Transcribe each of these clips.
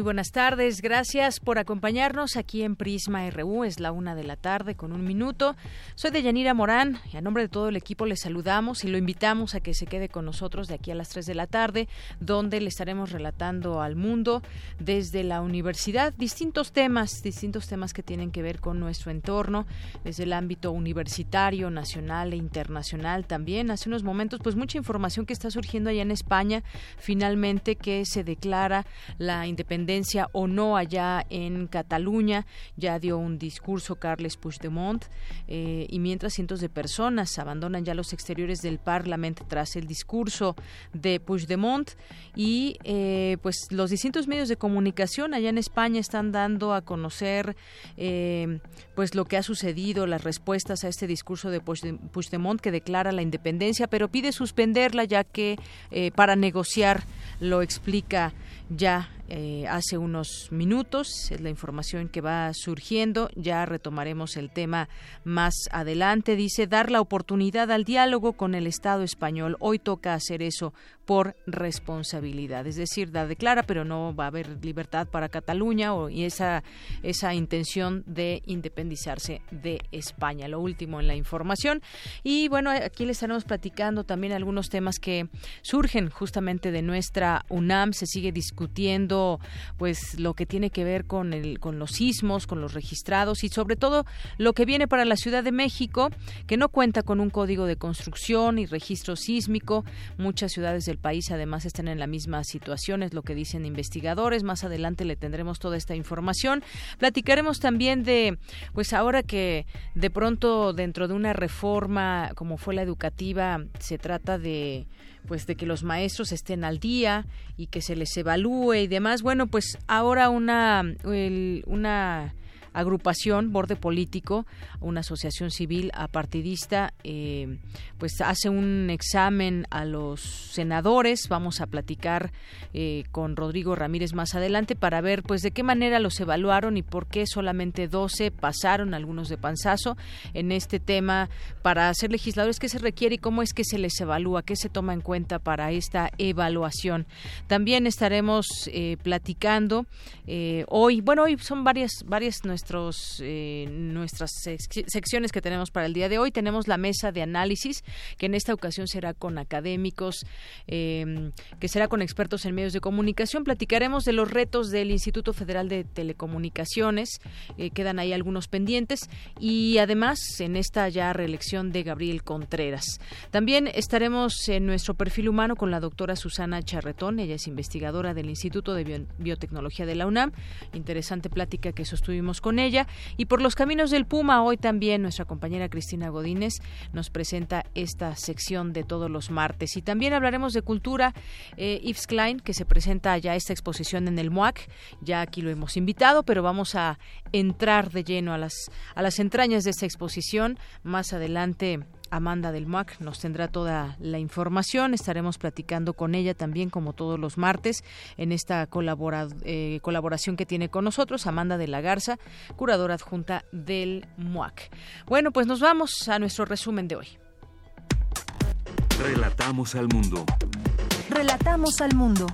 Muy buenas tardes, gracias por acompañarnos aquí en Prisma RU, es la una de la tarde con un minuto. Soy Deyanira Morán y a nombre de todo el equipo le saludamos y lo invitamos a que se quede con nosotros de aquí a las tres de la tarde, donde le estaremos relatando al mundo desde la universidad distintos temas, distintos temas que tienen que ver con nuestro entorno, desde el ámbito universitario, nacional e internacional también. Hace unos momentos, pues mucha información que está surgiendo allá en España, finalmente que se declara la independencia o no allá en Cataluña. Ya dio un discurso Carles Puigdemont eh, y mientras cientos de personas abandonan ya los exteriores del Parlamento tras el discurso de Puigdemont y eh, pues los distintos medios de comunicación allá en España están dando a conocer eh, pues lo que ha sucedido, las respuestas a este discurso de Puigdemont que declara la independencia, pero pide suspenderla ya que para negociar lo explica ya eh, hace unos minutos. Es la información que va surgiendo. Ya retomaremos el tema más adelante. Dice dar la oportunidad al diálogo con el Estado español. Hoy toca hacer eso por responsabilidad. Es decir, da declara, pero no va a haber libertad para Cataluña o, y esa, esa intención de de España. Lo último en la información. Y bueno, aquí le estaremos platicando también algunos temas que surgen justamente de nuestra UNAM. Se sigue discutiendo pues lo que tiene que ver con, el, con los sismos, con los registrados y sobre todo lo que viene para la Ciudad de México, que no cuenta con un código de construcción y registro sísmico. Muchas ciudades del país además están en la misma situación, es lo que dicen investigadores. Más adelante le tendremos toda esta información. Platicaremos también de, pues ahora que de pronto dentro de una reforma como fue la educativa, se trata de pues de que los maestros estén al día y que se les evalúe y demás. Bueno, pues ahora una, una agrupación, borde político, una asociación civil apartidista, eh, pues hace un examen a los senadores. Vamos a platicar eh, con Rodrigo Ramírez más adelante para ver, pues, de qué manera los evaluaron y por qué solamente 12 pasaron, algunos de panzazo, en este tema para ser legisladores. ¿Qué se requiere y cómo es que se les evalúa? ¿Qué se toma en cuenta para esta evaluación? También estaremos eh, platicando hoy, bueno, hoy son varias, varias eh, nuestras secciones que tenemos para el día de hoy. Tenemos la mesa de análisis, que en esta ocasión será con académicos, em, que será con expertos en medios de comunicación. Platicaremos de los retos del Instituto Federal de Telecomunicaciones. Eh, quedan ahí algunos pendientes. Y además, en esta ya reelección de Gabriel Contreras. También estaremos en nuestro perfil humano con la doctora Susana Charretón. Ella es investigadora del Instituto de Biotecnología de la UNAM. Interesante plática que sostuvimos con ella. Y por los caminos del Puma, hoy también nuestra compañera Cristina Godínez nos presenta esta sección de todos los martes. Y también hablaremos de cultura. Eh, Yves Klein, que se presenta ya esta exposición en el MUAC. Ya aquí lo hemos invitado, pero vamos a entrar de lleno a las, a las entrañas de esta exposición. Más adelante Amanda del MAC nos tendrá toda la información. Estaremos platicando con ella también, como todos los martes, en esta eh, colaboración que tiene con nosotros, Amanda de la Garza, curadora adjunta del MUAC. Bueno, pues nos vamos a nuestro resumen de hoy. Relatamos al mundo. Relatamos al mundo.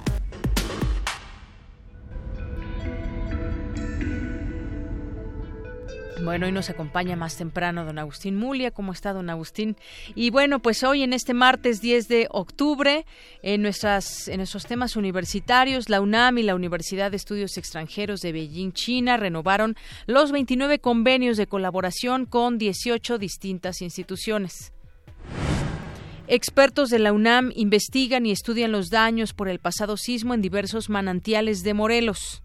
Bueno, hoy nos acompaña más temprano don Agustín Mulia. ¿Cómo está don Agustín? Y bueno, pues hoy en este martes 10 de octubre, en, nuestras, en nuestros temas universitarios, la UNAM y la Universidad de Estudios Extranjeros de Beijing, China, renovaron los 29 convenios de colaboración con 18 distintas instituciones. Expertos de la UNAM investigan y estudian los daños por el pasado sismo en diversos manantiales de Morelos.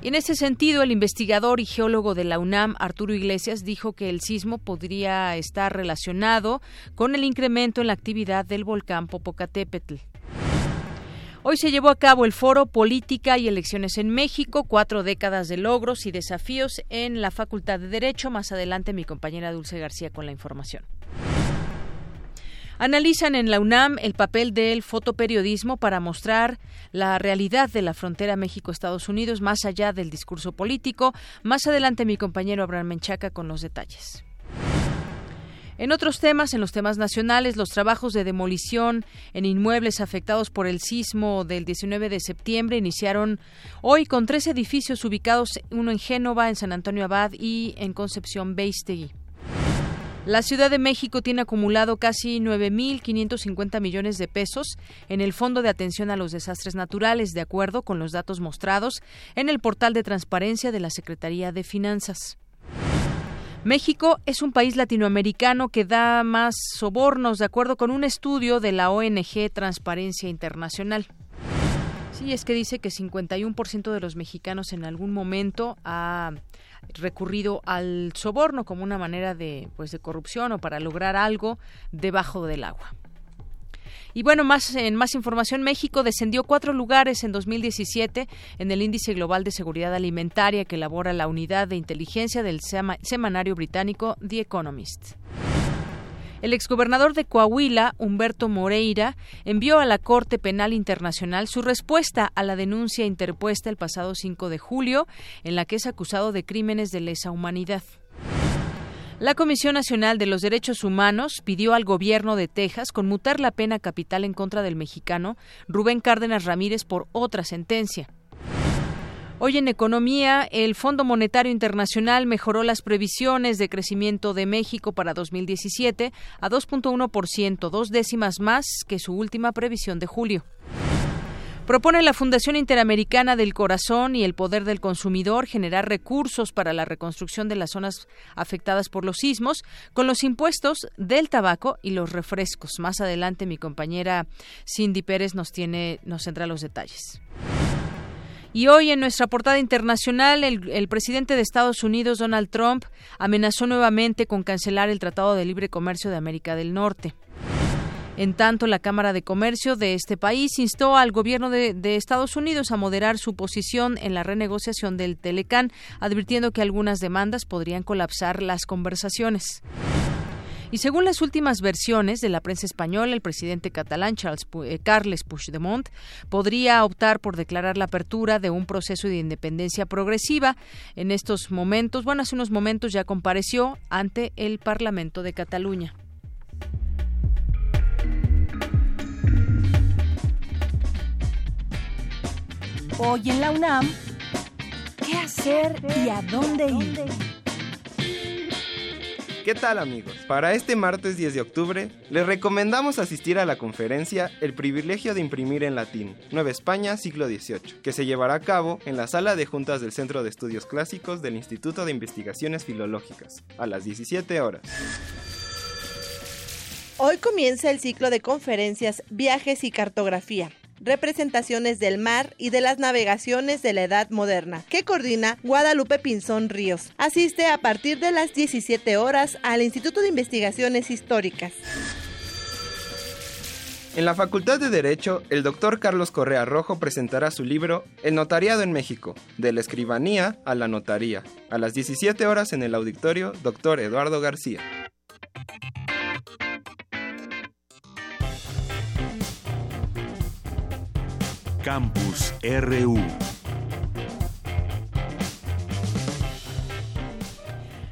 En ese sentido, el investigador y geólogo de la UNAM, Arturo Iglesias, dijo que el sismo podría estar relacionado con el incremento en la actividad del volcán Popocatépetl. Hoy se llevó a cabo el foro Política y Elecciones en México, cuatro décadas de logros y desafíos en la Facultad de Derecho. Más adelante mi compañera Dulce García con la información. Analizan en la UNAM el papel del fotoperiodismo para mostrar la realidad de la frontera México-Estados Unidos más allá del discurso político. Más adelante mi compañero Abraham Menchaca con los detalles. En otros temas, en los temas nacionales, los trabajos de demolición en inmuebles afectados por el sismo del 19 de septiembre iniciaron hoy con tres edificios ubicados, uno en Génova, en San Antonio Abad y en Concepción Beistegui. La Ciudad de México tiene acumulado casi 9.550 millones de pesos en el Fondo de Atención a los Desastres Naturales, de acuerdo con los datos mostrados en el portal de transparencia de la Secretaría de Finanzas. México es un país latinoamericano que da más sobornos, de acuerdo con un estudio de la ONG Transparencia Internacional. Sí, es que dice que 51% de los mexicanos en algún momento ha recurrido al soborno como una manera de pues de corrupción o para lograr algo debajo del agua. Y bueno, más en más información, México descendió cuatro lugares en 2017 en el índice global de seguridad alimentaria que elabora la unidad de inteligencia del semanario británico The Economist. El exgobernador de Coahuila, Humberto Moreira, envió a la Corte Penal Internacional su respuesta a la denuncia interpuesta el pasado 5 de julio, en la que es acusado de crímenes de lesa humanidad. La Comisión Nacional de los Derechos Humanos pidió al gobierno de Texas conmutar la pena capital en contra del mexicano Rubén Cárdenas Ramírez por otra sentencia. Hoy en economía, el Fondo Monetario Internacional mejoró las previsiones de crecimiento de México para 2017 a 2.1%, dos décimas más que su última previsión de julio. Propone la Fundación Interamericana del Corazón y el Poder del Consumidor generar recursos para la reconstrucción de las zonas afectadas por los sismos con los impuestos del tabaco y los refrescos. Más adelante mi compañera Cindy Pérez nos tiene nos centra los detalles. Y hoy en nuestra portada internacional, el, presidente de Estados Unidos, Donald Trump, amenazó nuevamente con cancelar el Tratado de Libre Comercio de América del Norte. En tanto, la Cámara de Comercio de este país instó al gobierno de, de, Estados Unidos a moderar su posición en la renegociación del Telecán, advirtiendo que algunas demandas podrían colapsar las conversaciones. Y según las últimas versiones de la prensa española, el presidente catalán Charles eh, Carles Puigdemont podría optar por declarar la apertura de un proceso de independencia progresiva. En estos momentos, bueno, hace unos momentos ya compareció ante el Parlamento de Cataluña. Hoy en la UNAM, ¿qué hacer y a dónde ir? ¿Qué tal amigos? Para este martes 10 de octubre les recomendamos asistir a la conferencia El privilegio de imprimir en latín, Nueva España, siglo XVIII, que se llevará a cabo en la sala de juntas del Centro de Estudios Clásicos del Instituto de Investigaciones Filológicas, a las 17 horas. Hoy comienza el ciclo de conferencias Viajes y Cartografía, representaciones del mar y de las navegaciones de la Edad Moderna, que coordina Guadalupe Pinzón Ríos. Asiste a partir de las 17 horas al Instituto de Investigaciones Históricas. En la Facultad de Derecho, el doctor Carlos Correa Rojo presentará su libro El Notariado en México, de la escribanía a la notaría, a las 17 horas en el auditorio Dr. Eduardo García. Campus RU.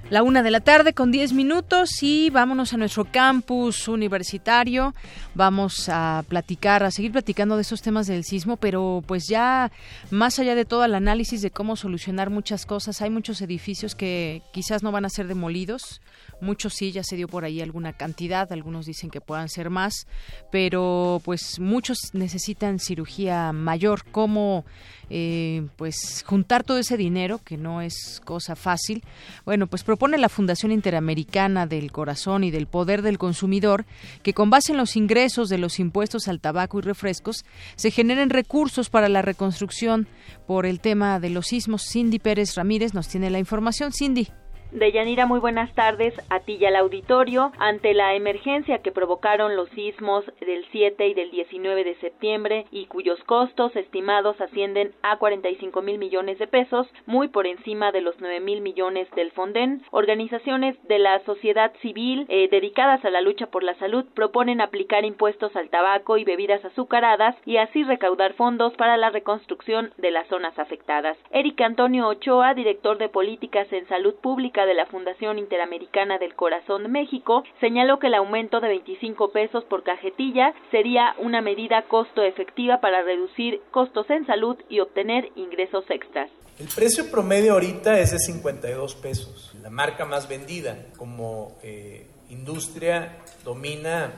La una de la tarde con diez minutos y vámonos a nuestro campus universitario. Vamos a platicar, a seguir platicando de esos temas del sismo, pero pues ya más allá de todo el análisis de cómo solucionar muchas cosas, hay muchos edificios que quizás no van a ser demolidos, muchos sí, ya se dio por ahí alguna cantidad, algunos dicen que puedan ser más, pero pues muchos necesitan cirugía mayor. ¿Cómo eh, pues juntar todo ese dinero, que no es cosa fácil? Bueno, pues propone la Fundación Interamericana del Corazón y del Poder del Consumidor que con base en los ingresos de los impuestos al tabaco y refrescos se generen recursos para la reconstrucción por el tema de los sismos. Cindy Pérez Ramírez nos tiene la información. Cindy. Deyanira, muy buenas tardes a ti y al auditorio. Ante la emergencia que provocaron los sismos del 7 y del 19 de septiembre y cuyos costos estimados ascienden a 45 mil millones de pesos, muy por encima de los 9 mil millones del Fonden, organizaciones de la sociedad civil eh, dedicadas a la lucha por la salud proponen aplicar impuestos al tabaco y bebidas azucaradas y así recaudar fondos para la reconstrucción de las zonas afectadas. Eric Antonio Ochoa, director de políticas en salud pública, de la Fundación Interamericana del Corazón México, señaló que el aumento de 25 pesos por cajetilla sería una medida costo efectiva para reducir costos en salud y obtener ingresos extras. El precio promedio ahorita es de 52 pesos. La marca más vendida como eh, industria domina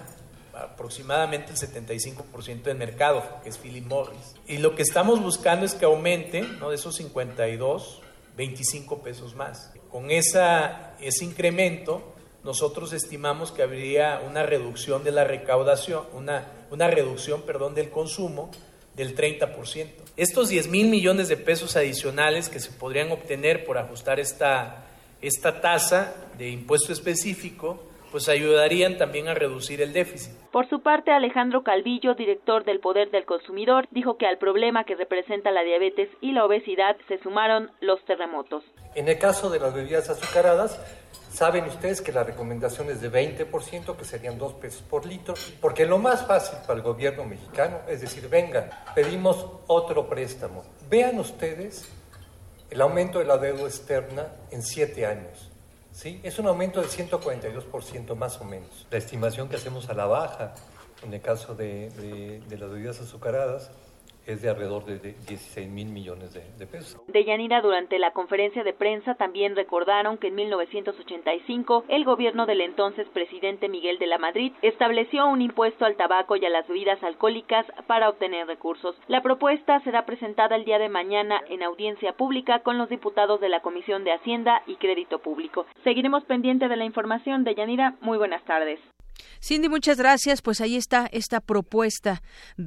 aproximadamente el 75% del mercado, que es Philip Morris. Y lo que estamos buscando es que aumente, ¿no? de esos 52, 25 pesos más. Con ese incremento, nosotros estimamos que habría una reducción de la recaudación, una, una reducción, perdón, del consumo del 30%. Estos 10 mil millones de pesos adicionales que se podrían obtener por ajustar esta, esta tasa de impuesto específico pues ayudarían también a reducir el déficit. Por su parte, Alejandro Calvillo, director del Poder del Consumidor, dijo que al problema que representa la diabetes y la obesidad se sumaron los terremotos. En el caso de las bebidas azucaradas, saben ustedes que la recomendación es de 20%, que serían 2 pesos por litro, porque lo más fácil para el gobierno mexicano es decir, venga, pedimos otro préstamo. Vean ustedes el aumento de la deuda externa en 7 años ¿sí? Es un aumento del 142% más o menos. La estimación que hacemos a la baja, en el caso de, de las bebidas azucaradas, es de alrededor de 16 mil millones de, pesos. De Yanira, durante la conferencia de prensa también recordaron que en 1985 el gobierno del entonces presidente Miguel de la Madrid estableció un impuesto al tabaco y a las bebidas alcohólicas para obtener recursos. La propuesta será presentada el día de mañana en audiencia pública con los diputados de la Comisión de Hacienda y Crédito Público. Seguiremos pendiente de la información de Yanira. Muy buenas tardes. Cindy, muchas gracias. Pues ahí está esta propuesta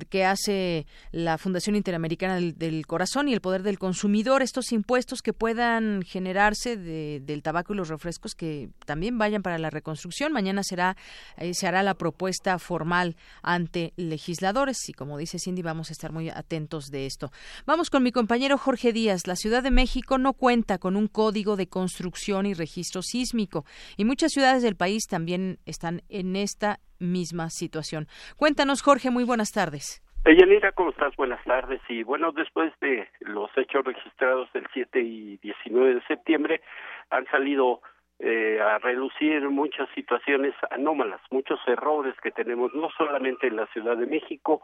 que hace la Fundación Interamericana del, Corazón y el Poder del Consumidor, estos impuestos que puedan generarse del tabaco y los refrescos que también vayan para la reconstrucción. Mañana será eh, se hará la propuesta formal ante legisladores y como dice Cindy, vamos a estar muy atentos de esto. Vamos con mi compañero Jorge Díaz. La Ciudad de México no cuenta con un código de construcción y registro sísmico y muchas ciudades del país también están en esta misma situación. Cuéntanos, Jorge, muy buenas tardes. Yanira, ¿cómo estás? Buenas tardes. Y bueno, después de los hechos registrados del 7 y 19 de septiembre, han salido eh, a reducir muchas situaciones anómalas, muchos errores que tenemos no solamente en la Ciudad de México,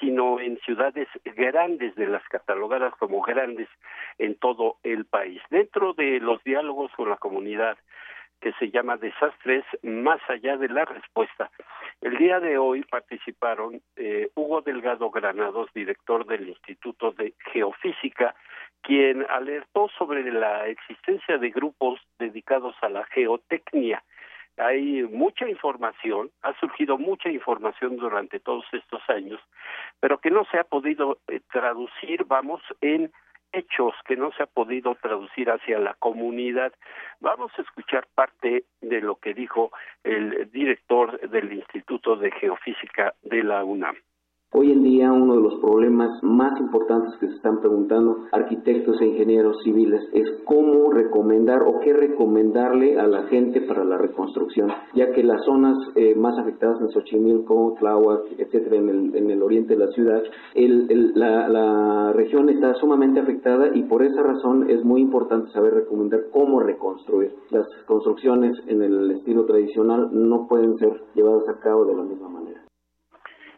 sino en ciudades grandes de las catalogadas como grandes en todo el país. Dentro de los diálogos con la comunidad que se llama Desastres más allá de la respuesta. El día de hoy participaron eh, Hugo Delgado Granados, director del Instituto de Geofísica, quien alertó sobre la existencia de grupos dedicados a la geotecnia. Hay mucha información, ha surgido mucha información durante todos estos años, pero que no se ha podido eh, traducir, vamos, en hechos que no se ha podido traducir hacia la comunidad. Vamos a escuchar parte de lo que dijo el director del Instituto de Geofísica de la UNAM. Hoy en día uno de los problemas más importantes que se están preguntando arquitectos e ingenieros civiles es cómo recomendar o qué recomendarle a la gente para la reconstrucción, ya que las zonas eh, más afectadas en Xochimilco, Tláhuac, etcétera, en el, en el oriente de la ciudad, el, la, la región está sumamente afectada y por esa razón es muy importante saber recomendar cómo reconstruir. Las construcciones en el estilo tradicional no pueden ser llevadas a cabo de la misma manera.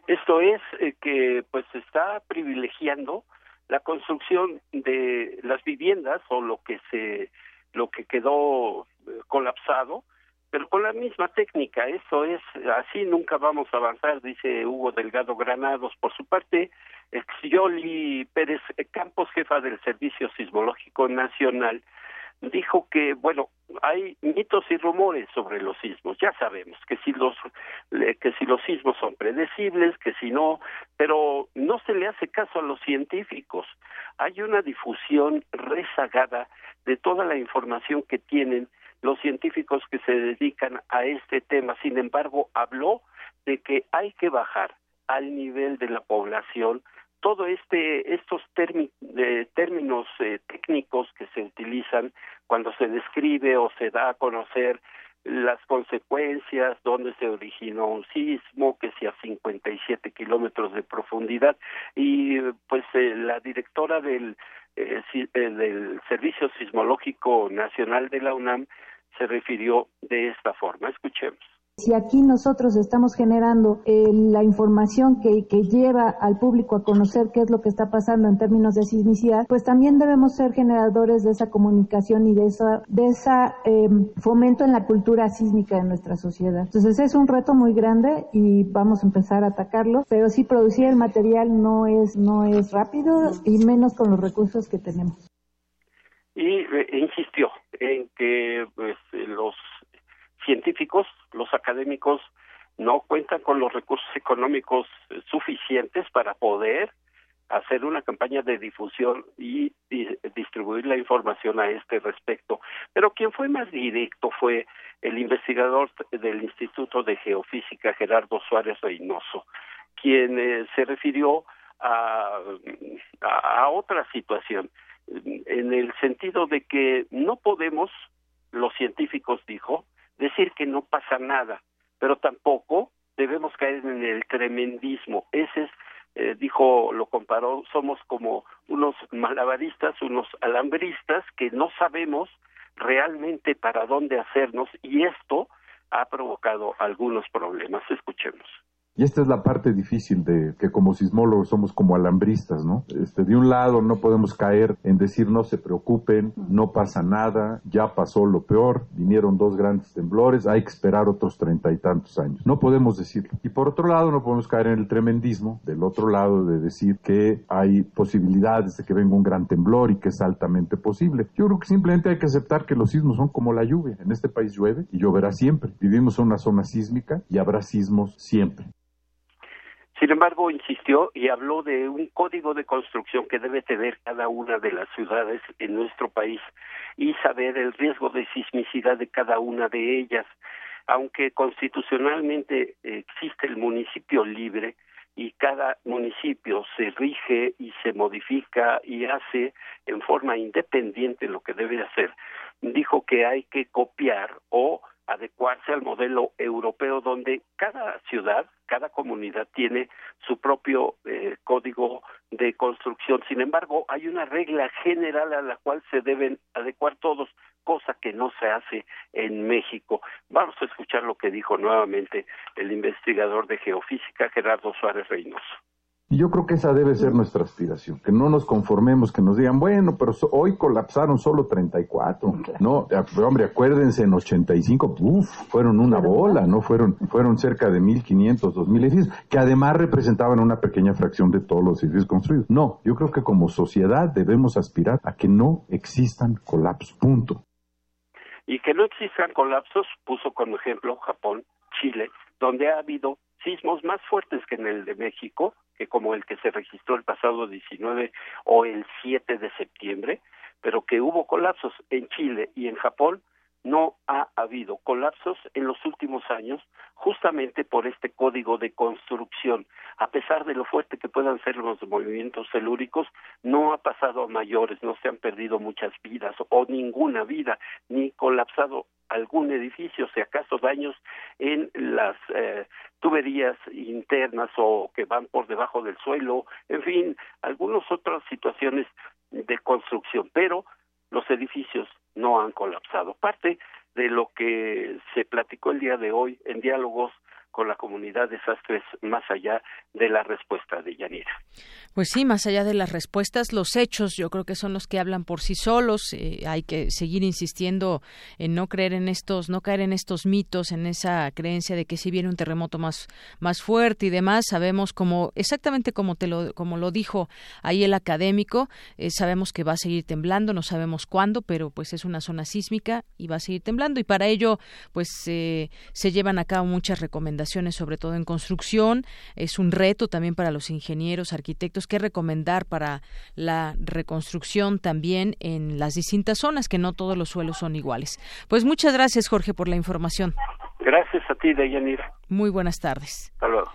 Esto es eh, que pues está privilegiando la construcción de las viviendas o lo que se lo que quedó eh, colapsado, pero con la misma técnica. Eso es así nunca vamos a avanzar, dice Hugo Delgado Granados. Por su parte, Xioli Pérez Campos, jefa del Servicio Sismológico Nacional, dijo que, bueno, hay mitos y rumores sobre los sismos. Ya sabemos que si los que si los sismos son predecibles, que si no, pero no se le hace caso a los científicos. Hay una difusión rezagada de toda la información que tienen los científicos que se dedican a este tema. Sin embargo, habló de que hay que bajar al nivel de la población todo este estos términos eh, técnicos que se utilizan cuando se describe o se da a conocer las consecuencias, dónde se originó un sismo, que si a 57 kilómetros de profundidad, y pues eh, la directora del, eh, del Servicio Sismológico Nacional de la UNAM se refirió de esta forma. Escuchemos. Si aquí nosotros estamos generando eh, la información que, lleva al público a conocer qué es lo que está pasando en términos de sismicidad, pues también debemos ser generadores de esa comunicación y de esa, de esa em, fomento en la cultura sísmica de nuestra sociedad. Entonces es un reto muy grande y vamos a empezar a atacarlo, pero sí producir el material no es, no es rápido y menos con los recursos que tenemos. Y eh, insistió en que pues, los científicos, los académicos, no cuentan con los recursos económicos suficientes para poder hacer una campaña de difusión y, distribuir la información a este respecto. Pero quien fue más directo fue el investigador del Instituto de Geofísica, Gerardo Suárez Reynoso, quien eh, se refirió a, a otra situación, en el sentido de que no podemos, los científicos dijo, decir que no pasa nada, pero tampoco debemos caer en el tremendismo. Ese es, eh, dijo, lo comparó, somos como unos malabaristas, unos alambristas que no sabemos realmente para dónde hacernos y esto ha provocado algunos problemas. Escuchemos. Y esta es la parte difícil de que como sismólogos somos como alambristas, ¿no? Este, de un lado no podemos caer en decir no se preocupen, no pasa nada, ya pasó lo peor, vinieron dos grandes temblores, hay que esperar otros treinta y tantos años. No podemos decirlo. Y por otro lado no podemos caer en el tremendismo, del otro lado de decir que hay posibilidades de que venga un gran temblor y que es altamente posible. Yo creo que simplemente hay que aceptar que los sismos son como la lluvia. En este país llueve y lloverá siempre. Vivimos en una zona sísmica y habrá sismos siempre. Sin embargo, insistió y habló de un código de construcción que debe tener cada una de las ciudades en nuestro país y saber el riesgo de sismicidad de cada una de ellas. Aunque constitucionalmente existe el municipio libre y cada municipio se rige y se modifica y hace en forma independiente lo que debe hacer, dijo que hay que copiar o adecuarse al modelo europeo donde cada ciudad, cada comunidad tiene su propio eh, código de construcción. Sin embargo, hay una regla general a la cual se deben adecuar todos, cosa que no se hace en México. Vamos a escuchar lo que dijo nuevamente el investigador de geofísica Gerardo Suárez Reynoso. Y yo creo que esa debe ser nuestra aspiración, que no nos conformemos, que nos digan, bueno, pero hoy colapsaron solo 34. No, hombre, acuérdense, en 85, uff, fueron una bola, ¿no? Fueron, fueron cerca de 1.500, 2.000 edificios, que además representaban una pequeña fracción de todos los edificios construidos. No, yo creo que como sociedad debemos aspirar a que no existan colapsos, punto. Y que no existan colapsos, puso como ejemplo Japón, Chile, donde ha habido sismos más fuertes que en el de México, que como el que se registró el pasado 19 o el 7 de septiembre, pero que hubo colapsos en Chile y en Japón, no ha habido colapsos en los últimos años justamente por este código de construcción. A pesar de lo fuerte que puedan ser los movimientos celúricos, no ha pasado a mayores, no se han perdido muchas vidas o ninguna vida, ni colapsado algún edificio, si acaso daños en las eh, tuberías internas o que van por debajo del suelo, en fin, algunas otras situaciones de construcción, pero los edificios no han colapsado. Parte de lo que se platicó el día de hoy en diálogos con la comunidad de sastres más allá de la respuesta de Yanira. Pues sí, más allá de las respuestas, los hechos yo creo que son los que hablan por sí solos. Eh, hay que seguir insistiendo en no creer en estos, no caer en estos mitos, en esa creencia de que si viene un terremoto más, más fuerte y demás, sabemos como exactamente como te lo, como lo dijo ahí el académico, eh, sabemos que va a seguir temblando, no sabemos cuándo, pero pues es una zona sísmica y va a seguir temblando y para ello pues eh, se llevan a cabo muchas recomendaciones, sobre todo en construcción. Es un reto también para los ingenieros, arquitectos que recomendar para la reconstrucción también en las distintas zonas, que no todos los suelos son iguales. Pues muchas gracias, Jorge, por la información. Gracias a ti, Deyanira. Muy buenas tardes. Hasta luego.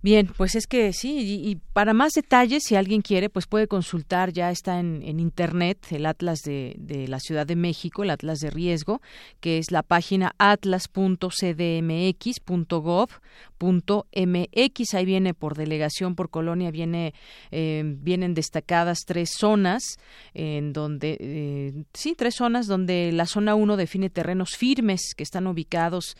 Bien, pues es que sí, y, para más detalles, si alguien quiere, pues puede consultar, ya está en, Internet el Atlas de, de, la Ciudad de México, el Atlas de Riesgo, que es la página atlas.cdmx.gov.mx, ahí viene por delegación, por colonia, viene, eh, vienen destacadas tres zonas, en donde, eh, sí, tres zonas donde la zona 1 define terrenos firmes que están ubicados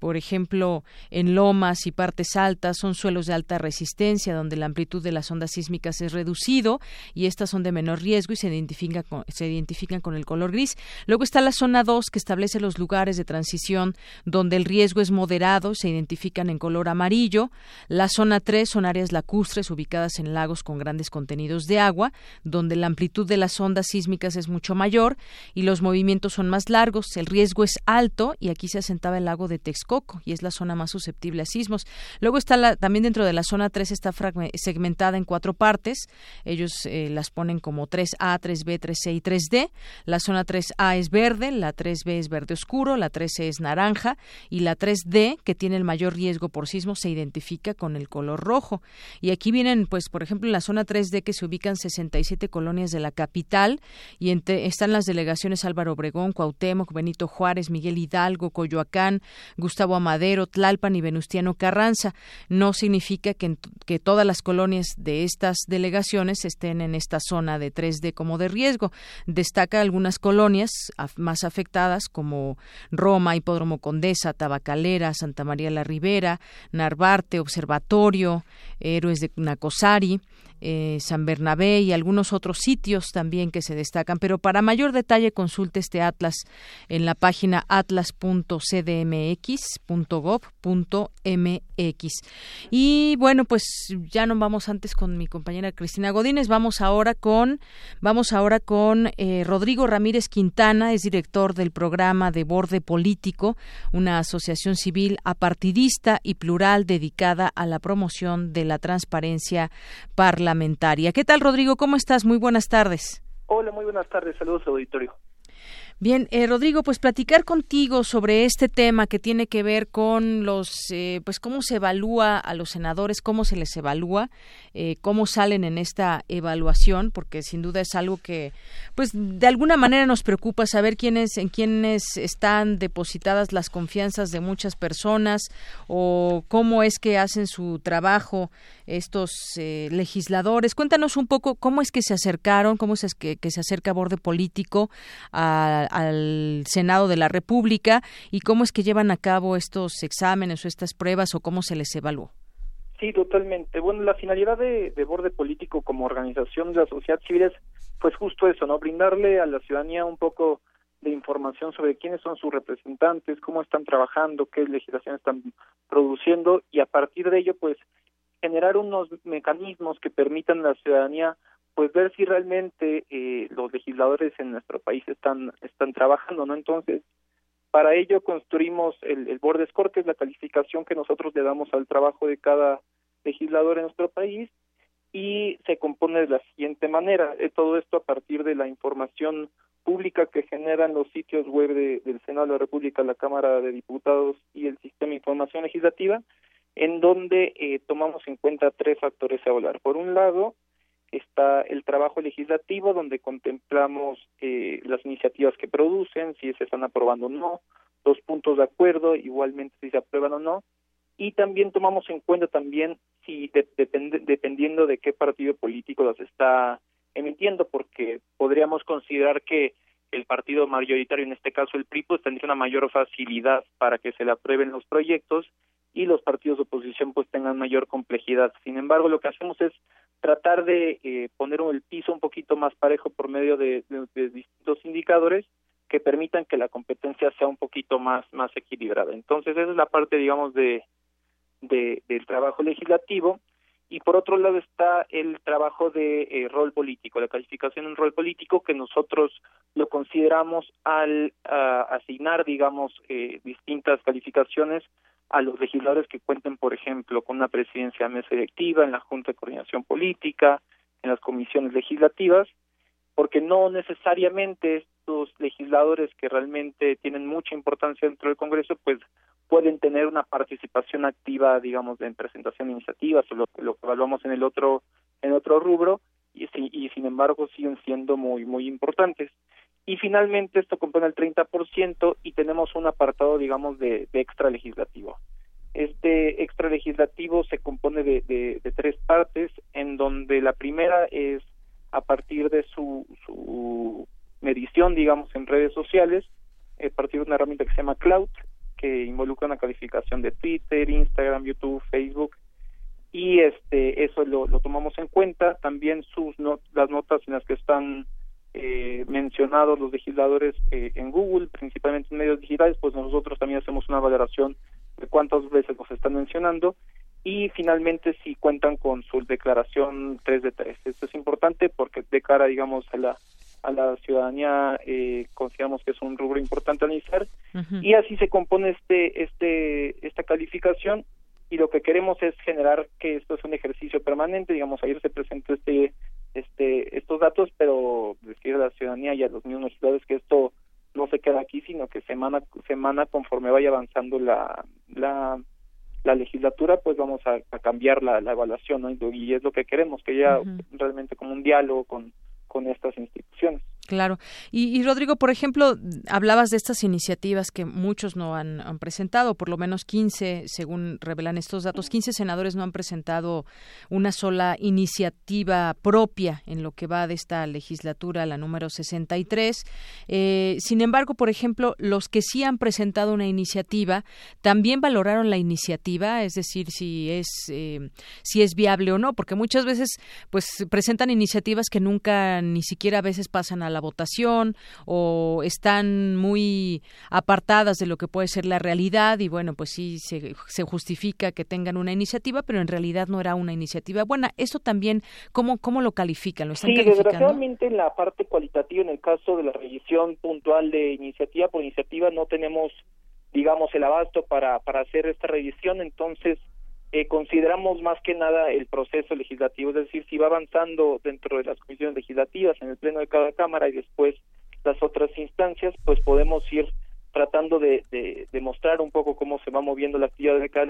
por ejemplo, en lomas y partes altas son suelos de alta resistencia donde la amplitud de las ondas sísmicas es reducido y estas son de menor riesgo y se identifican con, se identifican con el color gris. Luego está la zona 2 que establece los lugares de transición donde el riesgo es moderado, se identifican en color amarillo. La zona 3 son áreas lacustres ubicadas en lagos con grandes contenidos de agua, donde la amplitud de las ondas sísmicas es mucho mayor y los movimientos son más largos, el riesgo es alto y aquí se asentaba el lago de Texcoco y es la zona más susceptible a sismos. Luego está la, también dentro de la zona 3 está segmentada en cuatro partes. Ellos eh, las ponen como 3A, 3B, 3C y 3D. La zona 3A es verde, la 3B es verde oscuro, la 3C es naranja y la 3D, que tiene el mayor riesgo por sismos, se identifica con el color rojo. Y aquí vienen, pues, por ejemplo, en la zona 3D que se ubican 67 colonias de la capital y están las delegaciones Álvaro Obregón, Cuauhtémoc, Benito Juárez, Miguel Hidalgo, Coyoacán, Gustavo Gustavo Amadero, Tlalpan y Venustiano Carranza. No significa que, todas las colonias de estas delegaciones estén en esta zona de 3D como de riesgo. Destaca algunas colonias más afectadas como Roma, Hipódromo Condesa, Tabacalera, Santa María la Ribera, Narvarte, Observatorio, Héroes de Nacosari, eh, San Bernabé y algunos otros sitios también que se destacan. Pero para mayor detalle consulte este atlas en la página atlas.cdmx.gov.mx. Y bueno, pues ya no vamos antes con mi compañera Cristina Godínez, vamos ahora con vamos ahora con eh, Rodrigo Ramírez Quintana, es director del programa de Borde Político, una asociación civil apartidista y plural dedicada a la promoción de la transparencia parlamentaria ¿Qué tal, Rodrigo? ¿Cómo estás? Muy buenas tardes. Hola, muy buenas tardes. Saludos, auditorio. Bien, eh, Rodrigo, pues platicar contigo sobre este tema que tiene que ver con los, eh, pues cómo se evalúa a los senadores, cómo se les evalúa, eh, cómo salen en esta evaluación, porque sin duda es algo que, pues de alguna manera nos preocupa saber quiénes, en quiénes están depositadas las confianzas de muchas personas o cómo es que hacen su trabajo estos legisladores. Cuéntanos un poco cómo es que se acercaron, cómo es que, que se acerca a borde político a al Senado de la República y cómo es que llevan a cabo estos exámenes o estas pruebas o cómo se les evaluó. Sí, totalmente. Bueno, la finalidad de, Borde Político como organización de la sociedad civil es pues justo eso, ¿no? Brindarle a la ciudadanía un poco de información sobre quiénes son sus representantes, cómo están trabajando, qué legislación están produciendo y a partir de ello pues generar unos mecanismos que permitan a la ciudadanía pues ver si realmente eh, los legisladores en nuestro país están están trabajando no entonces para ello construimos el, el board score que es la calificación que nosotros le damos al trabajo de cada legislador en nuestro país y se compone de la siguiente manera eh, todo esto a partir de la información pública que generan los sitios web del Senado de la República, la Cámara de Diputados y el Sistema de Información Legislativa, en donde eh, tomamos en cuenta tres factores a hablar. Por un lado, está el trabajo legislativo donde contemplamos eh, las iniciativas que producen, si se están aprobando o no, los puntos de acuerdo, igualmente si se aprueban o no, y también tomamos en cuenta también si dependiendo de qué partido político las está emitiendo, porque podríamos considerar que el partido mayoritario, en este caso el PRI, pues tendría una mayor facilidad para que se le aprueben los proyectos y los partidos de oposición pues tengan mayor complejidad. Sin embargo, lo que hacemos es tratar de eh, poner el piso un poquito más parejo por medio de, distintos indicadores que permitan que la competencia sea un poquito más más equilibrada. Entonces, esa es la parte, digamos, de, de del trabajo legislativo y por otro lado está el trabajo de eh, rol político, la calificación en rol político que nosotros lo consideramos al asignar, digamos, eh, distintas calificaciones a los legisladores que cuenten, por ejemplo, con una presidencia de mesa directiva, en la Junta de Coordinación Política, en las comisiones legislativas, porque no necesariamente estos legisladores que realmente tienen mucha importancia dentro del Congreso, pues pueden tener una participación activa, digamos, en presentación de iniciativas o lo, lo que evaluamos en el otro en otro rubro y, y sin embargo siguen siendo muy muy importantes. Y finalmente esto compone el 30% y tenemos un apartado, digamos, de, extra legislativo. Este extra legislativo se compone de, de, tres partes, en donde la primera es a partir de su, su medición, digamos, en redes sociales, a partir de una herramienta que se llama Cloud, que involucra una calificación de Twitter, Instagram, YouTube, Facebook, y este eso lo, tomamos en cuenta. También sus las notas en las que están eh, mencionados los legisladores eh, en Google, principalmente en medios digitales, pues nosotros también hacemos una valoración de cuántas veces nos están mencionando y finalmente si cuentan con su declaración 3 de 3. Esto es importante porque de cara, digamos, a la a la ciudadanía eh, consideramos que es un rubro importante analizar y así se compone este este esta calificación y lo que queremos es generar que esto es un ejercicio permanente digamos ayer se presentó este este estos datos pero decir a la ciudadanía y a los mismos legisladores que esto no se queda aquí sino que semana semana conforme vaya avanzando la la, la legislatura pues vamos a, cambiar la, la evaluación ¿no? y es lo que queremos que haya realmente como un diálogo con con estas instituciones Claro. Y, Rodrigo, por ejemplo, hablabas de estas iniciativas que muchos no han, presentado, por lo menos 15, según revelan estos datos, 15 senadores no han presentado una sola iniciativa propia en lo que va de esta legislatura, la número 63. Eh, sin embargo, por ejemplo, los que sí han presentado una iniciativa también valoraron la iniciativa, es decir, si es eh, si es viable o no, porque muchas veces pues presentan iniciativas que nunca ni siquiera a veces pasan a la votación o están muy apartadas de lo que puede ser la realidad y bueno, pues sí se, se justifica que tengan una iniciativa, pero en realidad no era una iniciativa buena. Esto también, ¿cómo, cómo lo califican? ¿Lo están sí, desgraciadamente en la parte cualitativa, en el caso de la revisión puntual de iniciativa por iniciativa, no tenemos, digamos, el abasto para, para hacer esta revisión, entonces eh, consideramos más que nada el proceso legislativo, es decir, si va avanzando dentro de las comisiones legislativas, en el pleno de cada Cámara y después las otras instancias, pues podemos ir tratando de, de, mostrar un poco cómo se va moviendo la actividad de cada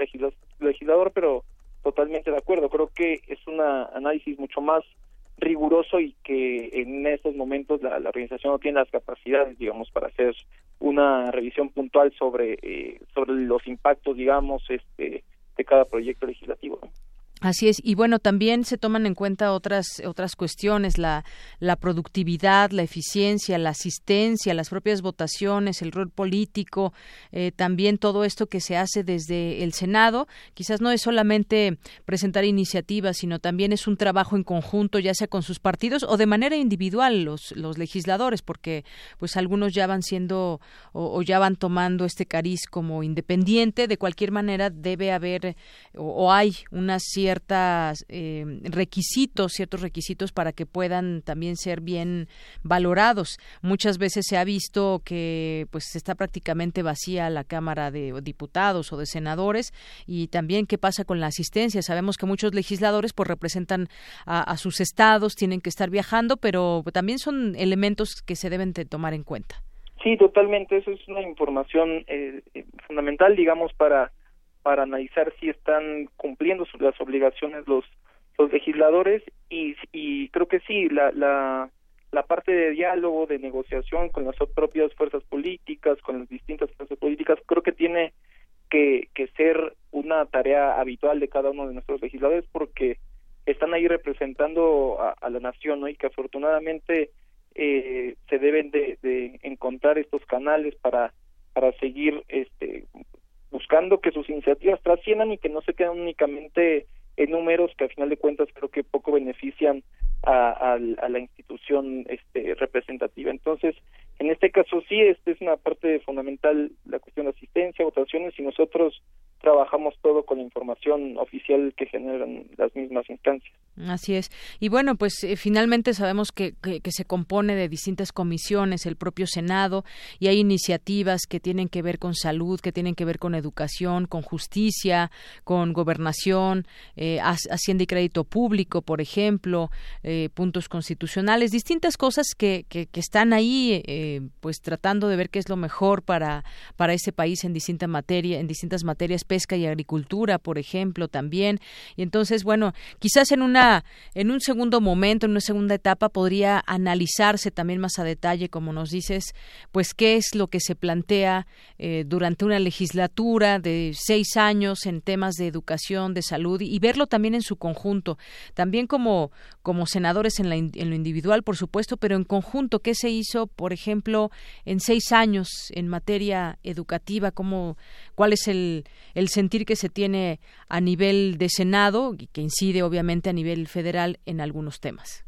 legislador, pero totalmente de acuerdo. Creo que es un análisis mucho más riguroso y que en estos momentos la, organización no tiene las capacidades, digamos, para hacer una revisión puntual sobre eh, sobre los impactos, digamos, este de cada proyecto legislativo. Así es, y bueno, también se toman en cuenta otras otras cuestiones, la, la productividad, la eficiencia, la asistencia, las propias votaciones, el rol político, eh, también todo esto que se hace desde el Senado. Quizás no es solamente presentar iniciativas, sino también es un trabajo en conjunto, ya sea con sus partidos o de manera individual los, los legisladores, porque pues algunos ya van siendo o, ya van tomando este cariz como independiente. De cualquier manera debe haber o, o hay una cierta ciertos eh, requisitos, ciertos requisitos para que puedan también ser bien valorados. Muchas veces se ha visto que pues está prácticamente vacía la Cámara de Diputados o de Senadores y también qué pasa con la asistencia. Sabemos que muchos legisladores pues representan a, sus estados, tienen que estar viajando, pero también son elementos que se deben de tomar en cuenta. Sí, totalmente. Eso es una información eh, fundamental, digamos, para para analizar si están cumpliendo las obligaciones los los legisladores y, y creo que sí la, la parte de diálogo de negociación con las propias fuerzas políticas con las distintas fuerzas políticas creo que tiene que, que ser una tarea habitual de cada uno de nuestros legisladores porque están ahí representando a, la nación ¿no? y que afortunadamente eh, se deben de, de encontrar estos canales para para seguir este buscando que sus iniciativas trasciendan y que no se queden únicamente en números que al final de cuentas creo que poco benefician a, la institución este, representativa. Entonces, en este caso sí, este es una parte fundamental la cuestión de asistencia, votaciones y nosotros trabajamos todo con la información oficial que generan las mismas instancias. Así es. Y bueno, pues eh, finalmente sabemos que, que, se compone de distintas comisiones, el propio Senado, y hay iniciativas que tienen que ver con salud, que tienen que ver con educación, con justicia, con gobernación, eh, Hacienda y Crédito Público, por ejemplo, eh, puntos constitucionales, distintas cosas que, que, están ahí, eh, pues tratando de ver qué es lo mejor para, para ese país en distintas materia, en distintas materias, pesca y agricultura, por ejemplo, también. Y entonces, bueno, quizás en una en un segundo momento, en una segunda etapa, podría analizarse también más a detalle, como nos dices, pues qué es lo que se plantea eh, durante una legislatura de seis años en temas de educación, de salud y, verlo también en su conjunto, también como como senadores en, en lo individual, por supuesto, pero en conjunto, qué se hizo, por ejemplo, en seis años en materia educativa, cómo, cuál es el, el sentir que se tiene a nivel de Senado y que incide obviamente a nivel federal en algunos temas.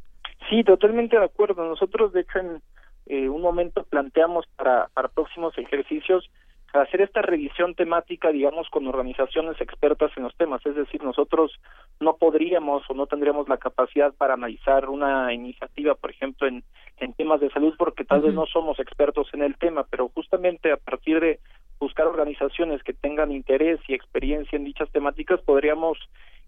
Sí, totalmente de acuerdo. Nosotros, de hecho, en eh, un momento planteamos para, para próximos ejercicios hacer esta revisión temática, digamos, con organizaciones expertas en los temas. Es decir, nosotros no podríamos o no tendríamos la capacidad para analizar una iniciativa, por ejemplo, en, en temas de salud, porque tal vez no somos expertos en el tema, pero justamente a partir de buscar organizaciones que tengan interés y experiencia en dichas temáticas, podríamos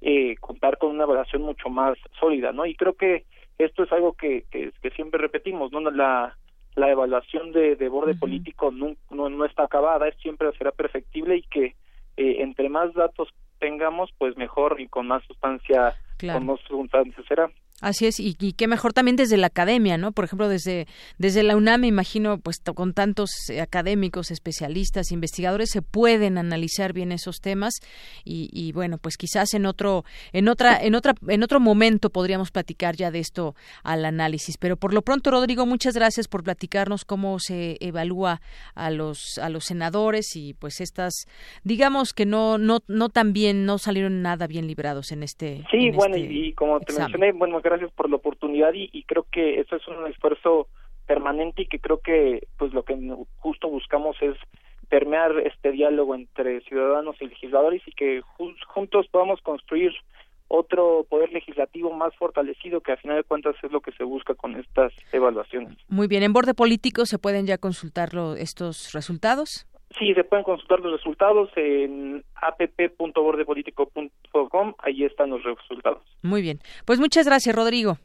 eh, contar con una evaluación mucho más sólida, ¿no? Y creo que esto es algo que, que, siempre repetimos, ¿no? La, la evaluación de, de borde político no, no, está acabada, es siempre será perfectible y que eh, entre más datos tengamos, pues mejor y con más sustancia, con más sustancia será. Así es, y, qué mejor también desde la academia, ¿no? Por ejemplo, desde, desde la UNAM, me imagino, pues con tantos eh, académicos, especialistas, investigadores, se pueden analizar bien esos temas y, y, bueno, pues quizás en otro, en otra, en otra, en otro momento podríamos platicar ya de esto al análisis. Pero por lo pronto, Rodrigo, muchas gracias por platicarnos cómo se evalúa a los, a los senadores y pues estas, digamos que no, no, no tan bien, no salieron nada bien librados en este. Sí, bueno, este y, como te mencioné, bueno, gracias por la oportunidad y, creo que eso es un esfuerzo permanente y que creo que pues lo que justo buscamos es permear este diálogo entre ciudadanos y legisladores y que juntos podamos construir otro poder legislativo más fortalecido que a final de cuentas es lo que se busca con estas evaluaciones. Muy bien, en borde político se pueden ya consultar estos resultados. Sí, se pueden consultar los resultados en app.bordepolitico.com, ahí están los resultados. Muy bien, pues muchas gracias, Rodrigo.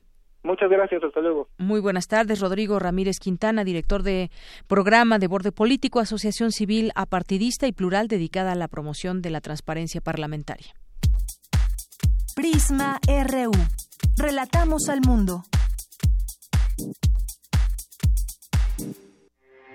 Muchas gracias, hasta luego. Muy buenas tardes, Rodrigo Ramírez Quintana, director de programa de Borde Político, Asociación Civil Apartidista y Plural dedicada a la promoción de la transparencia parlamentaria. Prisma RU. Relatamos al mundo.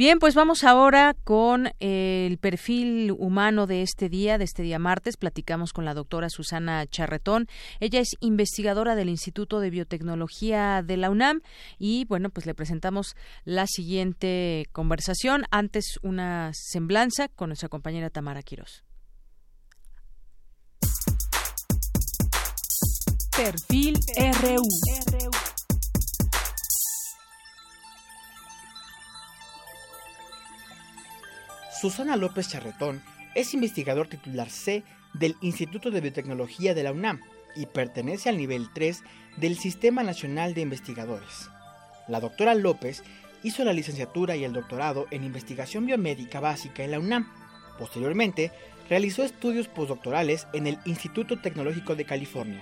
Bien, pues vamos ahora con eh, el perfil humano de este día, de este día martes. Platicamos con la doctora Susana Charretón. Ella es investigadora del Instituto de Biotecnología de la UNAM y bueno, pues le presentamos la siguiente conversación. Antes una semblanza con nuestra compañera Tamara Quirós. Perfil RU. Susana López Charretón es investigador titular C del Instituto de Biotecnología de la UNAM y pertenece al nivel 3 del Sistema Nacional de Investigadores. La doctora López hizo la licenciatura y el doctorado en investigación biomédica básica en la UNAM. Posteriormente, realizó estudios postdoctorales en el Instituto Tecnológico de California.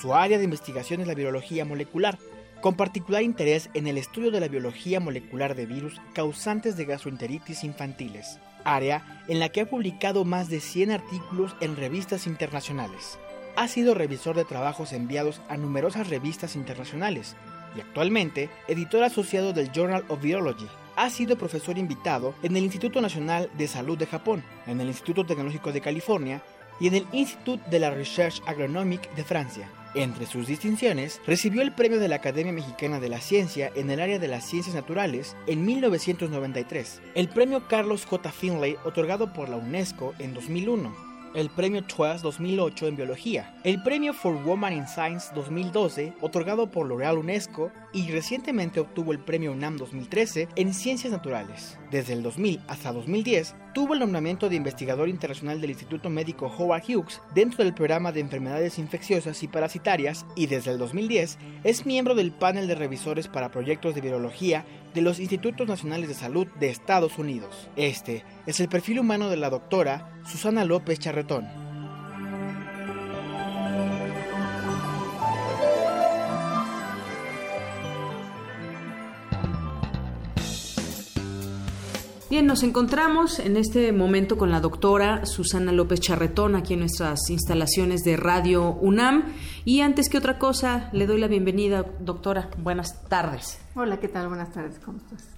Su área de investigación es la biología molecular, con particular interés en el estudio de la biología molecular de virus causantes de gastroenteritis infantiles área en la que ha publicado más de 100 artículos en revistas internacionales. Ha sido revisor de trabajos enviados a numerosas revistas internacionales y actualmente editor asociado del Journal of Biology. Ha sido profesor invitado en el Instituto Nacional de Salud de Japón, en el Instituto Tecnológico de California y en el Institut de la Recherche Agronomique de Francia. Entre sus distinciones, recibió el premio de la Academia Mexicana de la Ciencia en el área de las ciencias naturales en 1993, el premio Carlos J. Finlay otorgado por la UNESCO en 2001 el Premio TWAS 2008 en Biología, el Premio for Women in Science 2012, otorgado por L'Oréal UNESCO, y recientemente obtuvo el Premio UNAM 2013 en Ciencias Naturales. Desde el 2000 hasta 2010, tuvo el nombramiento de investigador internacional del Instituto Médico Howard Hughes dentro del programa de enfermedades infecciosas y parasitarias y desde el 2010 es miembro del panel de revisores para proyectos de virología de los Institutos Nacionales de Salud de Estados Unidos. Este es el perfil humano de la doctora Susana López Charretón. Bien, nos encontramos en este momento con la doctora Susana López Charretón aquí en nuestras instalaciones de Radio UNAM. Y antes que otra cosa, le doy la bienvenida, doctora. Buenas tardes. Hola, ¿qué tal? Buenas tardes, ¿cómo estás?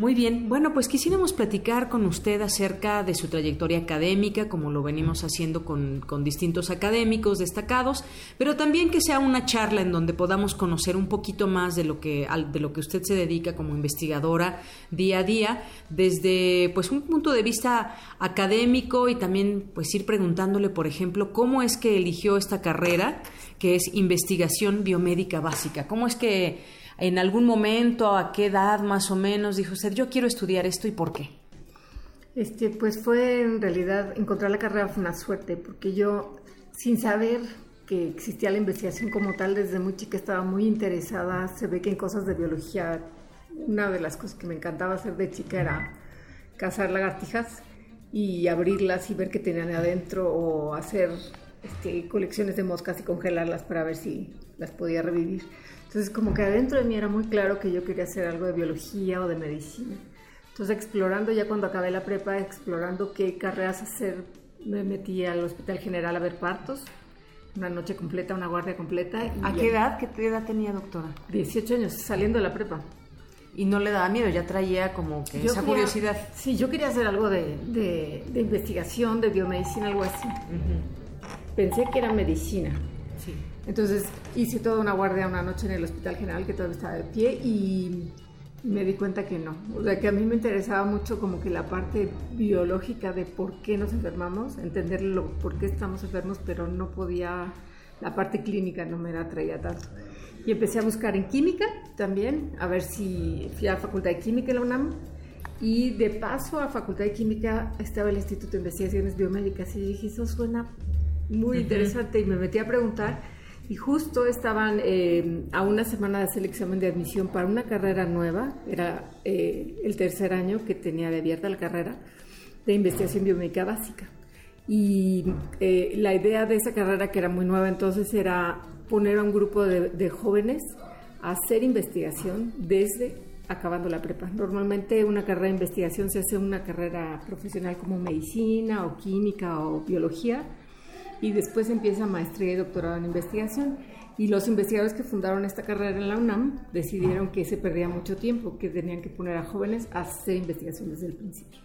Muy bien, bueno, pues quisiéramos platicar con usted acerca de su trayectoria académica, como lo venimos haciendo con, distintos académicos destacados, pero también que sea una charla en donde podamos conocer un poquito más de lo que, de lo que usted se dedica como investigadora día a día, desde pues un punto de vista académico y también pues ir preguntándole, por ejemplo, cómo es que eligió esta carrera que es investigación biomédica básica, cómo es que en algún momento, a qué edad más o menos, dijo usted, yo quiero estudiar esto y por qué? Este, pues fue en realidad encontrar la carrera fue una suerte, porque yo, sin saber que existía la investigación como tal, desde muy chica estaba muy interesada. Se ve que en cosas de biología, una de las cosas que me encantaba hacer de chica era cazar lagartijas y abrirlas y ver qué tenían adentro o hacer este, colecciones de moscas y congelarlas para ver si las podía revivir. Entonces como que adentro de mí era muy claro que yo quería hacer algo de biología o de medicina. Entonces explorando ya cuando acabé la prepa, explorando qué carreras hacer, me metí al Hospital General a ver partos, una noche completa, una guardia completa. ¿A qué edad? ¿Qué edad tenía doctora? 18 años, saliendo de la prepa. Y no le daba miedo, ya traía como que esa curiosidad. Sí, yo quería hacer algo de, de, investigación, de biomedicina, algo así. Pensé que era medicina. Entonces hice toda una guardia una noche en el Hospital General que todavía estaba de pie y me di cuenta que no. O sea, que a mí me interesaba mucho como que la parte biológica de por qué nos enfermamos, entender lo, por qué estamos enfermos, pero no podía, la parte clínica no me la traía tanto. Y empecé a buscar en química también, a ver si fui a la Facultad de Química en la UNAM. Y de paso a Facultad de Química estaba el Instituto de Investigaciones Biomédicas y dije, eso suena muy interesante y me metí a preguntar y justo estaban eh, a una semana de hacer el examen de admisión para una carrera nueva, era eh, el tercer año que tenía de abierta la carrera de investigación biomédica básica. Y eh, la idea de esa carrera, que era muy nueva entonces, era poner a un grupo de, de jóvenes a hacer investigación desde acabando la prepa. Normalmente una carrera de investigación se hace una carrera profesional como medicina o química o biología, y después empieza maestría y doctorado en investigación. Y los investigadores que fundaron esta carrera en la UNAM decidieron que se perdía mucho tiempo, que tenían que poner a jóvenes a hacer investigación desde el principio.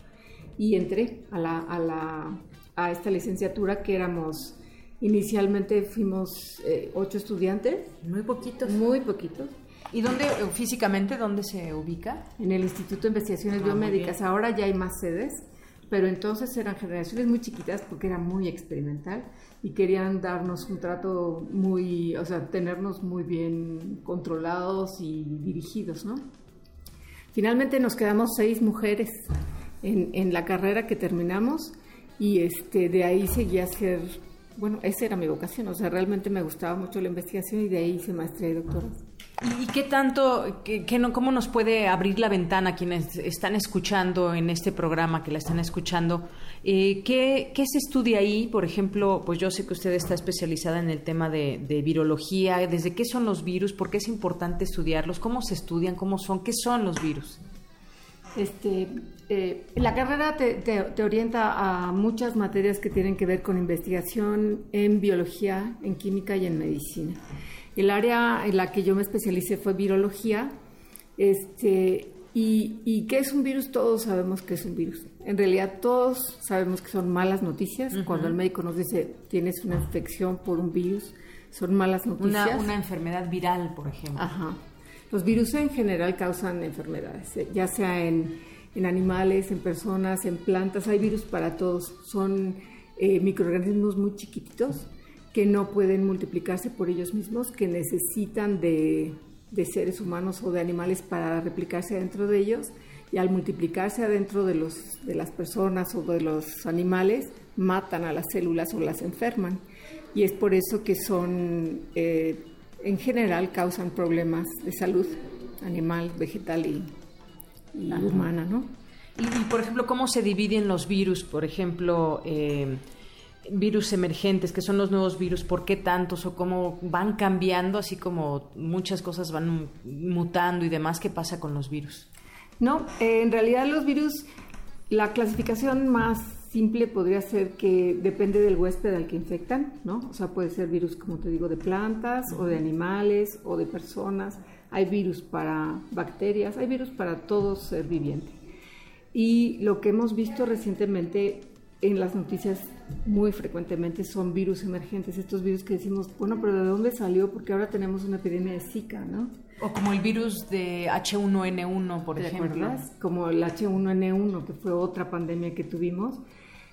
Y entré a, la, a, la, a esta licenciatura que éramos, inicialmente fuimos eh, ocho estudiantes. Muy poquitos. Muy poquitos. ¿Y dónde, físicamente, dónde se ubica? En el Instituto de Investigaciones ah, Biomédicas. Ahora ya hay más sedes pero entonces eran generaciones muy chiquitas porque era muy experimental y querían darnos un trato muy, o sea, tenernos muy bien controlados y dirigidos, ¿no? Finalmente nos quedamos seis mujeres en, en la carrera que terminamos y este, de ahí seguí a ser, bueno, esa era mi vocación, o sea, realmente me gustaba mucho la investigación y de ahí hice maestría y doctorado. ¿Y qué tanto, qué, no, cómo nos puede abrir la ventana quienes están escuchando en este programa, que la están escuchando? Eh, ¿qué, se estudia ahí? Por ejemplo, pues yo sé que usted está especializada en el tema de, virología. ¿Desde qué son los virus? ¿Por qué es importante estudiarlos? ¿Cómo se estudian? ¿Cómo son? ¿Qué son los virus? Este, eh, la carrera te, te, orienta a muchas materias que tienen que ver con investigación en biología, en química y en medicina. El área en la que yo me especialicé fue virología. Este, ¿Y, ¿Y qué es un virus? Todos sabemos que es un virus. En realidad todos sabemos que son malas noticias. Cuando el médico nos dice tienes una infección por un virus, son malas noticias. Una, una enfermedad viral, por ejemplo. Ajá. Los virus en general causan enfermedades, ya sea en, en animales, en personas, en plantas. Hay virus para todos. Son eh, microorganismos muy chiquititos que no pueden multiplicarse por ellos mismos, que necesitan de, de seres humanos o de animales para replicarse dentro de ellos y al multiplicarse adentro de, los, de las personas o de los animales matan a las células o las enferman y es por eso que son eh, en general causan problemas de salud animal, vegetal y, humana, ¿no? Y, por ejemplo, ¿cómo se dividen los virus? Por ejemplo, eh, virus emergentes, que son los nuevos virus, ¿por qué tantos o cómo van cambiando, así como muchas cosas van mutando y demás? ¿Qué pasa con los virus? No, eh, en realidad los virus, la clasificación más simple podría ser que depende del huésped al que infectan, ¿no? O sea, puede ser virus, como te digo, de plantas o de animales o de personas. Hay virus para bacterias, hay virus para todo ser viviente. Y lo que hemos visto recientemente en las noticias muy frecuentemente son virus emergentes, estos virus que decimos, bueno, pero ¿de dónde salió? Porque ahora tenemos una epidemia de Zika, ¿no? O como el virus de H1N1, por ejemplo. Como el H1N1, que fue otra pandemia que tuvimos.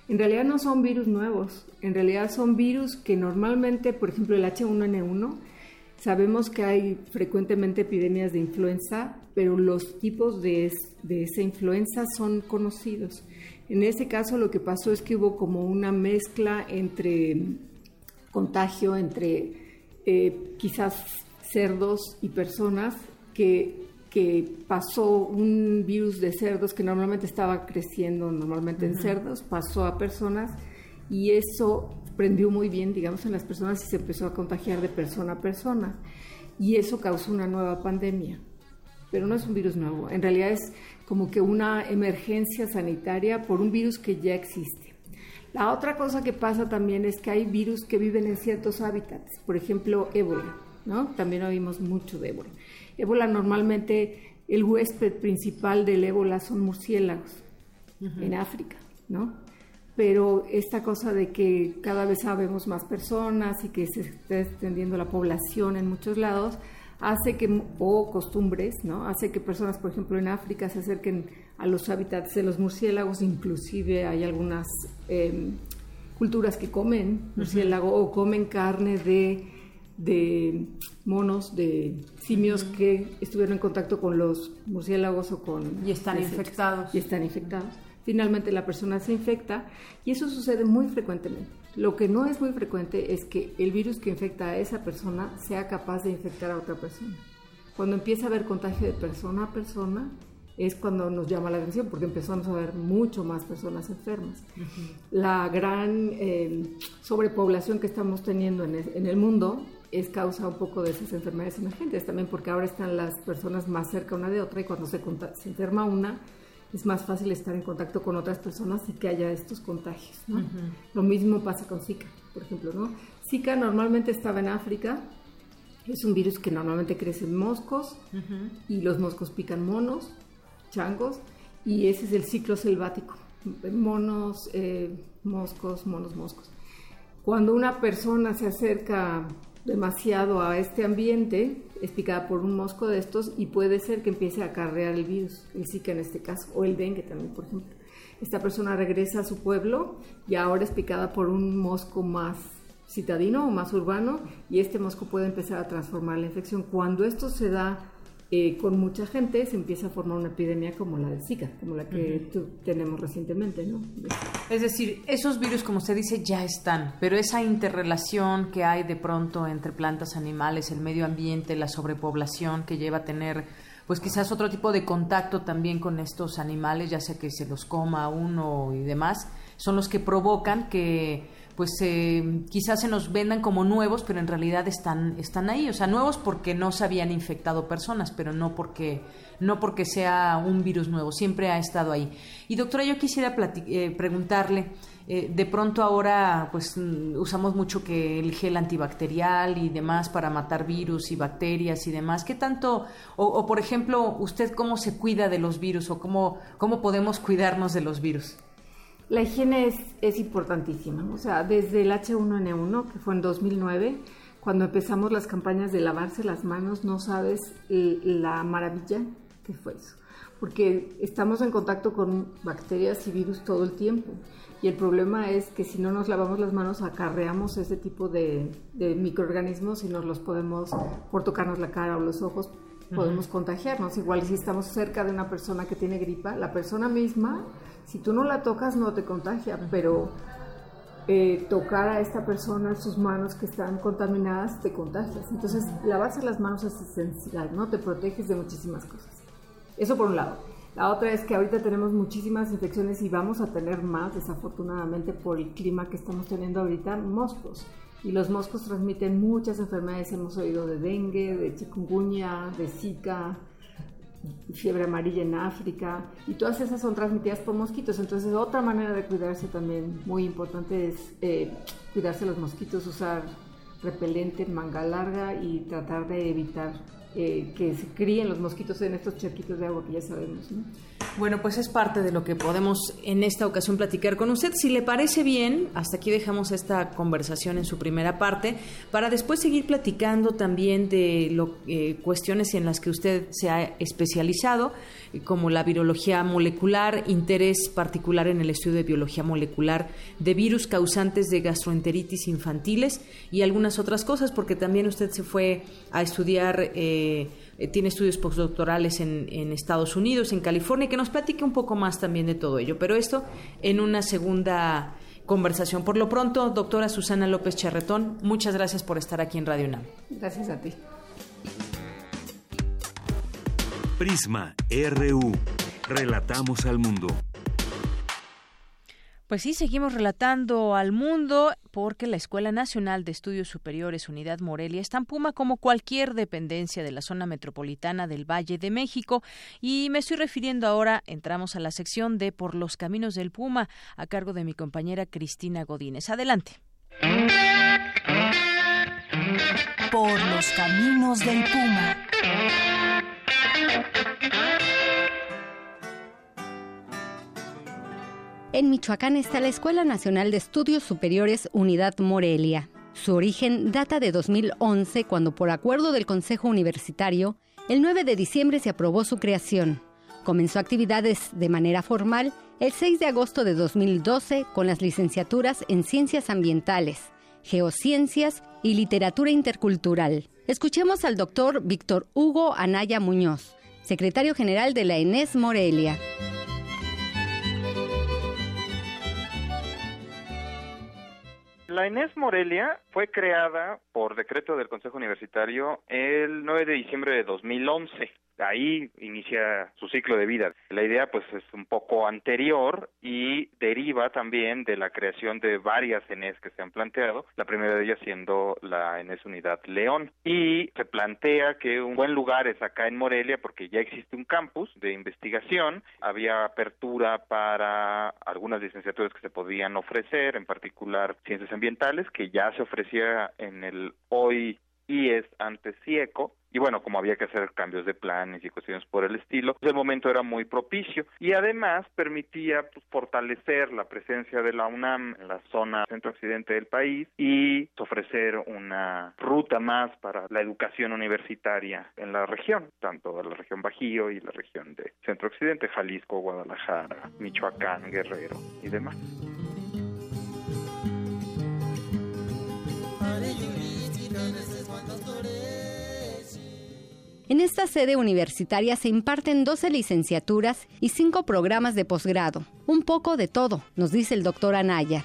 En realidad no son virus nuevos, en realidad son virus que normalmente, por ejemplo, el H1N1, sabemos que hay frecuentemente epidemias de influenza, pero los tipos de, de esa influenza son conocidos. En ese caso lo que pasó es que hubo como una mezcla entre contagio entre eh, quizás cerdos y personas que, que, pasó un virus de cerdos que normalmente estaba creciendo normalmente en cerdos, pasó a personas y eso prendió muy bien, digamos, en las personas y se empezó a contagiar de persona a persona. Y eso causó una nueva pandemia. Pero no es un virus nuevo, en realidad es como que una emergencia sanitaria por un virus que ya existe. La otra cosa que pasa también es que hay virus que viven en ciertos hábitats, por ejemplo, ébola, ¿no? También oímos mucho de ébola. Ébola normalmente el huésped principal del ébola son murciélagos en África, ¿no? Pero esta cosa de que cada vez sabemos más personas y que se está extendiendo la población en muchos lados, hace que, o costumbres, ¿no? Hace que personas, por ejemplo, en África se acerquen a los hábitats de los murciélagos, inclusive hay algunas em, culturas que comen murciélago o comen carne de, de monos, de simios que estuvieron en contacto con los murciélagos o con... Y están infectados. Y están infectados. Finalmente la persona se infecta y eso sucede muy frecuentemente. Lo que no es muy frecuente es que el virus que infecta a esa persona sea capaz de infectar a otra persona. Cuando empieza a haber contagio de persona a persona, es cuando nos llama la atención, porque empezamos a ver mucho más personas enfermas. La gran eh, sobrepoblación que estamos teniendo en el, mundo es causa un poco de esas enfermedades emergentes, también porque ahora están las personas más cerca una de otra y cuando se, se enferma una, es más fácil estar en contacto con otras personas y que haya estos contagios. Lo mismo pasa con Zika, por ejemplo. ¿no? Zika normalmente estaba en África, es un virus que normalmente crece en moscos y los moscos pican monos, changos, y ese es el ciclo selvático. Monos, eh, moscos, monos, moscos. Cuando una persona se acerca demasiado a este ambiente, es picada por un mosco de estos y puede ser que empiece a acarrear el virus, el Zika en este caso, o el dengue también, por ejemplo. Esta persona regresa a su pueblo y ahora es picada por un mosco más citadino o más urbano y este mosco puede empezar a transformar la infección. Cuando esto se da eh, con mucha gente se empieza a formar una epidemia como la de Zika, como la que tenemos recientemente, ¿no? Es decir, esos virus, como usted dice, ya están, pero esa interrelación que hay de pronto entre plantas, animales, el medio ambiente, la sobrepoblación que lleva a tener, pues quizás otro tipo de contacto también con estos animales, ya sea que se los coma uno y demás, son los que provocan que pues eh, quizás se nos vendan como nuevos, pero en realidad están, están ahí. O sea, nuevos porque no se habían infectado personas, pero no porque, no porque sea un virus nuevo, siempre ha estado ahí. Y doctora, yo quisiera eh, preguntarle, eh, de pronto ahora pues mm, usamos mucho que el gel antibacterial y demás para matar virus y bacterias y demás. ¿Qué tanto, o, por ejemplo, usted cómo se cuida de los virus o cómo, cómo podemos cuidarnos de los virus? La higiene es, importantísima. O sea, desde el H1N1, que fue en 2009, cuando empezamos las campañas de lavarse las manos, no sabes la maravilla que fue eso. Porque estamos en contacto con bacterias y virus todo el tiempo. Y el problema es que si no nos lavamos las manos acarreamos ese tipo de, microorganismos y nos los podemos, por tocarnos la cara o los ojos, podemos contagiarnos. Igual si estamos cerca de una persona que tiene gripa, la persona misma, si tú no la tocas no te contagia, pero eh, tocar a esta persona sus manos que están contaminadas te contagias. Entonces lavarse las manos es esencial, ¿no? Te proteges de muchísimas cosas. Eso por un lado. La otra es que ahorita tenemos muchísimas infecciones y vamos a tener más, desafortunadamente, por el clima que estamos teniendo ahorita, moscos. Y los moscos transmiten muchas enfermedades. Hemos oído de dengue, de chikungunya, de zika, fiebre amarilla en África. Y todas esas son transmitidas por mosquitos. Entonces, otra manera de cuidarse también muy importante es eh, cuidarse los mosquitos, usar repelente, manga larga y tratar de evitar eh, que se críen los mosquitos en estos charquitos de agua que ya sabemos. Bueno, pues es parte de lo que podemos en esta ocasión platicar con usted. Si le parece bien, hasta aquí dejamos esta conversación en su primera parte, para después seguir platicando también de lo, eh, cuestiones en las que usted se ha especializado, como la virología molecular, interés particular en el estudio de biología molecular de virus causantes de gastroenteritis infantiles y algunas otras cosas, porque también usted se fue a estudiar... Eh, eh, tiene estudios postdoctorales en, en, Estados Unidos, en California, que nos platique un poco más también de todo ello. Pero esto en una segunda conversación. Por lo pronto, doctora Susana López Charretón, muchas gracias por estar aquí en Radio UNAM. Gracias a ti. Prisma RU. Relatamos al mundo. Pues sí, seguimos relatando al mundo porque la Escuela Nacional de Estudios Superiores Unidad Morelia está en Puma como cualquier dependencia de la zona metropolitana del Valle de México y me estoy refiriendo ahora, entramos a la sección de Por los Caminos del Puma a cargo de mi compañera Cristina Godínez. Adelante. Por los Caminos del Puma. En Michoacán está la Escuela Nacional de Estudios Superiores Unidad Morelia. Su origen data de 2011 cuando por acuerdo del Consejo Universitario, el 9 de diciembre se aprobó su creación. Comenzó actividades de manera formal el 6 de agosto de 2012 con las licenciaturas en Ciencias Ambientales, Geociencias y Literatura Intercultural. Escuchemos al doctor Víctor Hugo Anaya Muñoz, secretario general de la ENES Morelia. La Inés Morelia fue creada por decreto del Consejo Universitario el 9 de diciembre de 2011 ahí inicia su ciclo de vida. La idea pues es un poco anterior y deriva también de la creación de varias ENES que se han planteado, la primera de ellas siendo la ENES Unidad León. Y se plantea que un buen lugar es acá en Morelia porque ya existe un campus de investigación, había apertura para algunas licenciaturas que se podían ofrecer, en particular ciencias ambientales, que ya se ofrecía en el hoy IES antes CIECO, y bueno, como había que hacer cambios de planes y cuestiones por el estilo, pues el momento era muy propicio y además permitía pues, fortalecer la presencia de la UNAM en la zona centro-occidente del país y ofrecer una ruta más para la educación universitaria en la región, tanto la región Bajío y la región de centro-occidente, Jalisco, Guadalajara, Michoacán, Guerrero y demás. En esta sede universitaria se imparten 12 licenciaturas y 5 programas de posgrado. Un poco de todo, nos dice el doctor Anaya.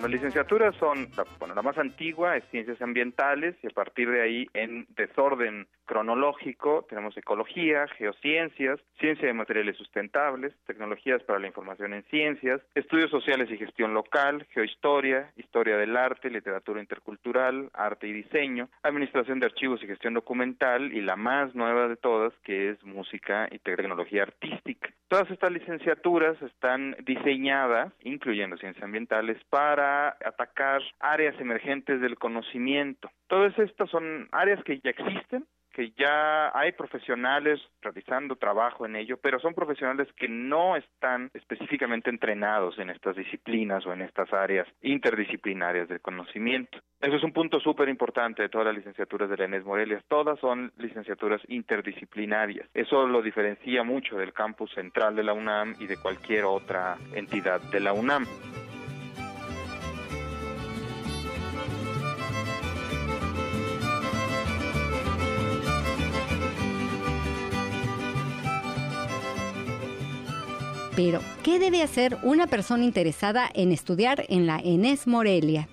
Las licenciaturas son, bueno, la más antigua es ciencias ambientales y a partir de ahí en desorden cronológico, tenemos ecología, geociencias, ciencia de materiales sustentables, tecnologías para la información en ciencias, estudios sociales y gestión local, geohistoria, historia del arte, literatura intercultural, arte y diseño, administración de archivos y gestión documental y la más nueva de todas que es música y tecnología artística. Todas estas licenciaturas están diseñadas, incluyendo ciencias ambientales, para atacar áreas emergentes del conocimiento. Todas estas son áreas que ya existen, que ya hay profesionales realizando trabajo en ello, pero son profesionales que no están específicamente entrenados en estas disciplinas o en estas áreas interdisciplinarias del conocimiento. Eso es un punto súper importante de todas las licenciaturas de la ENES Morelia. Todas son licenciaturas interdisciplinarias. Eso lo diferencia mucho del campus central de la UNAM y de cualquier otra entidad de la UNAM. Pero, ¿qué debe hacer una persona interesada en estudiar en la ENES Morelia?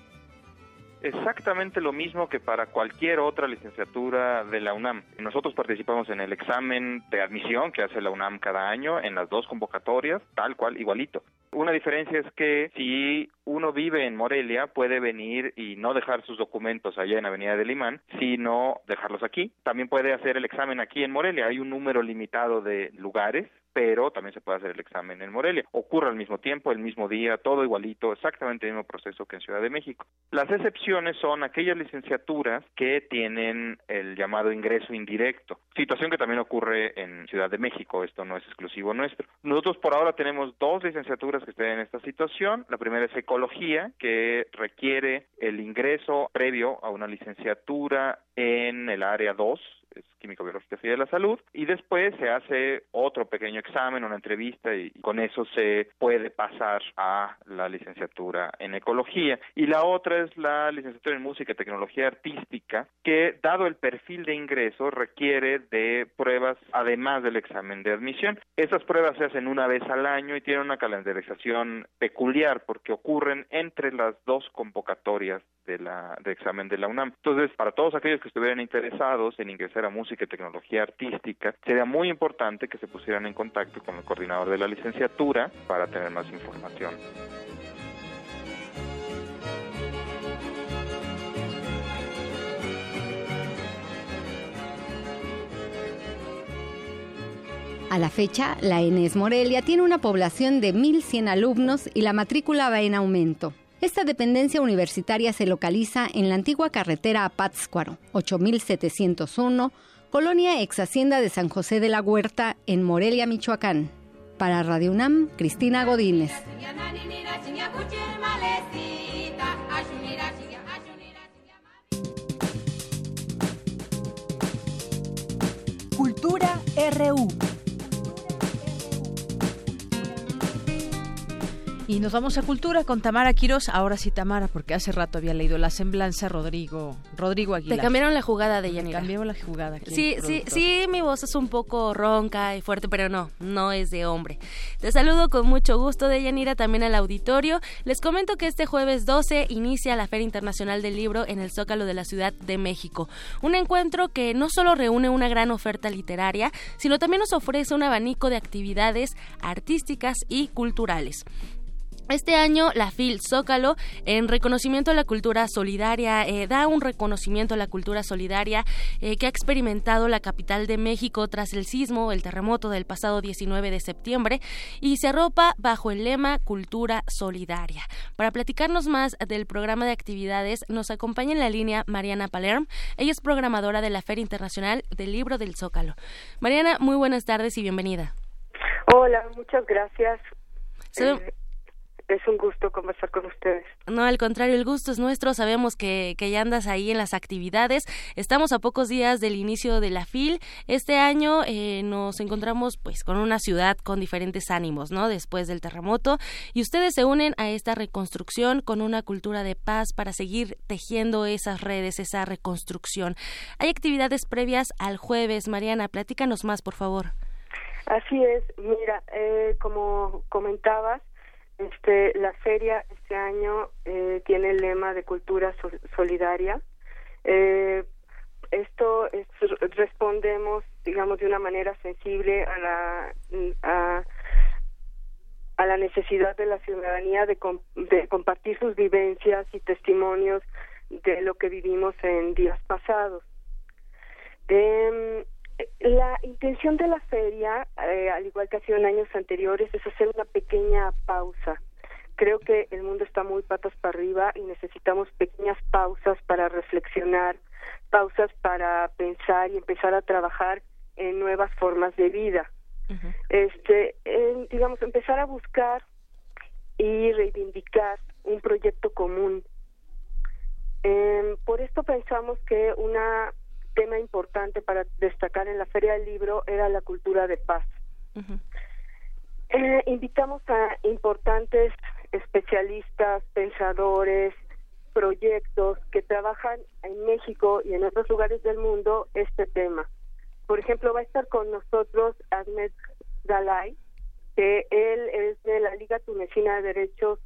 exactamente lo mismo que para cualquier otra licenciatura de la UNAM. Nosotros participamos en el examen de admisión que hace la UNAM cada año en las dos convocatorias, tal cual, igualito. Una diferencia es que si uno vive en Morelia, puede venir y no dejar sus documentos allá en Avenida del Imán, sino dejarlos aquí. También puede hacer el examen aquí en Morelia. Hay un número limitado de lugares pero también se puede hacer el examen en Morelia. Ocurre al mismo tiempo, el mismo día, todo igualito, exactamente el mismo proceso que en Ciudad de México. Las excepciones son aquellas licenciaturas que tienen el llamado ingreso indirecto, situación que también ocurre en Ciudad de México, esto no es exclusivo nuestro. Nosotros por ahora tenemos dos licenciaturas que están en esta situación. La primera es ecología, que requiere el ingreso previo a una licenciatura en el área 2 es químico biológica y de la salud, y después se hace otro pequeño examen, una entrevista, y con eso se puede pasar a la licenciatura en ecología. Y la otra es la licenciatura en música y tecnología artística, que dado el perfil de ingreso requiere de pruebas además del examen de admisión. Esas pruebas se hacen una vez al año y tienen una calendarización peculiar porque ocurren entre las dos convocatorias de la de examen de la UNAM. Entonces, para todos aquellos que estuvieran interesados en ingresar a música y tecnología artística, sería muy importante que se pusieran en contacto con el coordinador de la licenciatura para tener más información. A la fecha, la ENES Morelia tiene una población de 1.100 alumnos y la matrícula va en aumento. Esta dependencia universitaria se localiza en la antigua carretera a Pátzcuaro, 8701, colonia ex hacienda de San José de la Huerta, en Morelia, Michoacán. Para Radio UNAM, Cristina Godínez. Cultura RU. Y nos vamos a Cultura con Tamara Quiros. Ahora sí, Tamara, porque hace rato había leído la semblanza Rodrigo, Rodrigo Aguilar. Te cambiaron la jugada de Yanira. cambió la jugada. Sí, sí, sí, mi voz es un poco ronca y fuerte, pero no, no es de hombre. Te saludo con mucho gusto de Yanira, también al auditorio. Les comento que este jueves 12 inicia la Feria Internacional del Libro en el Zócalo de la Ciudad de México. Un encuentro que no solo reúne una gran oferta literaria, sino también nos ofrece un abanico de actividades artísticas y culturales. Este año la FIL Zócalo, en reconocimiento a la cultura solidaria, eh, da un reconocimiento a la cultura solidaria eh, que ha experimentado la capital de México tras el sismo, el terremoto del pasado 19 de septiembre, y se arropa bajo el lema Cultura Solidaria. Para platicarnos más del programa de actividades, nos acompaña en la línea Mariana Palerm. Ella es programadora de la Feria Internacional del Libro del Zócalo. Mariana, muy buenas tardes y bienvenida. Hola, muchas gracias es un gusto conversar con ustedes. No, al contrario, el gusto es nuestro. Sabemos que, que ya andas ahí en las actividades. Estamos a pocos días del inicio de la FIL. Este año eh, nos encontramos pues con una ciudad con diferentes ánimos, ¿no? Después del terremoto. Y ustedes se unen a esta reconstrucción con una cultura de paz para seguir tejiendo esas redes, esa reconstrucción. Hay actividades previas al jueves. Mariana, platícanos más, por favor. Así es. Mira, eh, como comentabas, este, la feria este año eh, tiene el lema de cultura solidaria. Eh, esto es, respondemos, digamos, de una manera sensible a la a, a la necesidad de la ciudadanía de, de compartir sus vivencias y testimonios de lo que vivimos en días pasados. Eh, la intención de la feria, eh, al igual que ha sido en años anteriores, es hacer una pequeña pausa. Creo que el mundo está muy patas para arriba y necesitamos pequeñas pausas para reflexionar, pausas para pensar y empezar a trabajar en nuevas formas de vida. Este, digamos, empezar a buscar y reivindicar un proyecto común. Eh, por esto pensamos que una tema importante para destacar en la Feria del Libro era la cultura de paz. eh, invitamos a importantes especialistas, pensadores, proyectos que trabajan en México y en otros lugares del mundo este tema. Por ejemplo, va a estar con nosotros Ahmed Dalai, que él es de la Liga Tunecina de Derechos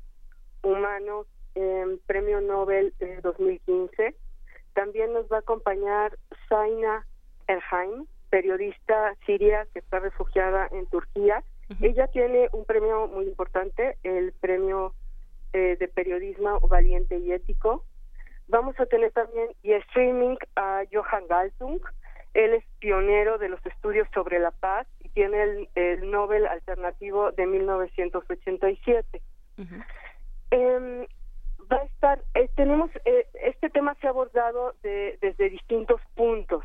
Humanos, eh, Premio Nobel de 2015 también nos va a acompañar Zaina Erhaim, periodista siria que está refugiada en Turquía. Ella tiene un premio muy importante, el premio eh, de periodismo valiente y ético. Vamos a tener también y streaming a Johan Galtung. Él es pionero de los estudios sobre la paz y tiene el, el Nobel alternativo de 1987 va a estar, eh, tenemos, eh, este tema se ha abordado de, desde distintos puntos.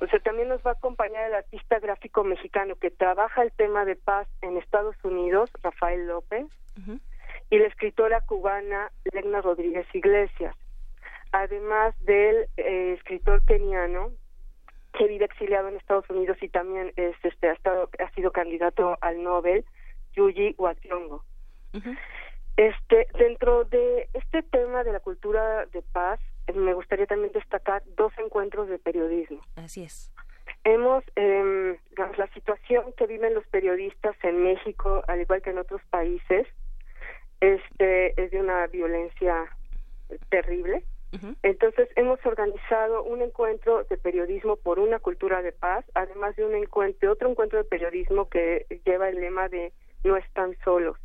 O sea, también nos va a acompañar el artista gráfico mexicano que trabaja el tema de paz en Estados Unidos, Rafael López, y la escritora cubana Legna Rodríguez Iglesias, además del eh, escritor keniano que vive exiliado en Estados Unidos y también es, este, ha, estado, ha sido candidato al Nobel, Yuji Wationgo. Este, dentro de este tema de la cultura de paz, me gustaría también destacar dos encuentros de periodismo. Así es. Hemos, eh, la situación que viven los periodistas en México, al igual que en otros países, este, es de una violencia terrible. Entonces, hemos organizado un encuentro de periodismo por una cultura de paz, además de un encuentro, otro encuentro de periodismo que lleva el lema de no están solos.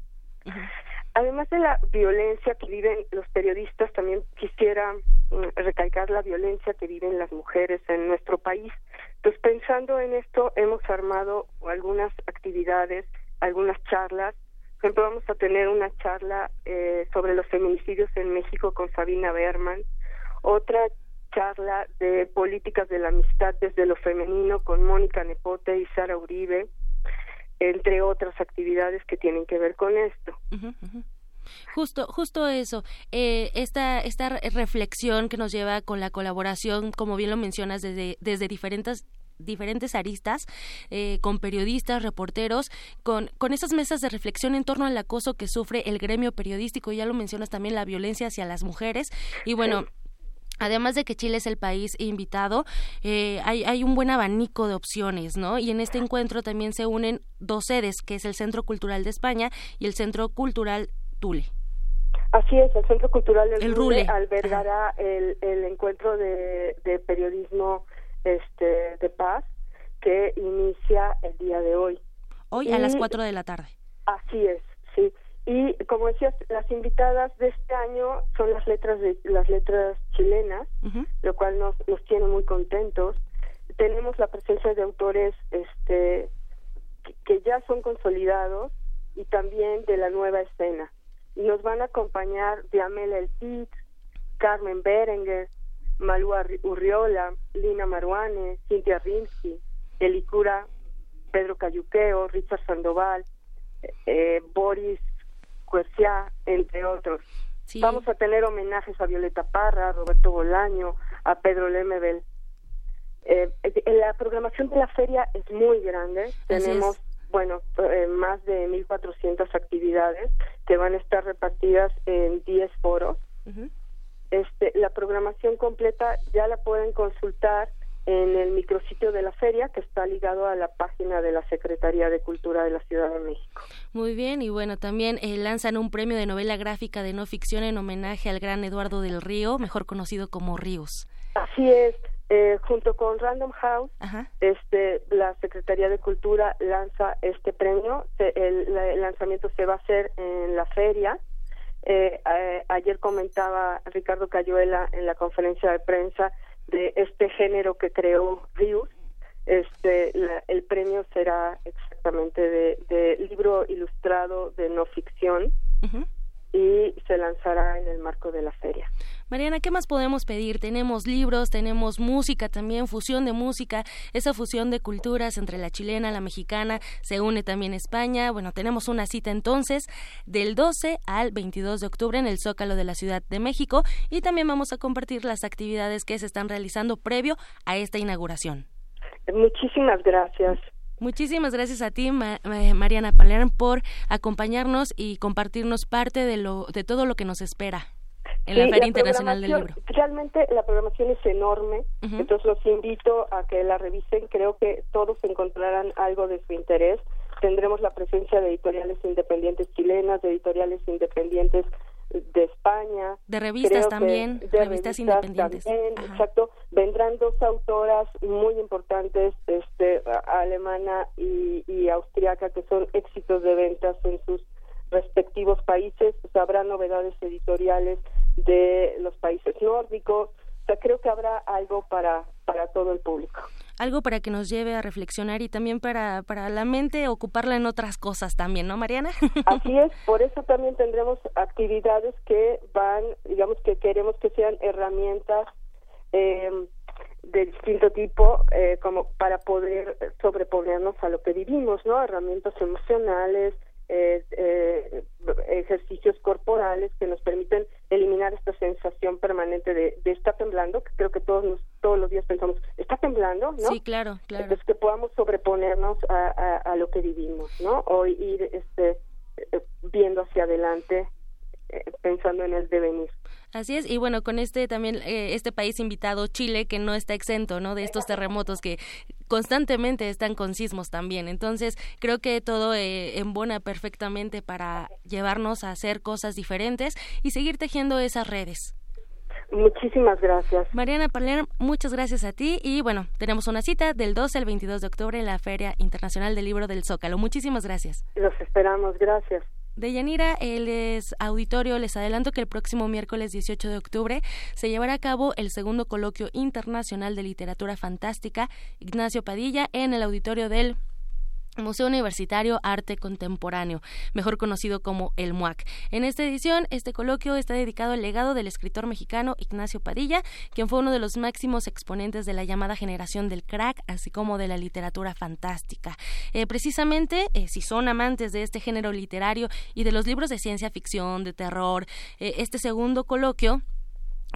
Además de la violencia que viven los periodistas, también quisiera mm, recalcar la violencia que viven las mujeres en nuestro país. Entonces, pensando en esto, hemos armado algunas actividades, algunas charlas. Por ejemplo, vamos a tener una charla eh, sobre los feminicidios en México con Sabina Berman, otra charla de políticas de la amistad desde lo femenino con Mónica Nepote y Sara Uribe, entre otras actividades que tienen que ver con esto. Justo, justo eso. Eh, esta, esta reflexión que nos lleva con la colaboración, como bien lo mencionas, desde, desde diferentes diferentes aristas, eh, con periodistas, reporteros, con, con esas mesas de reflexión en torno al acoso que sufre el gremio periodístico, ya lo mencionas también, la violencia hacia las mujeres. Y bueno, Además de que Chile es el país invitado, eh, hay, hay, un buen abanico de opciones, ¿no? Y en este encuentro también se unen dos sedes, que es el Centro Cultural de España y el Centro Cultural Tule. Así es, el Centro Cultural del Rule albergará el, el, encuentro de, de, periodismo este, de paz que inicia el día de hoy. Hoy a las 4 de la tarde. Así es, sí. Y como decías, las invitadas de este año son las letras de las letras chilenas, lo cual nos, nos tiene muy contentos. Tenemos la presencia de autores este que, ya son consolidados y también de la nueva escena. Y nos van a acompañar Diamela El Pit, Carmen Berenguer, Malúa Urriola, Lina Maruane, Cintia Rimsky, Elicura, Pedro Cayuqueo, Richard Sandoval, eh, Boris Cuercia, entre otros. Vamos a tener homenajes a Violeta Parra, a Roberto Bolaño, a Pedro Lemebel. Eh, la programación de la feria es muy grande. Tenemos, bueno, eh, más de 1.400 actividades que van a estar repartidas en 10 foros. este, la programación completa ya la pueden consultar en el micrositio de la feria que está ligado a la página de la Secretaría de Cultura de la Ciudad de México. Muy bien, y bueno, también eh, lanzan un premio de novela gráfica de no ficción en homenaje al gran Eduardo del Río, mejor conocido como Ríos. Así es, Eh, junto con Random House, este, la Secretaría de Cultura lanza este premio. el, lanzamiento se va a hacer en la feria. Eh, ayer comentaba Ricardo Cayuela en la conferencia de prensa de este género que creó Rius. Este, el premio será exactamente de, libro ilustrado de no ficción y se lanzará en el marco de la feria. Mariana, ¿qué más podemos pedir? Tenemos libros, tenemos música también, fusión de música, esa fusión de culturas entre la chilena, la mexicana, se une también España. Bueno, tenemos una cita entonces del 12 al 22 de octubre en el Zócalo de la Ciudad de México y también vamos a compartir las actividades que se están realizando previo a esta inauguración. Muchísimas gracias. Muchísimas gracias a ti, Mariana Palermo, por acompañarnos y compartirnos parte de, lo, de todo lo que nos espera en la Feria Internacional del Libro. Realmente la programación es enorme, entonces los invito a que la revisen. Creo que todos encontrarán algo de su interés. Tendremos la presencia de editoriales independientes chilenas, de editoriales independientes de España. De revistas también, de revistas, independientes. exacto. Vendrán dos autoras muy importantes, este, alemana y, y austriaca, que son éxitos de ventas en sus respectivos países. habrá novedades editoriales de los países nórdicos. O sea, creo que habrá algo para, para todo el público algo para que nos lleve a reflexionar y también para, para la mente ocuparla en otras cosas también, ¿no, Mariana? Así es, por eso también tendremos actividades que van, digamos que queremos que sean herramientas eh, de distinto tipo eh, como para poder sobreponernos a lo que vivimos, ¿no? Herramientas emocionales, eh, eh, ejercicios corporales que nos permiten eliminar esta sensación permanente de, de estar temblando, que creo que todos todos los días pensamos, está temblando, ¿no? Sí, claro, claro. Entonces que podamos sobreponernos a, a, lo que vivimos, ¿no? O ir este, eh, viendo hacia adelante, pensando en el devenir. Así es, y bueno, con este también, eh, este país invitado, Chile, que no está exento, ¿no? De estos terremotos que constantemente están con sismos también. Entonces, creo que todo eh, embona perfectamente para llevarnos a hacer cosas diferentes y seguir tejiendo esas redes. Muchísimas gracias. Mariana Palermo, muchas gracias a ti y bueno, tenemos una cita del 12 al 22 de octubre en la Feria Internacional del Libro del Zócalo. Muchísimas gracias. Los esperamos, gracias. De Yanira, él es auditorio. Les adelanto que el próximo miércoles 18 de octubre se llevará a cabo el segundo coloquio internacional de literatura fantástica Ignacio Padilla en el auditorio del Museo Universitario Arte Contemporáneo, mejor conocido como el MUAC. En esta edición, este coloquio está dedicado al legado del escritor mexicano Ignacio Padilla, quien fue uno de los máximos exponentes de la llamada generación del crack, así como de la literatura fantástica. Eh, precisamente, eh, si son amantes de este género literario y de los libros de ciencia ficción, de terror, eh, este segundo coloquio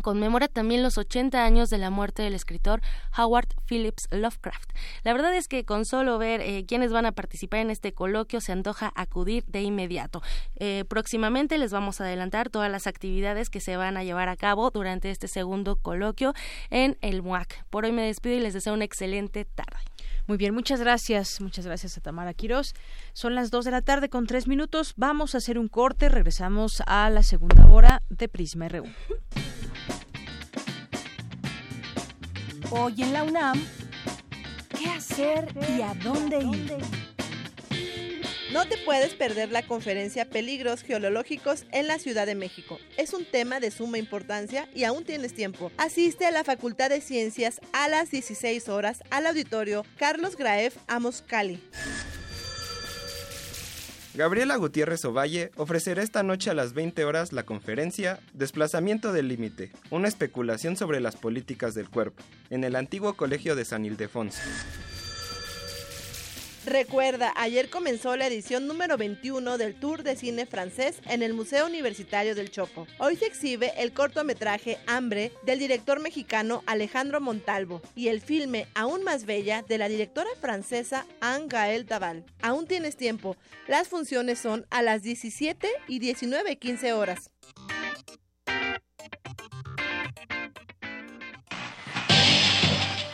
conmemora también los 80 años de la muerte del escritor Howard Phillips Lovecraft. La verdad es que con solo ver eh, quiénes van a participar en este coloquio se antoja acudir de inmediato. Eh, próximamente les vamos a adelantar todas las actividades que se van a llevar a cabo durante este segundo coloquio en el MUAC. Por hoy me despido y les deseo una excelente tarde. Muy bien, muchas gracias. Muchas gracias a Tamara Quirós. Son las dos de la tarde con tres minutos. Vamos a hacer un corte. Regresamos a la segunda hora de Prisma RU. Hoy en la UNAM, ¿qué hacer y a dónde ir? No te puedes perder la conferencia Peligros Geológicos en la Ciudad de México. Es un tema de suma importancia y aún tienes tiempo. Asiste a la Facultad de Ciencias a las 16 horas al auditorio Carlos Graef Amos Cali. Gabriela Gutiérrez Ovalle ofrecerá esta noche a las 20 horas la conferencia Desplazamiento del Límite, una especulación sobre las políticas del cuerpo, en el antiguo Colegio de San Ildefonso. Recuerda, ayer comenzó la edición número 21 del Tour de Cine Francés en el Museo Universitario del Chopo. Hoy se exhibe el cortometraje Hambre del director mexicano Alejandro Montalvo y el filme Aún más bella de la directora francesa Anne Gaël Daval. Aún tienes tiempo. Las funciones son a las 17 y 19.15 horas.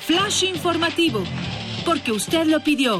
Flash informativo, porque usted lo pidió.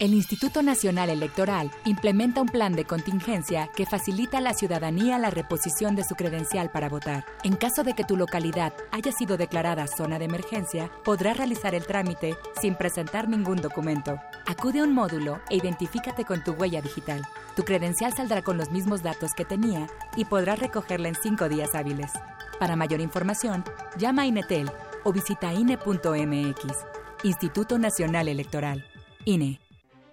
El Instituto Nacional Electoral implementa un plan de contingencia que facilita a la ciudadanía la reposición de su credencial para votar. En caso de que tu localidad haya sido declarada zona de emergencia, podrás realizar el trámite sin presentar ningún documento. Acude a un módulo e identifícate con tu huella digital. Tu credencial saldrá con los mismos datos que tenía y podrás recogerla en cinco días hábiles. Para mayor información, llama a Inetel o visita INE.mx. Instituto Nacional Electoral. INE.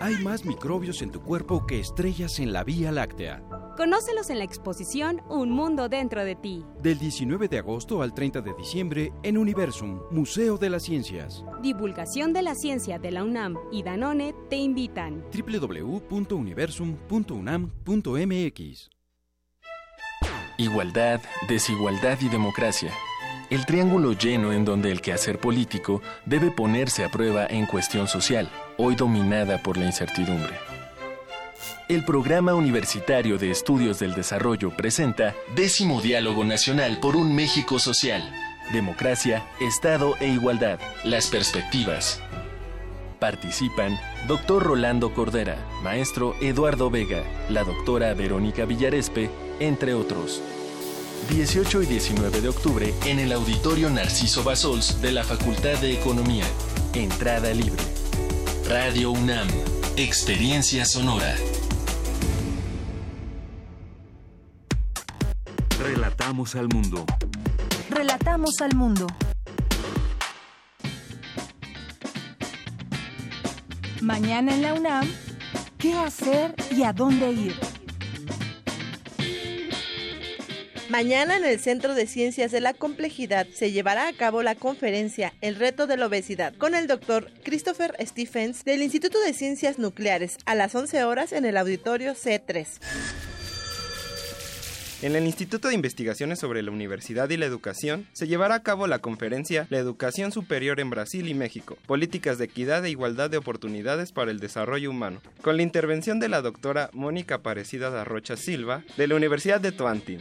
Hay más microbios en tu cuerpo que estrellas en la Vía Láctea. Conócelos en la exposición Un Mundo Dentro de Ti. Del 19 de agosto al 30 de diciembre en Universum, Museo de las Ciencias. Divulgación de la Ciencia de la UNAM y Danone te invitan. www.universum.unam.mx Igualdad, desigualdad y democracia. El triángulo lleno en donde el quehacer político debe ponerse a prueba en cuestión social, hoy dominada por la incertidumbre. El Programa Universitario de Estudios del Desarrollo presenta Décimo Diálogo Nacional por un México Social. Democracia, Estado e Igualdad. Las perspectivas. Participan Dr. Rolando Cordera, Maestro Eduardo Vega, la doctora Verónica Villarespe, entre otros. 18 y 19 de octubre en el Auditorio Narciso Basols de la Facultad de Economía. Entrada libre. Radio UNAM. Experiencia sonora. Relatamos al mundo. Relatamos al mundo. Mañana en la UNAM, ¿qué hacer y a dónde ir? Mañana en el Centro de Ciencias de la Complejidad se llevará a cabo la conferencia El reto de la obesidad con el doctor Christopher Stephens del Instituto de Ciencias Nucleares a las 11 horas en el auditorio C3. En el Instituto de Investigaciones sobre la Universidad y la Educación se llevará a cabo la conferencia La Educación Superior en Brasil y México, Políticas de Equidad e Igualdad de Oportunidades para el Desarrollo Humano, con la intervención de la doctora Mónica Aparecida da Rocha Silva de la Universidad de Toantín.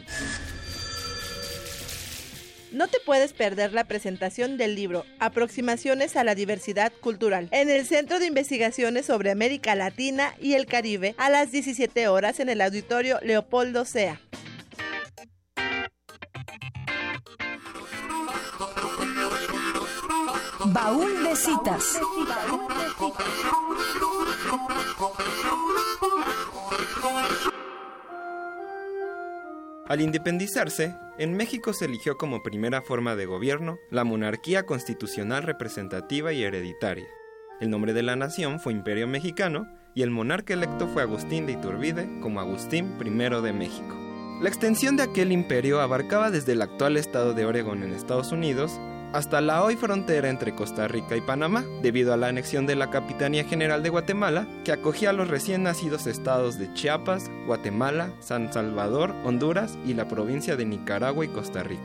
No te puedes perder la presentación del libro Aproximaciones a la Diversidad Cultural en el Centro de Investigaciones sobre América Latina y el Caribe a las 17 horas en el auditorio Leopoldo Sea. Baúl de citas. Al independizarse, en México se eligió como primera forma de gobierno la monarquía constitucional representativa y hereditaria. El nombre de la nación fue Imperio Mexicano y el monarca electo fue Agustín de Iturbide como Agustín I de México. La extensión de aquel imperio abarcaba desde el actual estado de Oregón en Estados Unidos hasta la hoy frontera entre Costa Rica y Panamá, debido a la anexión de la Capitanía General de Guatemala, que acogía a los recién nacidos estados de Chiapas, Guatemala, San Salvador, Honduras y la provincia de Nicaragua y Costa Rica.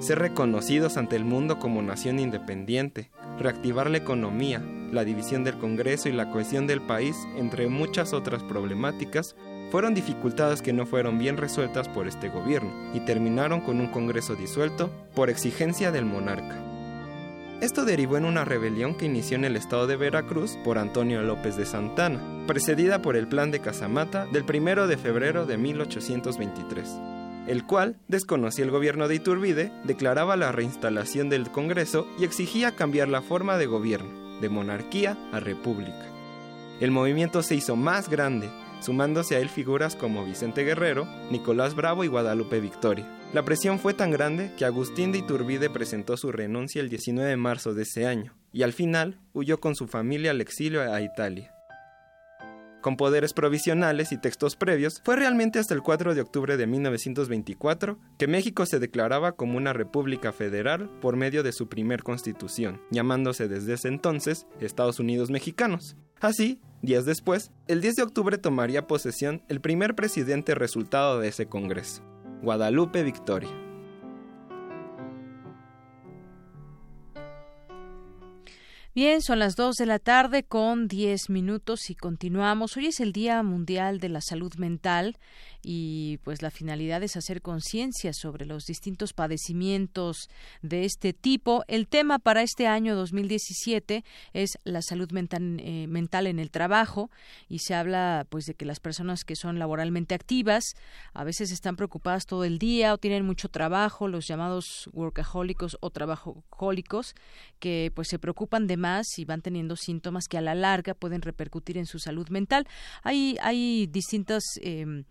Ser reconocidos ante el mundo como nación independiente, reactivar la economía, la división del Congreso y la cohesión del país, entre muchas otras problemáticas, fueron dificultades que no fueron bien resueltas por este gobierno y terminaron con un Congreso disuelto por exigencia del monarca. Esto derivó en una rebelión que inició en el estado de Veracruz por Antonio López de Santana, precedida por el Plan de Casamata del 1 de febrero de 1823, el cual desconocía el gobierno de Iturbide, declaraba la reinstalación del Congreso y exigía cambiar la forma de gobierno, de monarquía a república. El movimiento se hizo más grande sumándose a él figuras como Vicente Guerrero, Nicolás Bravo y Guadalupe Victoria. La presión fue tan grande que Agustín de Iturbide presentó su renuncia el 19 de marzo de ese año y al final huyó con su familia al exilio a Italia. Con poderes provisionales y textos previos, fue realmente hasta el 4 de octubre de 1924 que México se declaraba como una república federal por medio de su primer constitución, llamándose desde ese entonces Estados Unidos Mexicanos. Así, días después, el 10 de octubre tomaría posesión el primer presidente resultado de ese Congreso, Guadalupe Victoria. Bien, son las 2 de la tarde con 10 minutos y continuamos. Hoy es el Día Mundial de la Salud Mental y pues la finalidad es hacer conciencia sobre los distintos padecimientos de este tipo. El tema para este año 2017 es la salud mental, eh, mental en el trabajo y se habla pues de que las personas que son laboralmente activas a veces están preocupadas todo el día o tienen mucho trabajo, los llamados workahólicos o trabajólicos que pues se preocupan de más y van teniendo síntomas que a la larga pueden repercutir en su salud mental. Hay hay distintas eh,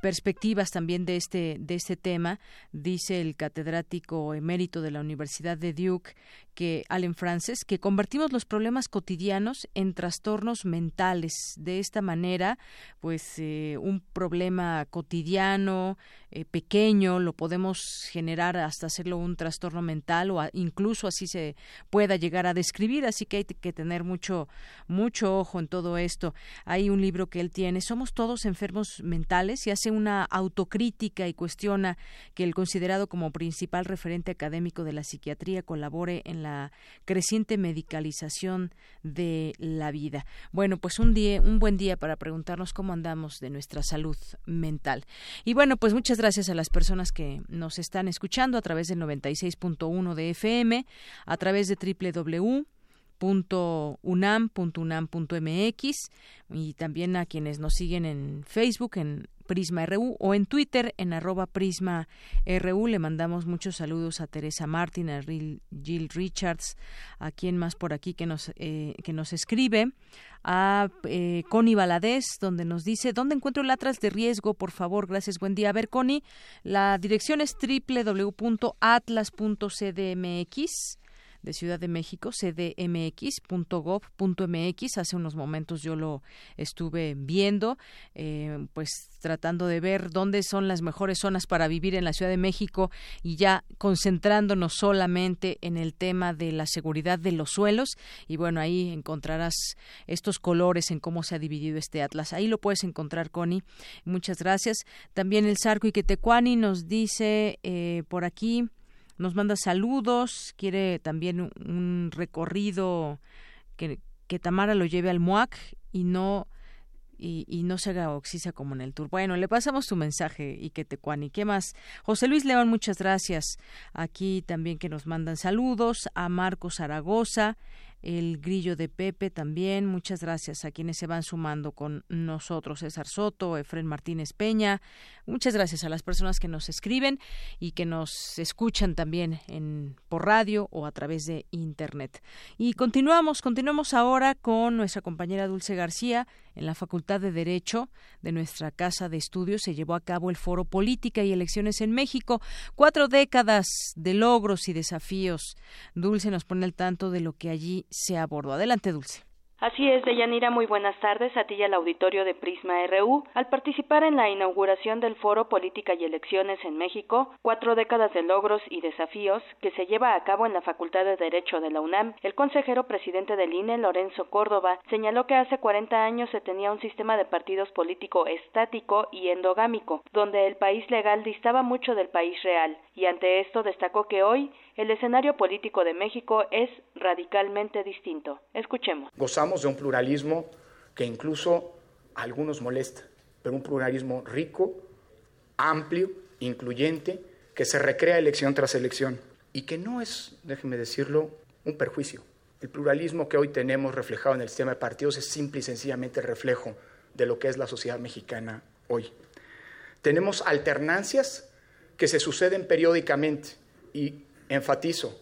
perspectivas también de este de este tema dice el catedrático emérito de la Universidad de Duke que Allen Frances que convertimos los problemas cotidianos en trastornos mentales. De esta manera pues eh, un problema cotidiano eh, pequeño lo podemos generar hasta hacerlo un trastorno mental o incluso así se pueda llegar a describir. Así que hay que tener mucho mucho ojo en todo esto. Hay un libro que él tiene somos todos enfermos mentales y hace una autocrítica y cuestiona que el considerado como principal referente académico de la psiquiatría colabore en la creciente medicalización de la vida. Bueno, pues un día, un buen día para preguntarnos cómo andamos de nuestra salud mental. Y bueno, pues muchas gracias a las personas que nos están escuchando a través del 96.1 de FM, a través de www .unam.unam.mx y también a quienes nos siguen en Facebook, en Prisma RU o en Twitter en arroba Prisma RU. Le mandamos muchos saludos a Teresa Martin, a Jill Richards, a quien más por aquí que nos, eh, que nos escribe, a eh, Connie Valadez, donde nos dice, ¿dónde encuentro atlas de riesgo? Por favor, gracias, buen día. A ver, Connie, la dirección es www.atlas.cdmx de Ciudad de México, cdmx.gov.mx. Hace unos momentos yo lo estuve viendo, eh, pues tratando de ver dónde son las mejores zonas para vivir en la Ciudad de México y ya concentrándonos solamente en el tema de la seguridad de los suelos. Y bueno, ahí encontrarás estos colores en cómo se ha dividido este atlas. Ahí lo puedes encontrar, Connie. Muchas gracias. También el Sarco Iquetecuani nos dice eh, por aquí nos manda saludos, quiere también un, recorrido que, que, Tamara lo lleve al MUAC y no y, no se haga oxisa como en el tour. Bueno, le pasamos tu mensaje y que te cuani. ¿Qué más? José Luis León, muchas gracias. Aquí también que nos mandan saludos a Marcos Zaragoza, el grillo de Pepe también. Muchas gracias a quienes se van sumando con nosotros, César Soto, Efren Martínez Peña. Muchas gracias a las personas que nos escriben y que nos escuchan también en, por radio o a través de Internet. Y continuamos, continuamos ahora con nuestra compañera Dulce García en la Facultad de Derecho de nuestra Casa de Estudios se llevó a cabo el Foro Política y Elecciones en México. Cuatro décadas de logros y desafíos. Dulce nos pone al tanto de lo que allí se abordó. Adelante, Dulce. Así es, Deyanira, muy buenas tardes a ti y al auditorio de Prisma RU. Al participar en la inauguración del Foro Política y Elecciones en México, cuatro décadas de logros y desafíos, que se lleva a cabo en la Facultad de Derecho de la UNAM, el consejero presidente del INE, Lorenzo Córdoba, señaló que hace 40 años se tenía un sistema de partidos político estático y endogámico, donde el país legal distaba mucho del país real, y ante esto destacó que hoy el escenario político de México es radicalmente distinto. Escuchemos. Gozamos de un pluralismo que incluso a algunos molesta, pero un pluralismo rico, amplio, incluyente, que se recrea elección tras elección y que no es, déjenme decirlo, un perjuicio. El pluralismo que hoy tenemos reflejado en el sistema de partidos es simple y sencillamente reflejo de lo que es la sociedad mexicana hoy. Tenemos alternancias que se suceden periódicamente y Enfatizo,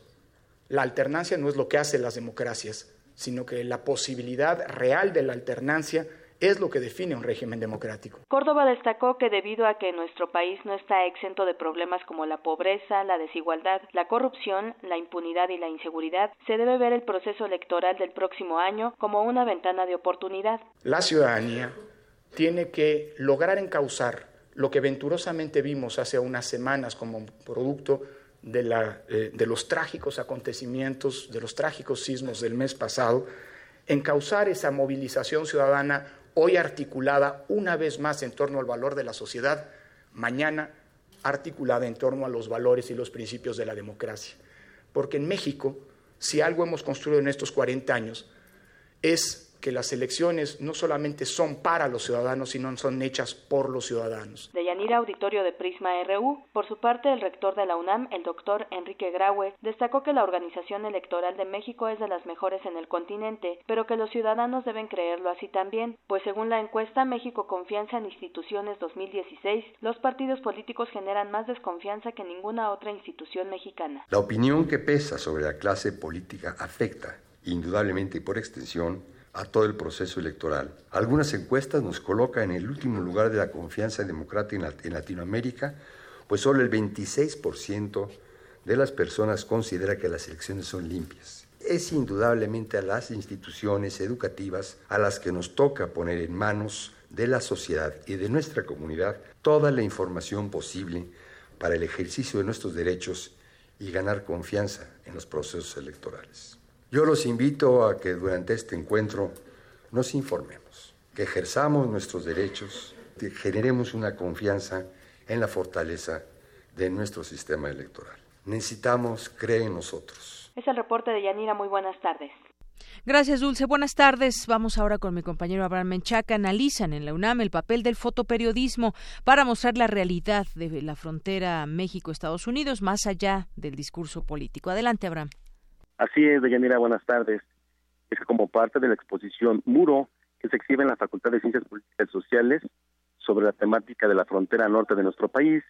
la alternancia no es lo que hacen las democracias, sino que la posibilidad real de la alternancia es lo que define un régimen democrático. Córdoba destacó que debido a que nuestro país no está exento de problemas como la pobreza, la desigualdad, la corrupción, la impunidad y la inseguridad, se debe ver el proceso electoral del próximo año como una ventana de oportunidad. La ciudadanía tiene que lograr encauzar lo que venturosamente vimos hace unas semanas como producto de, la, eh, de los trágicos acontecimientos, de los trágicos sismos del mes pasado, encauzar esa movilización ciudadana hoy articulada una vez más en torno al valor de la sociedad, mañana articulada en torno a los valores y los principios de la democracia. Porque en México, si algo hemos construido en estos 40 años, es que las elecciones no solamente son para los ciudadanos, sino son hechas por los ciudadanos. De Yanira Auditorio de Prisma RU, por su parte, el rector de la UNAM, el doctor Enrique Graue, destacó que la organización electoral de México es de las mejores en el continente, pero que los ciudadanos deben creerlo así también, pues según la encuesta México Confianza en Instituciones 2016, los partidos políticos generan más desconfianza que ninguna otra institución mexicana. La opinión que pesa sobre la clase política afecta, indudablemente y por extensión, a todo el proceso electoral. Algunas encuestas nos colocan en el último lugar de la confianza democrática en Latinoamérica, pues solo el 26% de las personas considera que las elecciones son limpias. Es indudablemente a las instituciones educativas a las que nos toca poner en manos de la sociedad y de nuestra comunidad toda la información posible para el ejercicio de nuestros derechos y ganar confianza en los procesos electorales. Yo los invito a que durante este encuentro nos informemos, que ejerzamos nuestros derechos, que generemos una confianza en la fortaleza de nuestro sistema electoral. Necesitamos creer en nosotros. Es el reporte de Yanira. Muy buenas tardes. Gracias, Dulce. Buenas tardes. Vamos ahora con mi compañero Abraham Menchaca. Analizan en la UNAM el papel del fotoperiodismo para mostrar la realidad de la frontera México-Estados Unidos más allá del discurso político. Adelante, Abraham. Así es, Deyanira, buenas tardes. Es que como parte de la exposición Muro, que se exhibe en la Facultad de Ciencias Políticas y Sociales sobre la temática de la frontera norte de nuestro país,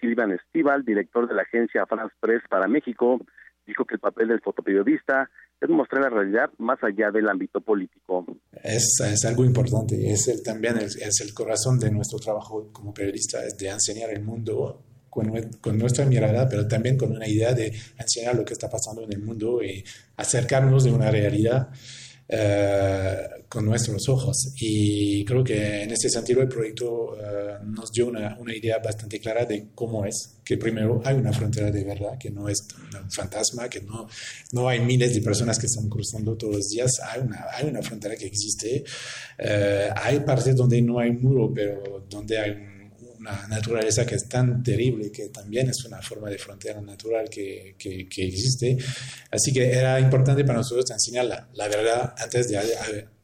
Silvan Estival, director de la agencia France Press para México, dijo que el papel del fotoperiodista es mostrar la realidad más allá del ámbito político. Es, es algo importante, es el, también es, es el corazón de nuestro trabajo como periodista, es de enseñar el mundo con, nuestra mirada, pero también con una idea de enseñar lo que está pasando en el mundo y acercarnos de una realidad eh, con nuestros ojos. Y creo que en ese sentido el proyecto eh, nos dio una, una, idea bastante clara de cómo es, que primero hay una frontera de verdad, que no es un fantasma, que no, no hay miles de personas que están cruzando todos los días, hay una, hay una frontera que existe. Eh, hay partes donde no hay muro, pero donde hay un una naturaleza que es tan terrible que también es una forma de frontera natural que, que, existe. Así que era importante para nosotros enseñar la, la verdad antes de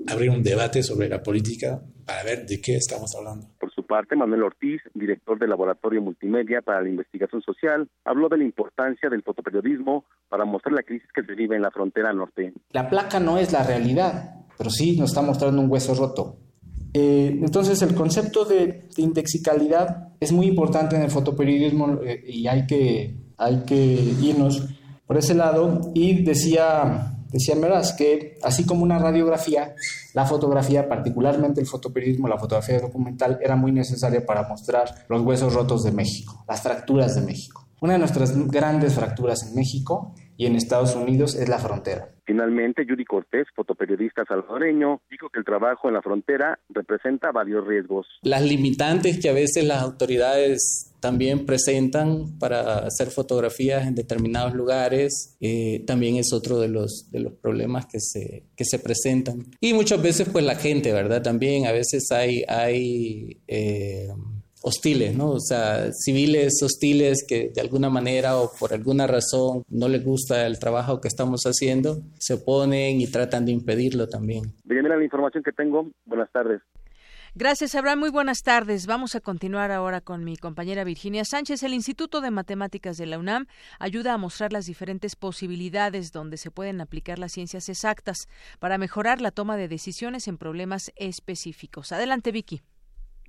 abrir un debate sobre la política para ver de qué estamos hablando. Por su parte, Manuel Ortiz, director del Laboratorio Multimedia para la Investigación Social, habló de la importancia del fotoperiodismo para mostrar la crisis que se vive en la frontera norte. La placa no es la realidad, pero sí nos está mostrando un hueso roto eh, entonces el concepto de, indexicalidad es muy importante en el fotoperiodismo eh, y hay que, hay que irnos por ese lado. Y decía, decía Meraz que así como una radiografía, la fotografía, particularmente el fotoperiodismo, la fotografía documental, era muy necesaria para mostrar los huesos rotos de México, las fracturas de México. Una de nuestras grandes fracturas en México y en Estados Unidos es la frontera. Finalmente, Judy Cortés, fotoperiodista salvadoreño, dijo que el trabajo en la frontera representa varios riesgos. Las limitantes que a veces las autoridades también presentan para hacer fotografías en determinados lugares, eh, también es otro de los, de los problemas que se, que se presentan. Y muchas veces, pues la gente, ¿verdad? También a veces hay, hay eh, hostiles, ¿no? O sea, civiles hostiles que de alguna manera o por alguna razón no les gusta el trabajo que estamos haciendo, se oponen y tratan de impedirlo también. Bien, la información que tengo. Buenas tardes. Gracias, Abraham. Muy buenas tardes. Vamos a continuar ahora con mi compañera Virginia Sánchez. El Instituto de Matemáticas de la UNAM ayuda a mostrar las diferentes posibilidades donde se pueden aplicar las ciencias exactas para mejorar la toma de decisiones en problemas específicos. Adelante, Vicky.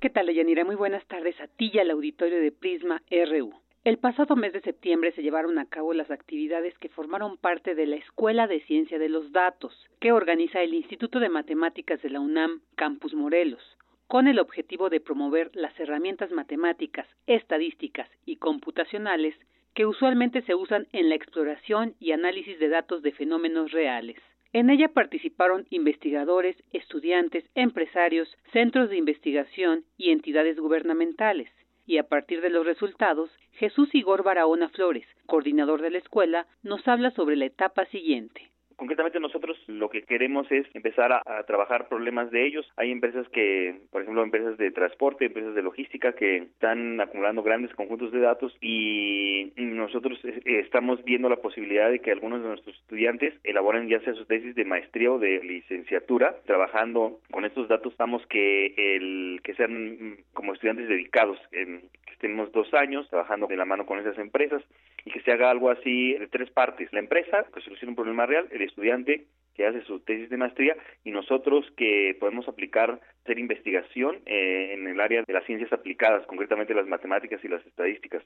¿Qué tal, Yanira? Muy buenas tardes a ti y al auditorio de Prisma RU. El pasado mes de septiembre se llevaron a cabo las actividades que formaron parte de la Escuela de Ciencia de los Datos, que organiza el Instituto de Matemáticas de la UNAM Campus Morelos, con el objetivo de promover las herramientas matemáticas, estadísticas y computacionales que usualmente se usan en la exploración y análisis de datos de fenómenos reales. En ella participaron investigadores, estudiantes, empresarios, centros de investigación y entidades gubernamentales y a partir de los resultados, Jesús Igor Barahona Flores, coordinador de la escuela, nos habla sobre la etapa siguiente. Concretamente nosotros lo que queremos es empezar a, trabajar problemas de ellos. Hay empresas que, por ejemplo, empresas de transporte, empresas de logística que están acumulando grandes conjuntos de datos y nosotros eh, estamos viendo la posibilidad de que algunos de nuestros estudiantes elaboren ya sea su tesis de maestría o de licenciatura trabajando con estos datos. Estamos que el que sean como estudiantes dedicados, en, que estemos dos años trabajando de la mano con esas empresas y que se haga algo así de tres partes. La empresa que soluciona un problema real, el estudiante que hace su tesis de maestría y nosotros que podemos aplicar, hacer investigación eh, en el área de las ciencias aplicadas, concretamente las matemáticas y las estadísticas.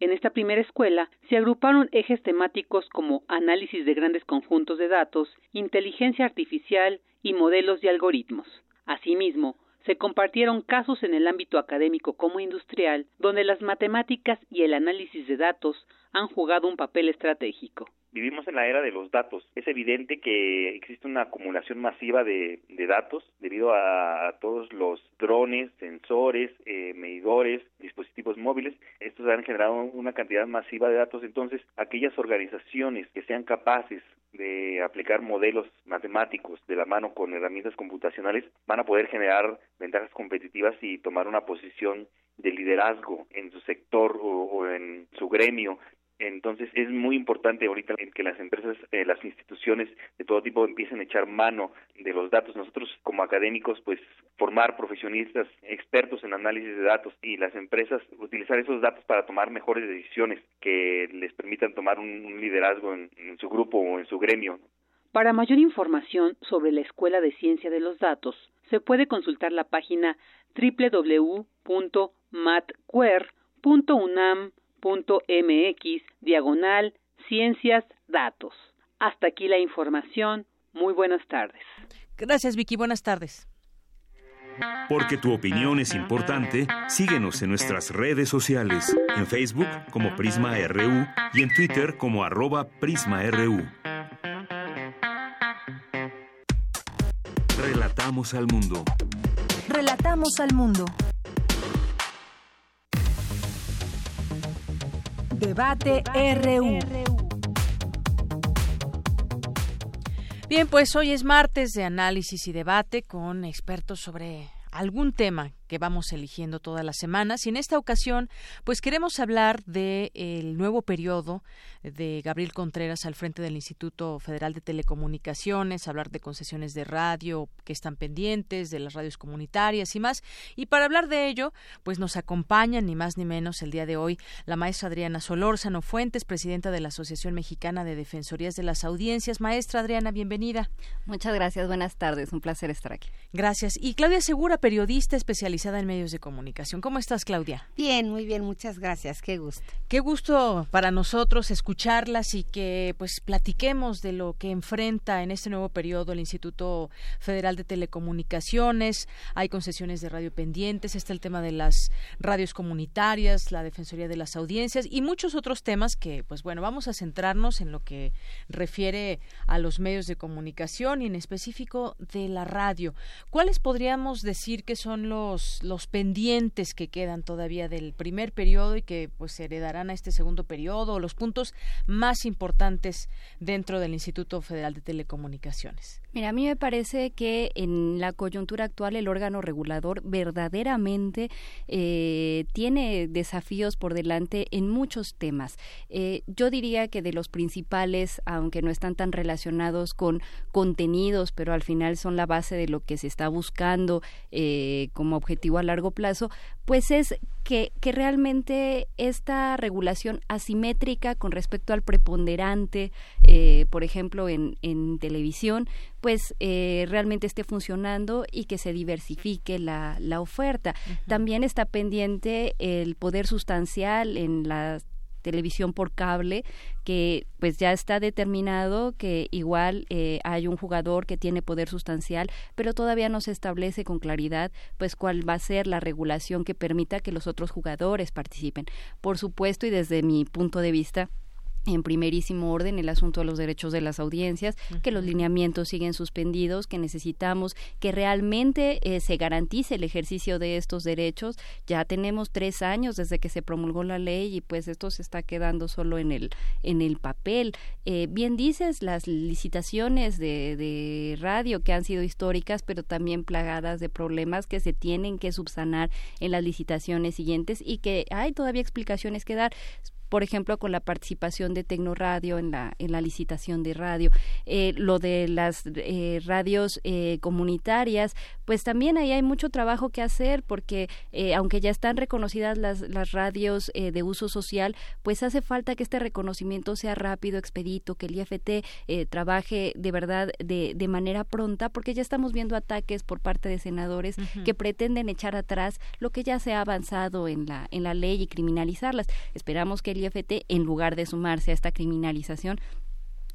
En esta primera escuela se agruparon ejes temáticos como análisis de grandes conjuntos de datos, inteligencia artificial y modelos y algoritmos. Asimismo, se compartieron casos en el ámbito académico como industrial, donde las matemáticas y el análisis de datos han jugado un papel estratégico. Vivimos en la era de los datos. Es evidente que existe una acumulación masiva de, datos debido a, todos los drones, sensores, eh, medidores, dispositivos móviles. Estos han generado una cantidad masiva de datos. Entonces, aquellas organizaciones que sean capaces de aplicar modelos matemáticos de la mano con herramientas computacionales van a poder generar ventajas competitivas y tomar una posición de liderazgo en su sector o en su gremio entonces es muy importante ahorita que las empresas, eh, las instituciones de todo tipo empiecen a echar mano de los datos. Nosotros como académicos, pues formar profesionistas expertos en análisis de datos y las empresas utilizar esos datos para tomar mejores decisiones que les permitan tomar un, liderazgo en, en su grupo o en su gremio. Para mayor información sobre la Escuela de Ciencia de los Datos, se puede consultar la página www.matquer.unam mx diagonal ciencias datos. Hasta aquí la información. Muy buenas tardes. Gracias, Vicky. Buenas tardes. Porque tu opinión es importante, síguenos en nuestras redes sociales, en Facebook como Prisma RU y en Twitter como arroba PrismaRU. Relatamos al mundo. Relatamos al mundo. Debate RU. Bien, pues hoy es martes de análisis y debate con expertos sobre algún tema que vamos eligiendo todas las semanas y en esta ocasión pues queremos hablar del el nuevo periodo de Gabriel Contreras al frente del Instituto Federal de Telecomunicaciones, hablar de concesiones de radio que están pendientes, de las radios comunitarias y más. Y para hablar de ello, pues nos acompaña ni más ni menos el día de hoy la maestra Adriana Solórzano Fuentes, presidenta de la Asociación Mexicana de Defensorías de las Audiencias. Maestra Adriana, bienvenida. Muchas gracias, buenas tardes, un placer estar aquí. Gracias. Y Claudia Segura, periodista especializada en medios de comunicación. ¿Cómo estás, Claudia? Bien, muy bien, muchas gracias. Qué gusto. Qué gusto para nosotros escuchar escucharlas y que pues platiquemos de lo que enfrenta en este nuevo periodo el Instituto Federal de Telecomunicaciones. Hay concesiones de radio pendientes, está el tema de las radios comunitarias, la Defensoría de las Audiencias y muchos otros temas que pues bueno, vamos a centrarnos en lo que refiere a los medios de comunicación y en específico de la radio. ¿Cuáles podríamos decir que son los los pendientes que quedan todavía del primer periodo y que pues se heredarán a este segundo periodo, los puntos más importantes dentro del Instituto Federal de Telecomunicaciones? Mira, a mí me parece que en la coyuntura actual el órgano regulador verdaderamente eh, tiene desafíos por delante en muchos temas. Eh, yo diría que de los principales, aunque no están tan relacionados con contenidos, pero al final son la base de lo que se está buscando eh, como objetivo a largo plazo, pues es que, que realmente esta regulación asimétrica con respecto al preponderante, eh, por ejemplo, en, en televisión, pues eh, realmente esté funcionando y que se diversifique la, la oferta. También está pendiente el poder sustancial en las televisión por cable que pues ya está determinado que igual eh, hay un jugador que tiene poder sustancial pero todavía no se establece con claridad pues cuál va a ser la regulación que permita que los otros jugadores participen. Por supuesto y desde mi punto de vista en primerísimo orden el asunto de los derechos de las audiencias, que los lineamientos siguen suspendidos, que necesitamos que realmente eh, se garantice el ejercicio de estos derechos. Ya tenemos tres años desde que se promulgó la ley y pues esto se está quedando solo en el en el papel. Eh, bien dices las licitaciones de, de radio que han sido históricas, pero también plagadas de problemas que se tienen que subsanar en las licitaciones siguientes y que hay todavía explicaciones que dar por ejemplo, con la participación de Tecnoradio en la, en la licitación de radio. Eh, lo de las eh, radios eh, comunitarias, pues también ahí hay mucho trabajo que hacer porque aunque ya están reconocidas las, las radios de uso social, pues hace falta que este reconocimiento sea rápido, expedito, que el IFT trabaje de verdad de, de manera pronta, porque ya estamos viendo ataques por parte de senadores que pretenden echar atrás lo que ya se ha avanzado en la, en la ley y criminalizarlas. Esperamos que En lugar de sumarse a esta criminalización,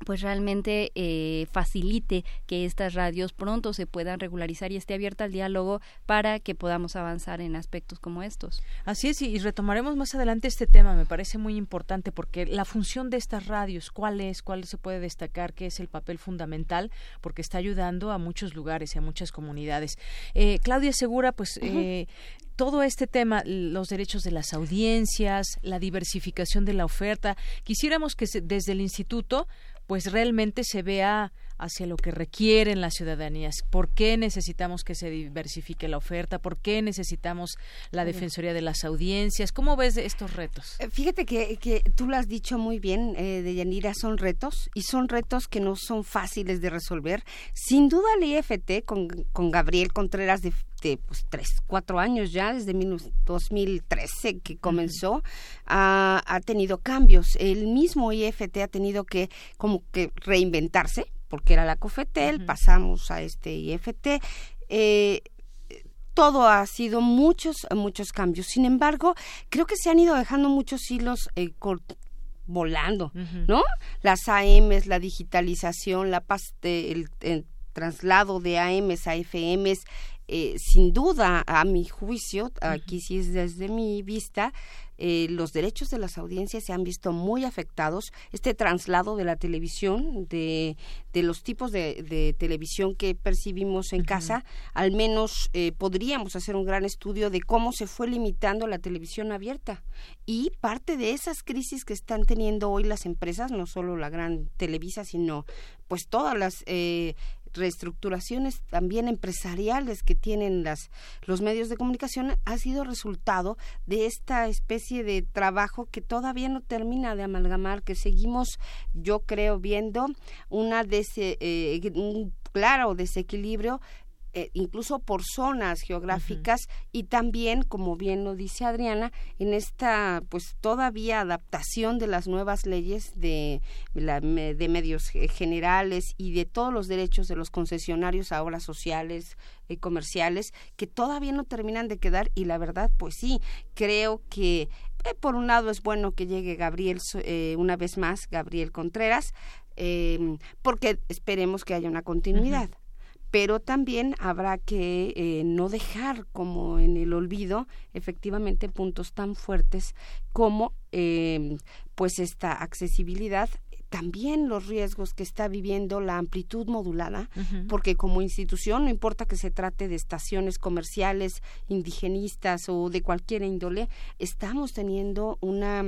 pues realmente eh, facilite que estas radios pronto se puedan regularizar y esté abierta al diálogo para que podamos avanzar en aspectos como estos. Así es, y retomaremos más adelante este tema, me parece muy importante porque la función de estas radios, ¿cuál es? ¿Cuál se puede destacar? ¿Qué es el papel fundamental? Porque está ayudando a muchos lugares y a muchas comunidades. Eh, Claudia Segura, pues eh, todo este tema, los derechos de las audiencias, la diversificación de la oferta, quisiéramos que desde el instituto pues realmente se vea hacia lo que requieren las ciudadanías. ¿Por qué necesitamos que se diversifique la oferta? ¿Por qué necesitamos la Defensoría de las Audiencias? ¿Cómo ves estos retos? Eh, fíjate que, tú lo has dicho muy bien, eh, Deyanira, son retos y son retos que no son fáciles de resolver. Sin duda el IFT con, con Gabriel Contreras de, pues, tres, cuatro años ya, desde 2013 que comenzó, ha, ha, tenido cambios. El mismo IFT ha tenido que como que reinventarse porque era la COFETEL, pasamos a este IFT. Eh, todo ha sido muchos, muchos cambios. Sin embargo, creo que se han ido dejando muchos hilos eh, volando, ¿no? Las AMs, la digitalización, la el, traslado de AMs a FMs, eh, sin duda, a mi juicio, aquí sí es desde mi vista, eh, los derechos de las audiencias se han visto muy afectados. Este traslado de la televisión, de, de los tipos de, televisión que percibimos en casa, al menos eh, podríamos hacer un gran estudio de cómo se fue limitando la televisión abierta. Y parte de esas crisis que están teniendo hoy las empresas, no solo la gran Televisa, sino pues todas las eh, reestructuraciones también empresariales que tienen las, los medios de comunicación ha sido resultado de esta especie de trabajo que todavía no termina de amalgamar, que seguimos, yo creo, viendo una eh, un claro desequilibrio eh, incluso por zonas geográficas y también, como bien lo dice Adriana, en esta pues todavía adaptación de las nuevas leyes de, de medios generales y de todos los derechos de los concesionarios ahora sociales y comerciales que todavía no terminan de quedar y la verdad pues sí, creo que eh, por un lado es bueno que llegue Gabriel eh, una vez más, Gabriel Contreras, porque esperemos que haya una continuidad pero también habrá que eh, no dejar como en el olvido efectivamente puntos tan fuertes como eh, pues esta accesibilidad también los riesgos que está viviendo la amplitud modulada, porque como institución, no importa que se trate de estaciones comerciales, indigenistas o de cualquier índole, estamos teniendo una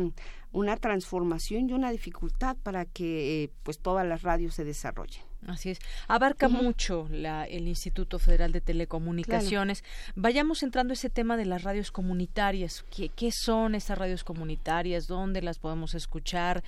una transformación y una dificultad para que eh, pues todas las radios se desarrollen. Así es. Abarca mucho la, el Instituto Federal de Telecomunicaciones. Vayamos entrando a ese tema de las radios comunitarias. ¿Qué, ¿Qué, son estas radios comunitarias? ¿Dónde las podemos escuchar?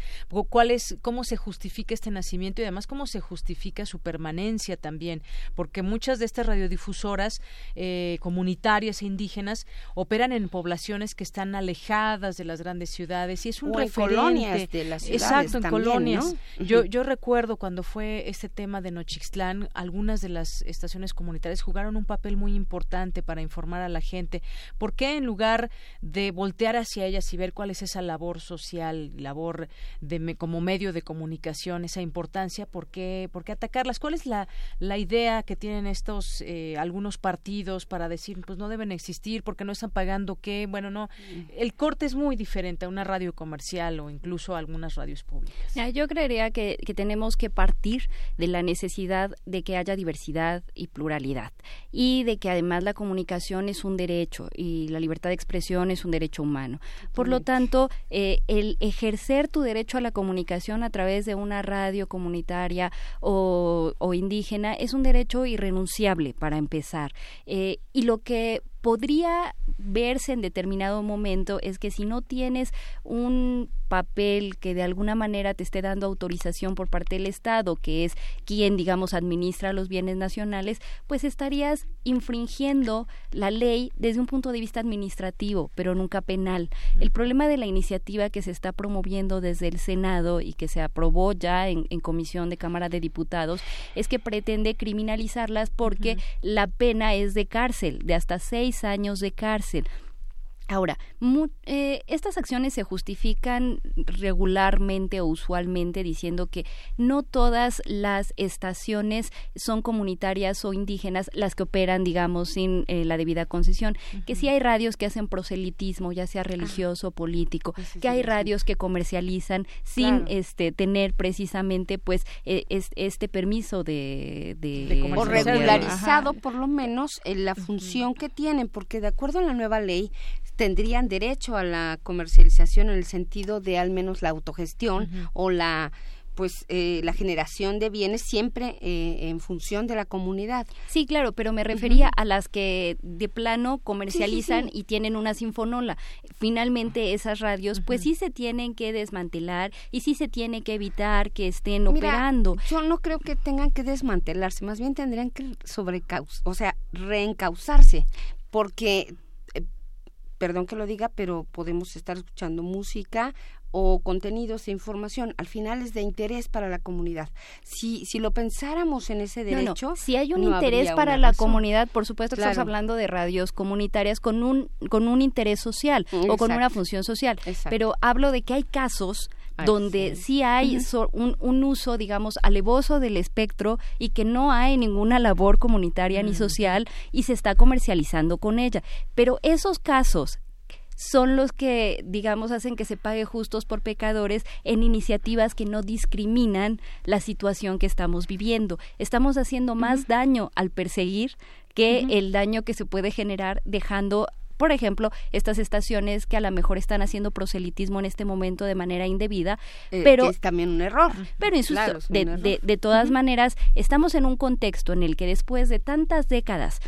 ¿Cuál es, ¿Cómo se justifica este nacimiento y además cómo se justifica su permanencia también? Porque muchas de estas radiodifusoras eh, comunitarias e indígenas operan en poblaciones que están alejadas de las grandes ciudades y es un o en colonias de las ciudades Exacto, en colonias. Yo, yo recuerdo cuando fue este tema tema de Nochixtlán, algunas de las estaciones comunitarias jugaron un papel muy importante para informar a la gente. ¿Por qué en lugar de voltear hacia ellas y ver cuál es esa labor social, labor de como medio de comunicación, esa importancia, por qué, por qué atacarlas? ¿Cuál es la, la idea que tienen estos eh, algunos partidos para decir, pues no deben existir porque no están pagando qué? Bueno, no, el corte es muy diferente a una radio comercial o incluso a algunas radios públicas. yo creería que, que tenemos que partir de la necesidad de que haya diversidad y pluralidad y de que además la comunicación es un derecho y la libertad de expresión es un derecho humano. Por lo tanto, eh, el ejercer tu derecho a la comunicación a través de una radio comunitaria o, indígena es un derecho irrenunciable para empezar. Eh, y lo que podría verse en determinado momento es que si no tienes un papel que de alguna manera te esté dando autorización por parte del Estado, que es quien, digamos, administra los bienes nacionales, pues estarías infringiendo la ley desde un punto de vista administrativo, pero nunca penal. El problema de la iniciativa que se está promoviendo desde el Senado y que se aprobó ya en, comisión de Cámara de Diputados es que pretende criminalizarlas porque la pena es de cárcel, de hasta seis años de cárcel. Ahora, eh, estas acciones se justifican regularmente o usualmente diciendo que no todas las estaciones son comunitarias o indígenas las que operan, digamos, sin eh, la debida concesión, que sí hay radios que hacen proselitismo, ya sea religioso o político, que hay radios que comercializan sin este tener precisamente pues e, este permiso de, de, o regularizado por lo menos en la función que tienen, porque de acuerdo a la nueva ley tendrían derecho a la comercialización en el sentido de al menos la autogestión o la pues eh, la generación de bienes siempre eh, en función de la comunidad. Sí, claro, pero me refería a las que de plano comercializan y tienen una sinfonola. Finalmente esas radios pues sí se tienen que desmantelar y sí se tiene que evitar que estén operando. Yo no creo que tengan que desmantelarse, más bien tendrían que sobrecaus, o sea, reencauzarse, porque perdón que lo diga, pero podemos estar escuchando música o contenidos de información. Al final es de interés para la comunidad. Si, si lo pensáramos en ese derecho... Si hay un interés para la comunidad, por supuesto que estamos hablando de radios comunitarias con un, con un interés social o con una función social. Pero hablo de que hay casos donde sí, hay un, un, uso, digamos, alevoso del espectro y que no hay ninguna labor comunitaria ni social y se está comercializando con ella. Pero esos casos son los que, digamos, hacen que se pague justos por pecadores en iniciativas que no discriminan la situación que estamos viviendo. Estamos haciendo más daño al perseguir que el daño que se puede generar dejando por ejemplo, estas estaciones que a lo mejor están haciendo proselitismo en este momento de manera indebida, eh, pero es también un error. Pero de, de, todas maneras, estamos en un contexto en el que después de tantas décadas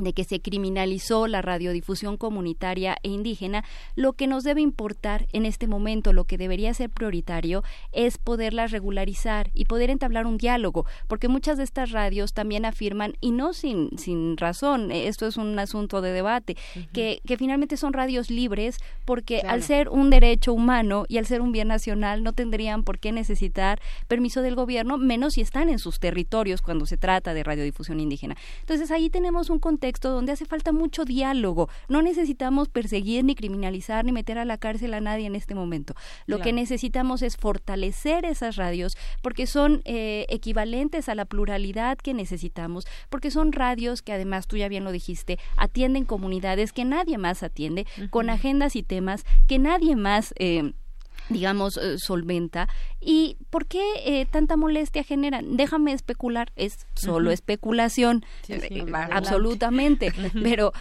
de que se criminalizó la radiodifusión comunitaria e indígena, lo que nos debe importar en este momento, lo que debería ser prioritario, es poderlas regularizar y poder entablar un diálogo, porque muchas de estas radios también afirman, y no sin, sin razón, esto es un asunto de debate, que, que finalmente son radios libres, porque al ser un derecho humano y al ser un bien nacional, no tendrían por qué necesitar permiso del gobierno, menos si están en sus territorios cuando se trata de radiodifusión indígena. Entonces ahí tenemos un contexto donde hace falta mucho diálogo. No necesitamos perseguir, ni criminalizar, ni meter a la cárcel a nadie en este momento. Lo que necesitamos es fortalecer esas radios porque son eh, equivalentes a la pluralidad que necesitamos, porque son radios que además, tú ya bien lo dijiste, atienden comunidades que nadie más atiende, con agendas y temas que nadie más... Eh, digamos, eh, solventa. ¿Y por qué eh, tanta molestia generan? Déjame especular, es solo especulación, eh, absolutamente, pero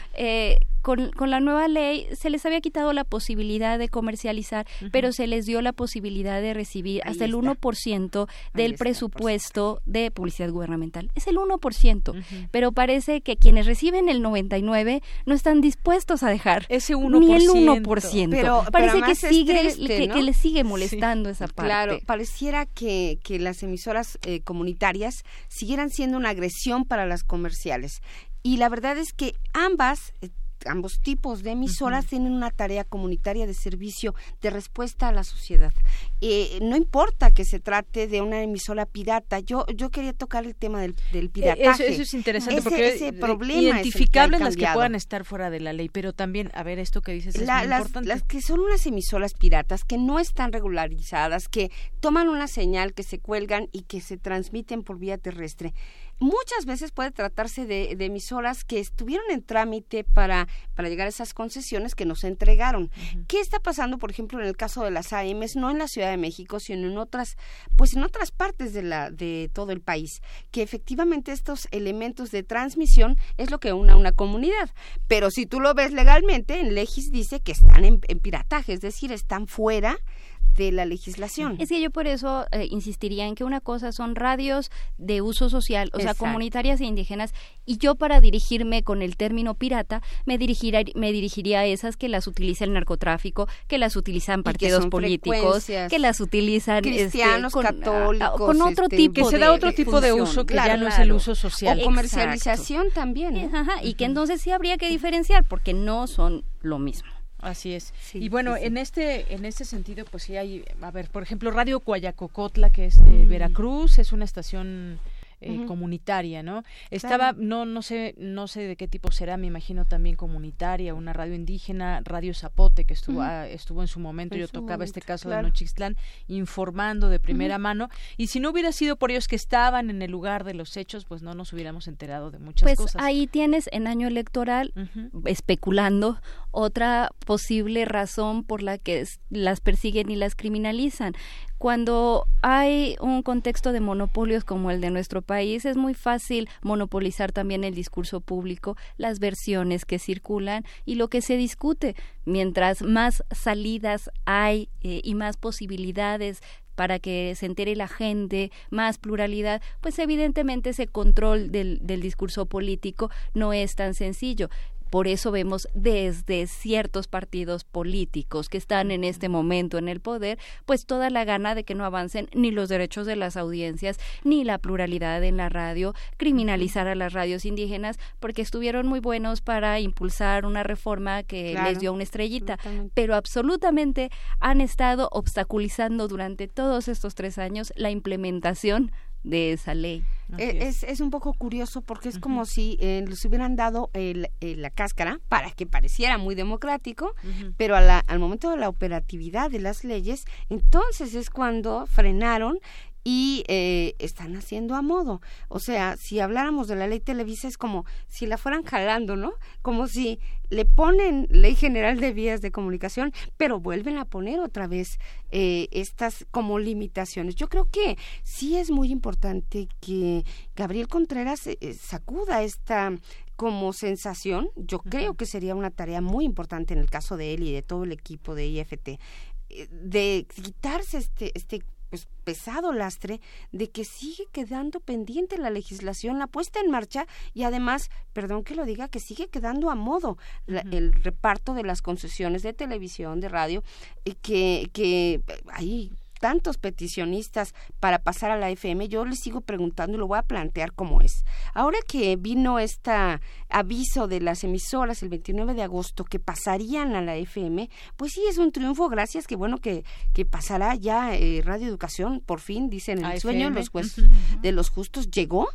con, con, la nueva ley se les había quitado la posibilidad de comercializar, pero se les dio la posibilidad de recibir hasta el 1% del presupuesto de publicidad gubernamental. Es el 1%, pero parece que quienes reciben el 99 no están dispuestos a dejar ese 1%. ni el 1%. Pero, parece que sigue que, les sigue molestando esa parte. Claro, pareciera que, que las emisoras eh, comunitarias siguieran siendo una agresión para las comerciales. Y la verdad es que ambas eh, ambos tipos de emisoras tienen una tarea comunitaria de servicio de respuesta a la sociedad. Eh, no importa que se trate de una emisora pirata, yo yo quería tocar el tema del, del Eh, pirataje. Eso, eso es interesante Ese- porque ese eh, problema identificables las que puedan estar fuera de la ley, pero también, a ver, esto que dices es La- muy las, importante. las que son unas emisoras piratas que no están regularizadas, que toman una señal, que se cuelgan y que se transmiten por vía terrestre. Muchas veces puede tratarse de, de emisoras que estuvieron en trámite para, para llegar a esas concesiones que nos entregaron. ¿Qué está pasando, por ejemplo, en el caso de las AMs, no en la Ciudad de México, sino en otras, pues en otras partes de la, de todo el país? Que efectivamente estos elementos de transmisión es lo que une a una comunidad. Pero si tú lo ves legalmente, en Legis dice que están en, en pirataje, es decir, están fuera de la legislación. Es que yo por eso eh, insistiría en que una cosa son radios de uso social, o sea, comunitarias e indígenas, y yo para dirigirme con el término pirata me dirigiría, me dirigiría a esas que las utiliza el narcotráfico, que las utilizan que partidos políticos, que las utilizan este, cristianos, con, ah, católicos, con otro este, tipo Que se de- da otro tipo de uso que Claro, ya no es el uso social. O comercialización también. y que entonces sí habría que diferenciar porque no son lo mismo. Así es. Sí, y bueno, sí, sí. en este en este sentido, pues sí hay, a ver, por ejemplo, Radio Coayacocotla, que es de Mm. Veracruz, es una estación eh, comunitaria, ¿no? Estaba, no no sé no sé de qué tipo será, me imagino también comunitaria, una radio indígena, Radio Zapote, que estuvo estuvo en su momento, En yo su tocaba este caso claro. de Nochixtlán, informando de primera mano, y si no hubiera sido por ellos que estaban en el lugar de los hechos, pues no nos hubiéramos enterado de muchas Pues cosas. ahí tienes en año electoral, especulando, otra posible razón por la que las persiguen y las criminalizan. Cuando hay un contexto de monopolios como el de nuestro país, es muy fácil monopolizar también el discurso público, las versiones que circulan y lo que se discute. Mientras más salidas hay eh, y más posibilidades para que se entere la gente, más pluralidad, pues evidentemente ese control del, del discurso político no es tan sencillo. Por eso vemos desde ciertos partidos políticos que están en este momento en el poder, pues toda la gana de que no avancen ni los derechos de las audiencias, ni la pluralidad en la radio, criminalizar a las radios indígenas, porque estuvieron muy buenos para impulsar una reforma que Claro, les dio una estrellita, pero absolutamente han estado obstaculizando durante todos estos tres años la implementación de esa ley. Eh, Es, es un poco curioso porque es como si eh, les hubieran dado el- eh, la cáscara para que pareciera muy democrático, pero a la- al momento de la operatividad de las leyes, entonces es cuando frenaron y eh, están haciendo a modo. O sea, si habláramos de la ley Televisa es como si la fueran jalando, ¿no? Como si le ponen ley general de vías de comunicación, pero vuelven a poner otra vez eh, estas como limitaciones. Yo creo que sí es muy importante que Gabriel Contreras eh, sacuda esta como sensación. Yo creo que sería una tarea muy importante en el caso de él y de todo el equipo de IFT eh, de quitarse este este pues pesado lastre de que sigue quedando pendiente la legislación, la puesta en marcha y además, perdón que lo diga, que sigue quedando a modo la- el reparto de las concesiones de televisión, de radio, y que, que hay tantos peticionistas para pasar a la FM, yo les sigo preguntando y lo voy a plantear como es. Ahora que vino este aviso de las emisoras el 29 de agosto que pasarían a la FM, pues sí es un triunfo, gracias, que bueno que, que pasará ya eh, Radio Educación, por fin, dicen A el sueño los, Ujú. de los justos llegó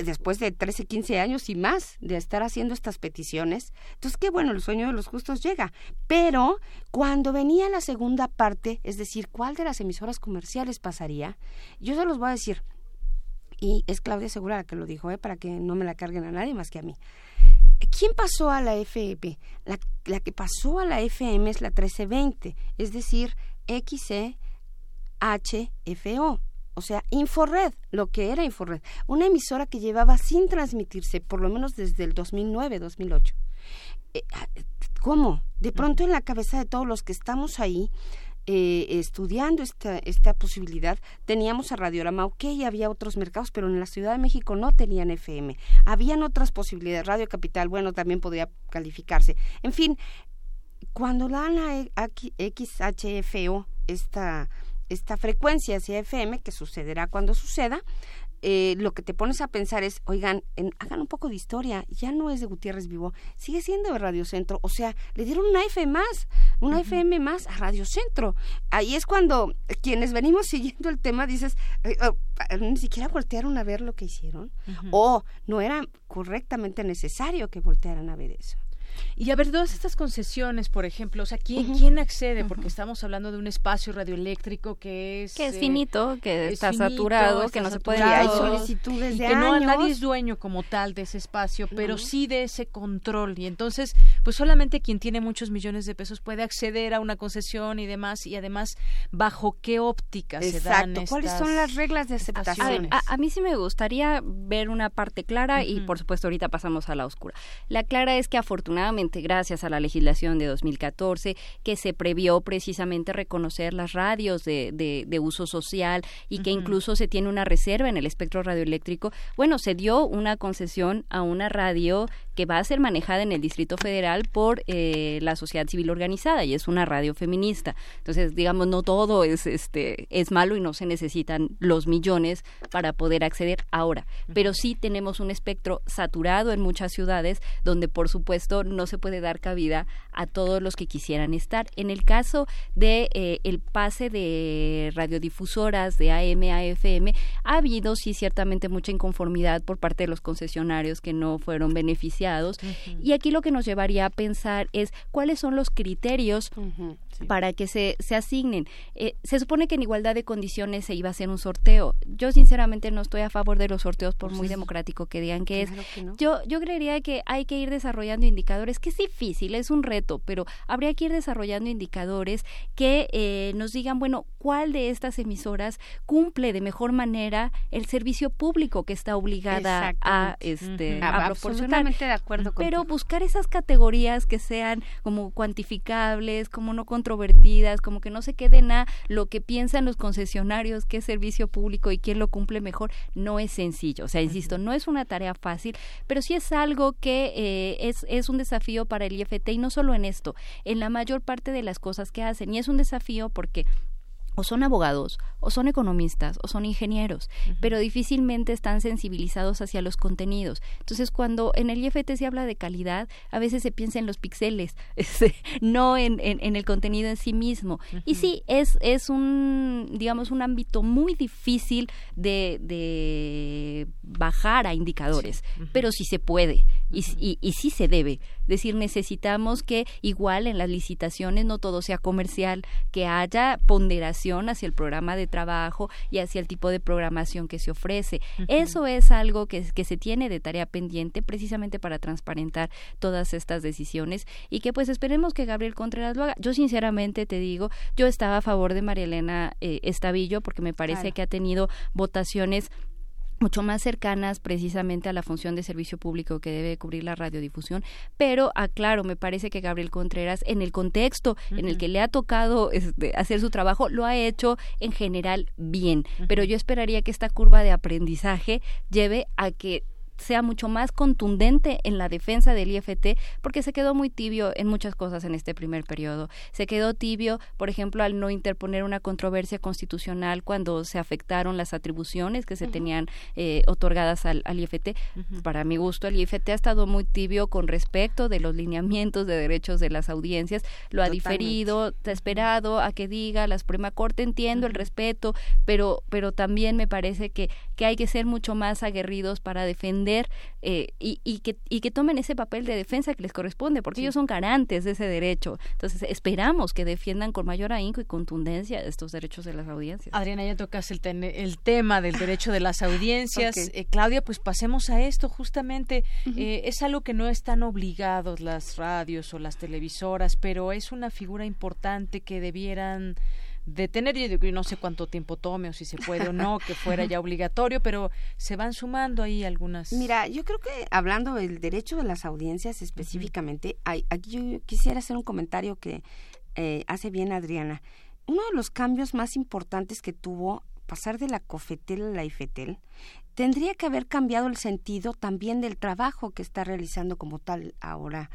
después de 13, 15 años y más de estar haciendo estas peticiones. Entonces, qué bueno, el sueño de los justos llega. Pero cuando venía la segunda parte, es decir, ¿cuál de las emisoras comerciales pasaría? Yo se los voy a decir. Y es Claudia Segura la que lo dijo, ¿eh? para que no me la carguen a nadie más que a mí. ¿Quién pasó a la FM? La, la que pasó a la FM es la 1320, es decir, XCHFO, o sea, Inforred, lo que era Inforred, una emisora que llevaba sin transmitirse por lo menos desde el 2009-2008. Eh, ¿Cómo? De pronto en la cabeza de todos los que estamos ahí eh, estudiando esta, esta posibilidad, teníamos a Radiorama, ok, había otros mercados, pero en la Ciudad de México no tenían FM. Habían otras posibilidades, Radio Capital, bueno, también podría calificarse. En fin, cuando dan a XHFO esta, esta frecuencia hacia FM, que sucederá cuando suceda, eh, lo que te pones a pensar es, oigan, hagan un poco de historia, ya no es de Gutiérrez Vivo, sigue siendo de Radio Centro, o sea, le dieron una FM más, una FM más a Radio Centro. Ahí es cuando quienes venimos siguiendo el tema dices, eh, oh, ni siquiera voltearon a ver lo que hicieron, o no era correctamente necesario que voltearan a ver eso. Y a ver, todas estas concesiones, por ejemplo, o sea, ¿quién, ¿quién accede? Porque estamos hablando de un espacio radioeléctrico que es... Que es finito, que está saturado, que no se puede... Hay solicitudes de que no nadie es dueño como tal de ese espacio, pero sí de ese control. Y entonces, pues solamente quien tiene muchos millones de pesos puede acceder a una concesión y demás, y además, ¿bajo qué óptica se dan estas ¿Cuáles son las reglas de aceptación? A, a, mí sí me gustaría ver una parte clara y, por supuesto, ahorita pasamos a la oscura. La clara es que afortunadamente gracias a la legislación de 2014 que se previó precisamente reconocer las radios de, de, uso social y que incluso se tiene una reserva en el espectro radioeléctrico. Bueno, se dio una concesión a una radio que va a ser manejada en el Distrito Federal por eh, la sociedad civil organizada y es una radio feminista. Entonces, digamos, no todo es, este, es malo y no se necesitan los millones para poder acceder ahora. Pero sí tenemos un espectro saturado en muchas ciudades donde, por supuesto, no se puede dar cabida a todos los que quisieran estar. En el caso de eh, el pase de radiodifusoras de AM a FM, ha habido sí ciertamente mucha inconformidad por parte de los concesionarios que no fueron beneficiados y aquí lo que nos llevaría a pensar es cuáles son los criterios para que se, se asignen. Eh, se supone que en igualdad de condiciones se iba a hacer un sorteo. Yo sinceramente no estoy a favor de los sorteos por pues muy democrático que digan que es. Yo, yo creería que hay que ir desarrollando indicadores, que es difícil, es un reto, pero habría que ir desarrollando indicadores que eh, nos digan, bueno, cuál de estas emisoras cumple de mejor manera el servicio público que está obligada a, este, a proporcionar. De acuerdo Pero buscar esas categorías que sean como cuantificables, como no controvertidas, como que no se queden a lo que piensan los concesionarios, qué servicio público y quién lo cumple mejor, no es sencillo. O sea, insisto, no es una tarea fácil, pero sí es algo que eh, es, es un desafío para el IFT y no solo en esto, en la mayor parte de las cosas que hacen. Y es un desafío porque o son abogados, o son economistas, o son ingenieros, pero difícilmente están sensibilizados hacia los contenidos. Entonces, cuando en el IFT se habla de calidad, a veces se piensa en los píxeles, este, no en, en, el contenido en sí mismo. Y sí, es, es un, digamos, un ámbito muy difícil de, de bajar a indicadores, pero sí se puede y, y, y sí se debe. Es decir, necesitamos que igual en las licitaciones no todo sea comercial, que haya ponderación hacia el programa de trabajo y hacia el tipo de programación que se ofrece. Eso es algo que, que se tiene de tarea pendiente precisamente para transparentar todas estas decisiones y que pues esperemos que Gabriel Contreras lo haga. Yo sinceramente te digo, yo estaba a favor de María Elena eh, Estavillo porque me parece que ha tenido votaciones mucho más cercanas precisamente a la función de servicio público que debe cubrir la radiodifusión, pero aclaro, me parece que Gabriel Contreras en el contexto en el que le ha tocado este, hacer su trabajo lo ha hecho en general bien, pero yo esperaría que esta curva de aprendizaje lleve a que sea mucho más contundente en la defensa del IFT, porque se quedó muy tibio en muchas cosas en este primer periodo. Se quedó tibio, por ejemplo, al no interponer una controversia constitucional cuando se afectaron las atribuciones que se tenían eh, otorgadas al, IFT. Para mi gusto, el IFT ha estado muy tibio con respecto de los lineamientos de derechos de las audiencias. Lo ha diferido, ha esperado a que diga la Suprema Corte, entiendo el respeto, pero, pero también me parece que, que hay que ser mucho más aguerridos para defender eh, y, que, y que tomen ese papel de defensa que les corresponde, porque ellos son garantes de ese derecho. Entonces, esperamos que defiendan con mayor ahínco y contundencia estos derechos de las audiencias. Adriana, ya tocas el, el tema del derecho de las audiencias. Eh, Claudia, pues pasemos a esto. Justamente eh, es algo que no están obligados las radios o las televisoras, pero es una figura importante que debieran de tener, yo no sé cuánto tiempo tome o si se puede o no, que fuera ya obligatorio, pero se van sumando ahí algunas. Mira, yo creo que hablando del derecho de las audiencias específicamente, hay, aquí yo quisiera hacer un comentario que eh, hace bien Adriana. Uno de los cambios más importantes que tuvo pasar de la COFETEL a la IFETEL, tendría que haber cambiado el sentido también del trabajo que está realizando como tal ahora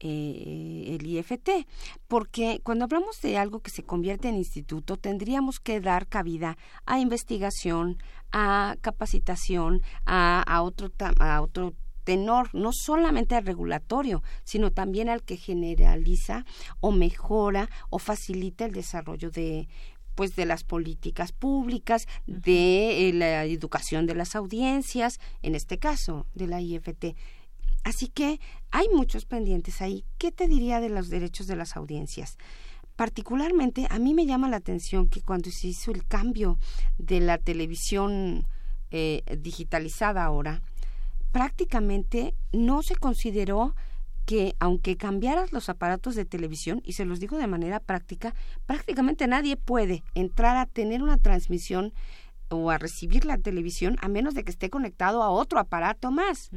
eh, el IFT, porque cuando hablamos de algo que se convierte en instituto, tendríamos que dar cabida a investigación, a capacitación, a, a otro, a otro tenor, no solamente al regulatorio, sino también al que generaliza o mejora o facilita el desarrollo de pues de las políticas públicas, de eh, la educación de las audiencias, en este caso de la IFT. Así que hay muchos pendientes ahí. ¿Qué te diría de los derechos de las audiencias? Particularmente, a mí me llama la atención que cuando se hizo el cambio de la televisión eh, digitalizada ahora, prácticamente no se consideró que aunque cambiaras los aparatos de televisión, y se los digo de manera práctica, prácticamente nadie puede entrar a tener una transmisión o a recibir la televisión a menos de que esté conectado a otro aparato más.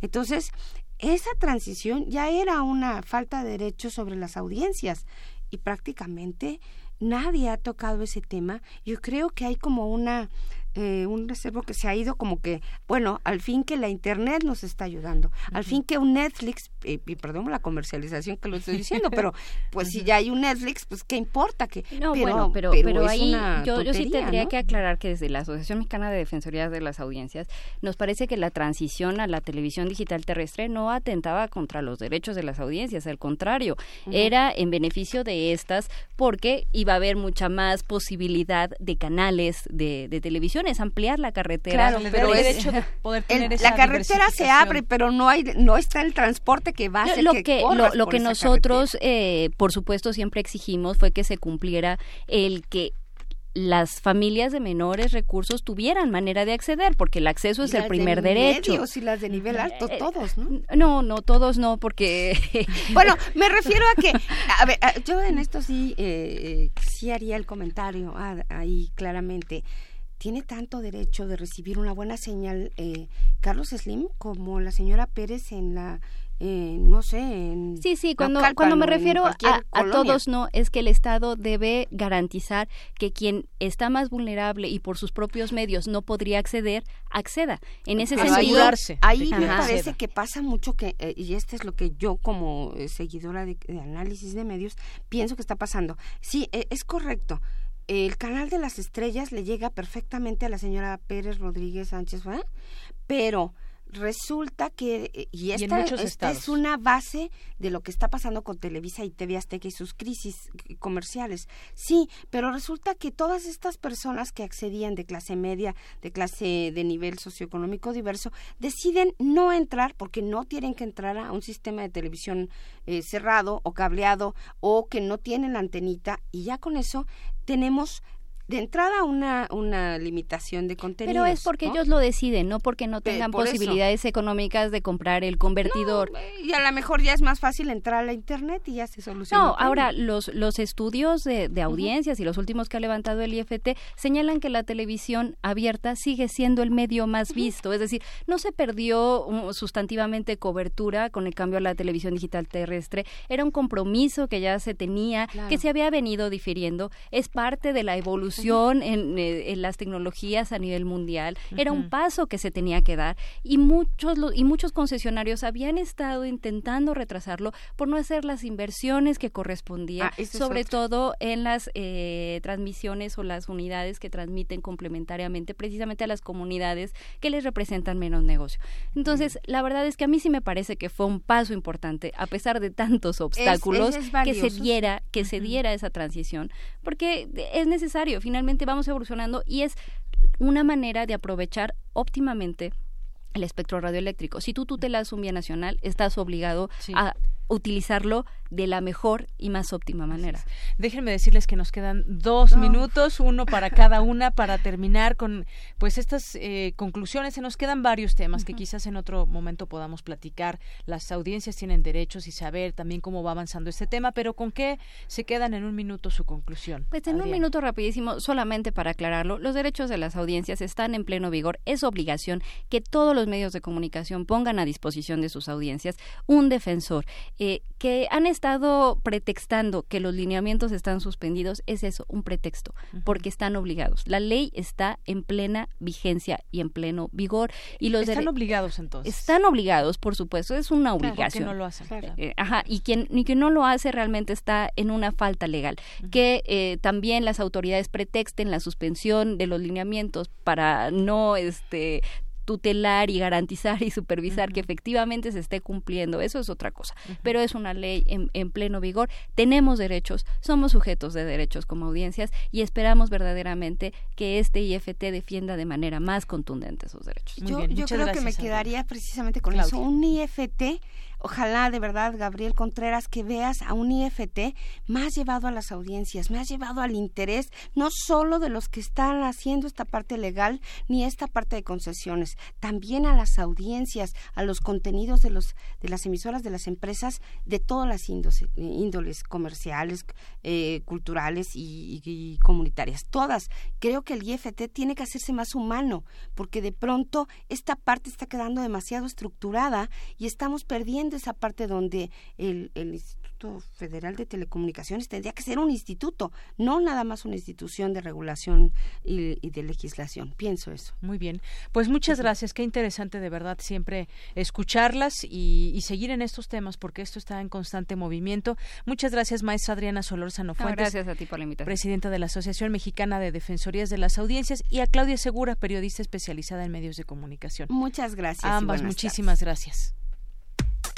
Entonces, esa transición ya era una falta de derechos sobre las audiencias y prácticamente nadie ha tocado ese tema. Yo creo que hay como una eh, un reservo que se ha ido como que, bueno, al fin que la Internet nos está ayudando, al fin que un Netflix, y perdón la comercialización que lo estoy diciendo, pero pues si ya hay un Netflix, pues qué importa que... No, pero, bueno, pero, pero, ahí yo, yo, sí tendría que aclarar que desde la Asociación Mexicana de Defensorías de las Audiencias nos parece que la transición a la televisión digital terrestre no atentaba contra los derechos de las audiencias, al contrario, era en beneficio de estas porque iba a haber mucha más posibilidad de canales de, de televisión es ampliar la carretera. Claro, pero el derecho de poder tener la carretera se abre, pero no hay no está el transporte que va a hacer lo que, lo, que nosotros eh, por supuesto siempre exigimos fue que se cumpliera el que las familias de menores recursos tuvieran manera de acceder, porque el acceso es el primer de derecho. Medios y las de nivel alto, eh, todos, ¿no? No, no, todos no, porque... bueno, me refiero a que, a ver, yo en esto sí, eh, sí haría el comentario ah, ahí claramente tiene tanto derecho de recibir una buena señal eh, Carlos Slim como la señora Pérez en la eh, no sé en sí sí cuando cuando me refiero a, todos no es que el Estado debe garantizar que quien está más vulnerable y por sus propios medios no podría acceder acceda. En ese sentido ahí me parece que pasa mucho que eh, y este es lo que yo como seguidora de, análisis de medios pienso que está pasando. Sí es correcto el canal de las estrellas le llega perfectamente a la señora Pérez Rodríguez Sánchez, pero resulta que eh, y esta, es una base de lo que está pasando con Televisa y TV Azteca y sus crisis comerciales. Sí, pero resulta que todas estas personas que accedían de clase media, de clase de nivel socioeconómico diverso, deciden no entrar porque no tienen que entrar a un sistema de televisión eh, cerrado o cableado o que no tienen la antenita y ya con eso tenemos de entrada una, una limitación de contenido. Pero es porque ellos lo deciden, no porque no tengan posibilidades económicas de comprar el convertidor. y a lo mejor ya es más fácil entrar a la internet y ya se soluciona. No, ahora los, los estudios de, audiencias y los últimos que ha levantado el IFT señalan que la televisión abierta sigue siendo el medio más visto, es decir, no se perdió sustantivamente cobertura con el cambio a la televisión digital terrestre, era un compromiso que ya se tenía, que se había venido difiriendo, es parte de la evolución eh, en, las tecnologías a nivel mundial. Era un paso que se tenía que dar y muchos, y muchos concesionarios habían estado intentando retrasarlo por no hacer las inversiones que correspondían, ah, sobre todo en las eh, transmisiones o las unidades que transmiten complementariamente precisamente a las comunidades que les representan menos negocio. Entonces, la verdad es que a mí sí me parece que fue un paso importante, a pesar de tantos obstáculos, que se diera, que se diera esa transición, porque es necesario finalmente vamos evolucionando y es una manera de aprovechar óptimamente el espectro radioeléctrico. Si tú tutelas un bien nacional, estás obligado a utilizarlo de la mejor y más óptima manera. Déjenme decirles que nos quedan dos minutos, uno para cada una, para terminar con pues estas eh, conclusiones. Se nos quedan varios temas que quizás en otro momento podamos platicar. Las audiencias tienen derechos y saber también cómo va avanzando este tema, pero ¿con qué se quedan en un minuto su conclusión? Pues en un minuto rapidísimo, solamente para aclararlo, los derechos de las audiencias están en pleno vigor. Es obligación que todos los medios de comunicación pongan a disposición de sus audiencias un defensor eh, que han estado estado pretextando que los lineamientos están suspendidos, es eso, un pretexto, porque están obligados. La ley está en plena vigencia y en pleno vigor. Y los están obligados entonces. Están obligados, por supuesto, es una obligación. no lo hacen. Eh, ajá, y quien, ni quien no lo hace realmente está en una falta legal. Que eh, también las autoridades pretexten la suspensión de los lineamientos para no este tutelar y garantizar y supervisar que efectivamente se esté cumpliendo. Eso es otra cosa. Pero es una ley en, en, pleno vigor. Tenemos derechos, somos sujetos de derechos como audiencias y esperamos verdaderamente que este IFT defienda de manera más contundente esos derechos. yo, yo creo que me quedaría precisamente con eso. Un IFT Ojalá de verdad, Gabriel Contreras, que veas a un IFT más llevado a las audiencias, más llevado al interés no solo de los que están haciendo esta parte legal ni esta parte de concesiones, también a las audiencias, a los contenidos de los de las emisoras de las empresas de todas las índoles, comerciales, eh, culturales y comunitarias, todas. Creo que el IFT tiene que hacerse más humano, porque de pronto esta parte está quedando demasiado estructurada y estamos perdiendo esa parte donde el, el Instituto Federal de Telecomunicaciones tendría que ser un instituto, no nada más una institución de regulación y, de legislación. Pienso eso. Muy bien. Pues muchas gracias. Qué interesante de verdad siempre escucharlas y, seguir en estos temas porque esto está en constante movimiento. Muchas gracias, maestra Adriana Solórzano Fuentes. gracias a ti por la invitación. Presidenta de la Asociación Mexicana de Defensorías de las Audiencias y a Claudia Segura, periodista especializada en medios de comunicación. Muchas gracias. ambas, muchísimas gracias.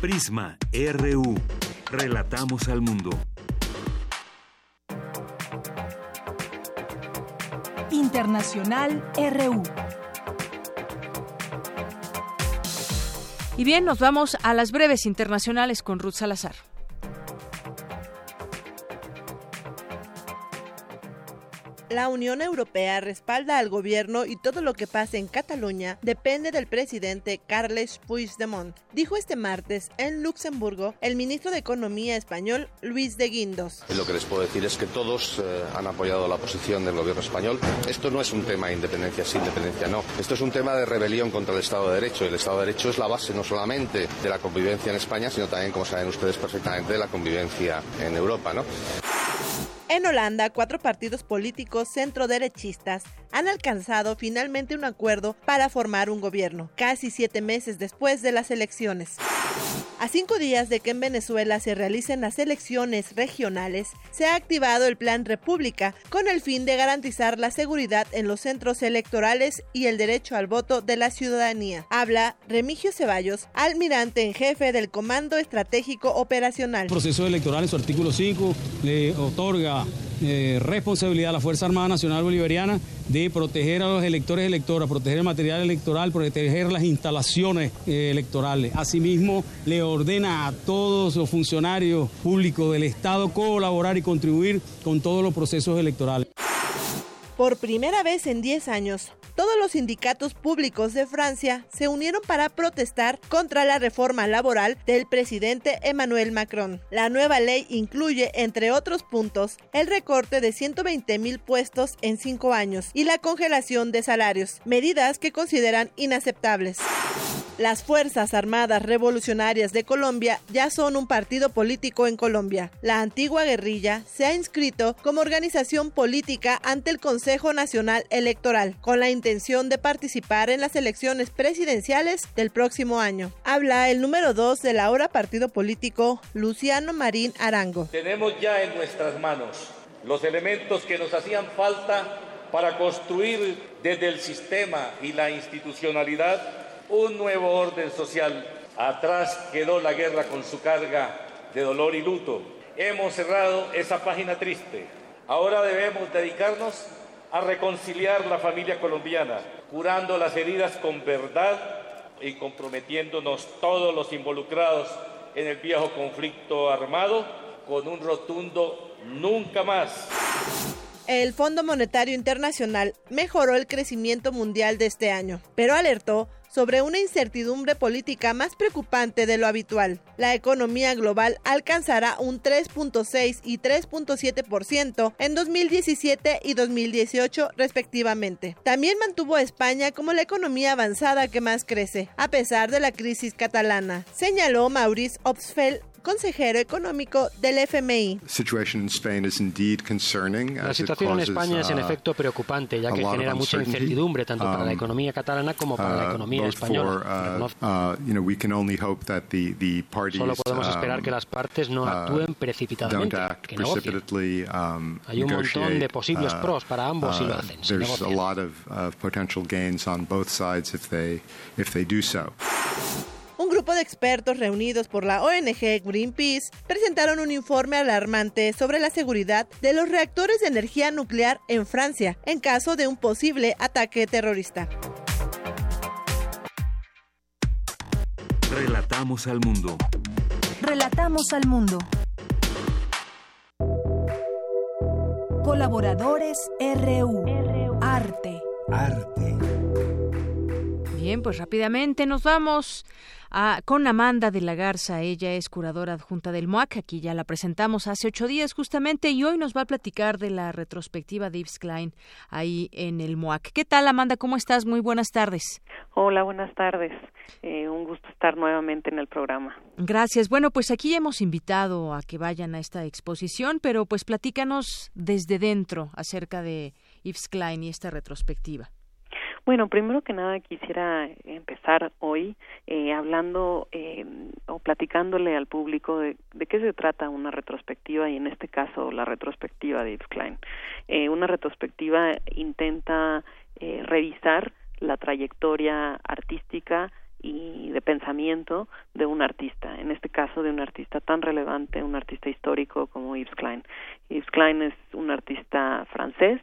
Prisma RU. Relatamos al mundo. Internacional RU. Y bien, nos vamos a las breves internacionales con Ruth Salazar. La Unión Europea respalda al gobierno y todo lo que pase en Cataluña depende del presidente Carles Puigdemont, dijo este martes en Luxemburgo el ministro de Economía español Luis de Guindos. Lo que les puedo decir es que todos eh, han apoyado la posición del gobierno español. Esto no es un tema de independencia sí, independencia no. Esto es un tema de rebelión contra el Estado de Derecho. El Estado de Derecho es la base no solamente de la convivencia en España, sino también, como saben ustedes perfectamente, de la convivencia en Europa. ¿no? En Holanda, cuatro partidos políticos centroderechistas han alcanzado finalmente un acuerdo para formar un gobierno, casi siete meses después de las elecciones. A cinco días de que en Venezuela se realicen las elecciones regionales, se ha activado el Plan República con el fin de garantizar la seguridad en los centros electorales y el derecho al voto de la ciudadanía. Habla Remigio Ceballos, almirante en jefe del Comando Estratégico Operacional. El proceso electoral en su artículo 5 le otorga eh, responsabilidad a la Fuerza Armada Nacional Bolivariana de proteger a los electores y electoras, proteger el material electoral, proteger las instalaciones eh, electorales. Asimismo, le ordena a todos los funcionarios públicos del Estado colaborar y contribuir con todos los procesos electorales. Por primera vez en 10 años, todos los sindicatos públicos de Francia se unieron para protestar contra la reforma laboral del presidente Emmanuel Macron. La nueva ley incluye, entre otros puntos, el recorte de 120 mil puestos en cinco años y la congelación de salarios, medidas que consideran inaceptables. Las Fuerzas Armadas Revolucionarias de Colombia ya son un partido político en Colombia. La antigua guerrilla se ha inscrito como organización política ante el Consejo Nacional Electoral, con la intención de participar en las elecciones presidenciales del próximo año. Habla el número 2 del ahora partido político, Luciano Marín Arango. Tenemos ya en nuestras manos los elementos que nos hacían falta para construir desde el sistema y la institucionalidad un nuevo orden social. Atrás quedó la guerra con su carga de dolor y luto. Hemos cerrado esa página triste. Ahora debemos dedicarnos a reconciliar la familia colombiana, curando las heridas con verdad y comprometiéndonos todos los involucrados en el viejo conflicto armado con un rotundo nunca más. El Fondo Monetario Internacional mejoró el crecimiento mundial de este año, pero alertó sobre una incertidumbre política más preocupante de lo habitual. La economía global alcanzará un 3.6 y 3.7% en 2017 y 2018 respectivamente. También mantuvo a España como la economía avanzada que más crece, a pesar de la crisis catalana, señaló Maurice Obsfeld, consejero económico del FMI. La situación en España es en uh, efecto preocupante, ya que genera mucha incertidumbre tanto para la um, economía catalana como para la uh, economía española. Uh, Solo podemos esperar que um, las partes no actúen precipitadamente, que negocien. Um, Hay un montón de posibles pros para ambos si lo hacen. Si un grupo de expertos reunidos por la ONG Greenpeace presentaron un informe alarmante sobre la seguridad de los reactores de energía nuclear en Francia en caso de un posible ataque terrorista. Relatamos al mundo. Relatamos al mundo. Colaboradores RU. Arte. Arte. Bien, pues rápidamente nos vamos con Amanda de la Garza. Ella es curadora adjunta del MOAC. Aquí ya la presentamos hace ocho días justamente y hoy nos va a platicar de la retrospectiva de Yves Klein ahí en el MOAC. ¿Qué tal, Amanda? ¿Cómo estás? Muy buenas tardes. Hola, buenas tardes. Eh, un gusto estar nuevamente en el programa. Gracias. Bueno, pues aquí hemos invitado a que vayan a esta exposición, pero pues platícanos desde dentro acerca de Yves Klein y esta retrospectiva. Bueno, primero que nada quisiera empezar hoy eh, hablando eh, o platicándole al público de, qué se trata una retrospectiva y en este caso la retrospectiva de Yves Klein. Eh, una retrospectiva intenta revisar la trayectoria artística y de pensamiento de un artista, en este caso de un artista tan relevante, un artista histórico como Yves Klein. Yves Klein es un artista francés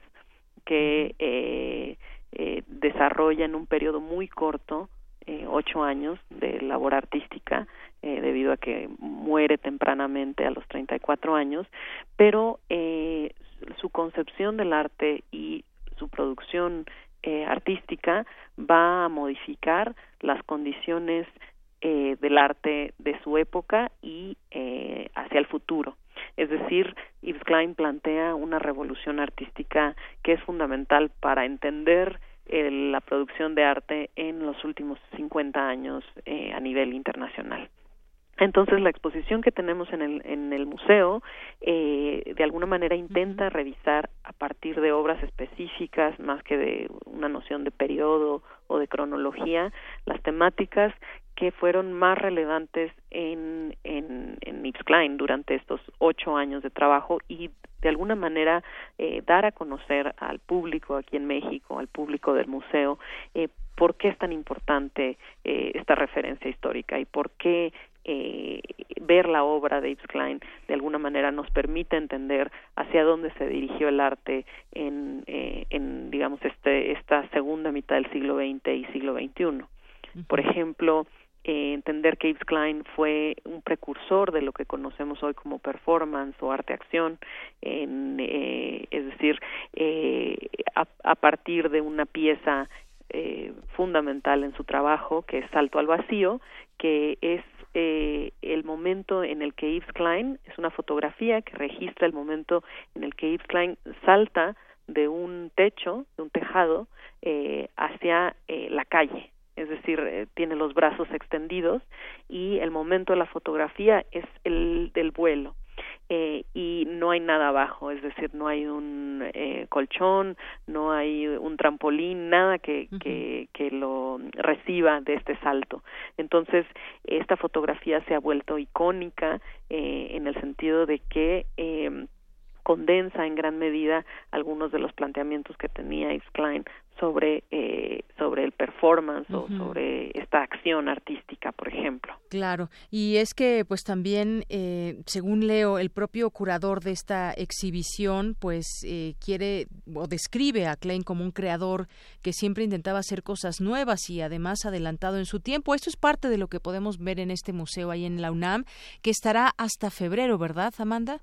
que eh, eh, desarrolla en un periodo muy corto, eh, ocho años de labor artística, eh, debido a que muere tempranamente a los 34 años, pero eh, su concepción del arte y su producción artística va a modificar las condiciones del arte de su época y hacia el futuro. Es decir, Yves Klein plantea una revolución artística que es fundamental para entender eh, la producción de arte en los últimos 50 años eh, a nivel internacional. Entonces la exposición que tenemos en el, en el museo eh, de alguna manera intenta revisar a partir de obras específicas más que de una noción de periodo o de cronología las temáticas que fueron más relevantes en, en, en durante estos ocho años de trabajo y de alguna manera eh, dar a conocer al público aquí en México, al público del museo, eh, por qué es tan importante eh, esta referencia histórica y por qué eh, ver la obra de Yves Klein de alguna manera nos permite entender hacia dónde se dirigió el arte en, eh, en digamos este esta segunda mitad del siglo XX y siglo XXI. Por ejemplo, eh, entender que Yves Klein fue un precursor de lo que conocemos hoy como performance o arte-acción, eh, es decir, eh, a, a, partir de una pieza eh, fundamental en su trabajo, que es Salto al Vacío, que es eh, el momento en el que Yves Klein, es una fotografía que registra el momento en el que Yves Klein salta de un techo, de un tejado, hacia la calle es decir, eh, tiene los brazos extendidos y el momento de la fotografía es el del vuelo. Eh, y no hay nada abajo, es decir, no hay un eh, colchón, no hay un trampolín, nada que, que, que lo reciba de este salto. Entonces, esta fotografía se ha vuelto icónica eh, en el sentido de que eh, condensa en gran medida algunos de los planteamientos que tenía Yves Klein sobre eh, sobre el performance o sobre esta acción artística, por ejemplo. Claro, y es que pues también, eh, según leo, el propio curador de esta exhibición pues eh, quiere o describe a Klein como un creador que siempre intentaba hacer cosas nuevas y además adelantado en su tiempo. Esto es parte de lo que podemos ver en este museo ahí en la UNAM, que estará hasta febrero, ¿verdad, Amanda?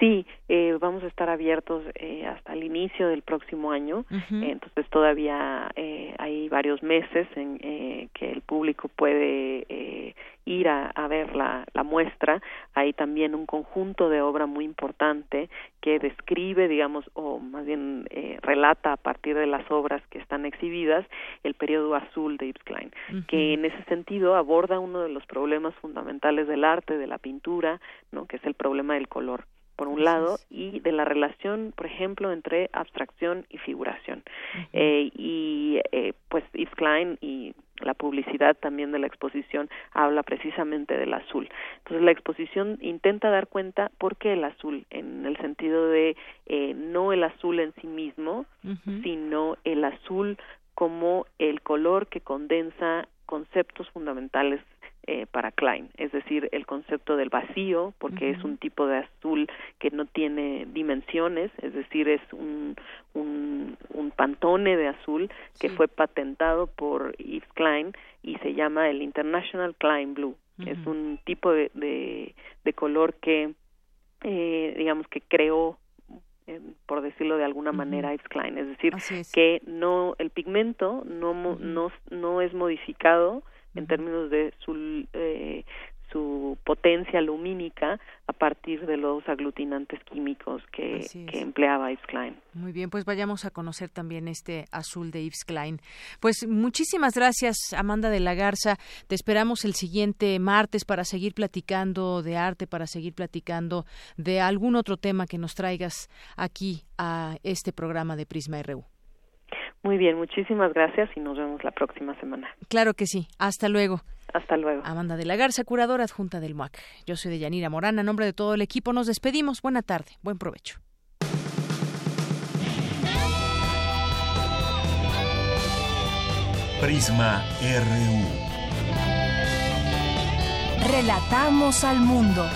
Sí, eh, vamos a estar abiertos eh, hasta el inicio del próximo año, entonces todavía eh, hay varios meses en eh, que el público puede eh, ir a, a ver la, la, muestra. Hay también un conjunto de obra muy importante que describe, digamos, o más bien eh, relata a partir de las obras que están exhibidas el periodo azul de Yves Klein, que en ese sentido aborda uno de los problemas fundamentales del arte, de la pintura, ¿no? que es el problema del color por un lado, y de la relación, por ejemplo, entre abstracción y figuración. eh, y eh, pues Yves Klein y la publicidad también de la exposición habla precisamente del azul. Entonces la exposición intenta dar cuenta por qué el azul, en el sentido de eh, no el azul en sí mismo, sino el azul como el color que condensa conceptos fundamentales eh, para Klein, es decir, el concepto del vacío, porque es un tipo de azul que no tiene dimensiones, es decir, es un, un, un pantone de azul que fue patentado por Yves Klein y se llama el International Klein Blue. Es un tipo de, de, de color que, eh, digamos, que creó eh, por decirlo de alguna manera, Yves Klein, es decir, que no el pigmento no no no es modificado en términos de su eh, su potencia lumínica a partir de los aglutinantes químicos que, que empleaba Yves Klein. Muy bien, pues vayamos a conocer también este azul de Yves Klein. Pues muchísimas gracias, Amanda de la Garza. Te esperamos el siguiente martes para seguir platicando de arte, para seguir platicando de algún otro tema que nos traigas aquí a este programa de Prisma RU. Muy bien, muchísimas gracias y nos vemos la próxima semana. Claro que sí. Hasta luego. Hasta luego. Amanda de la Garza, curadora adjunta del MUAC. Yo soy de Yanira Morán. A nombre de todo el equipo nos despedimos. Buena tarde. Buen provecho. Prisma RU. Relatamos al mundo.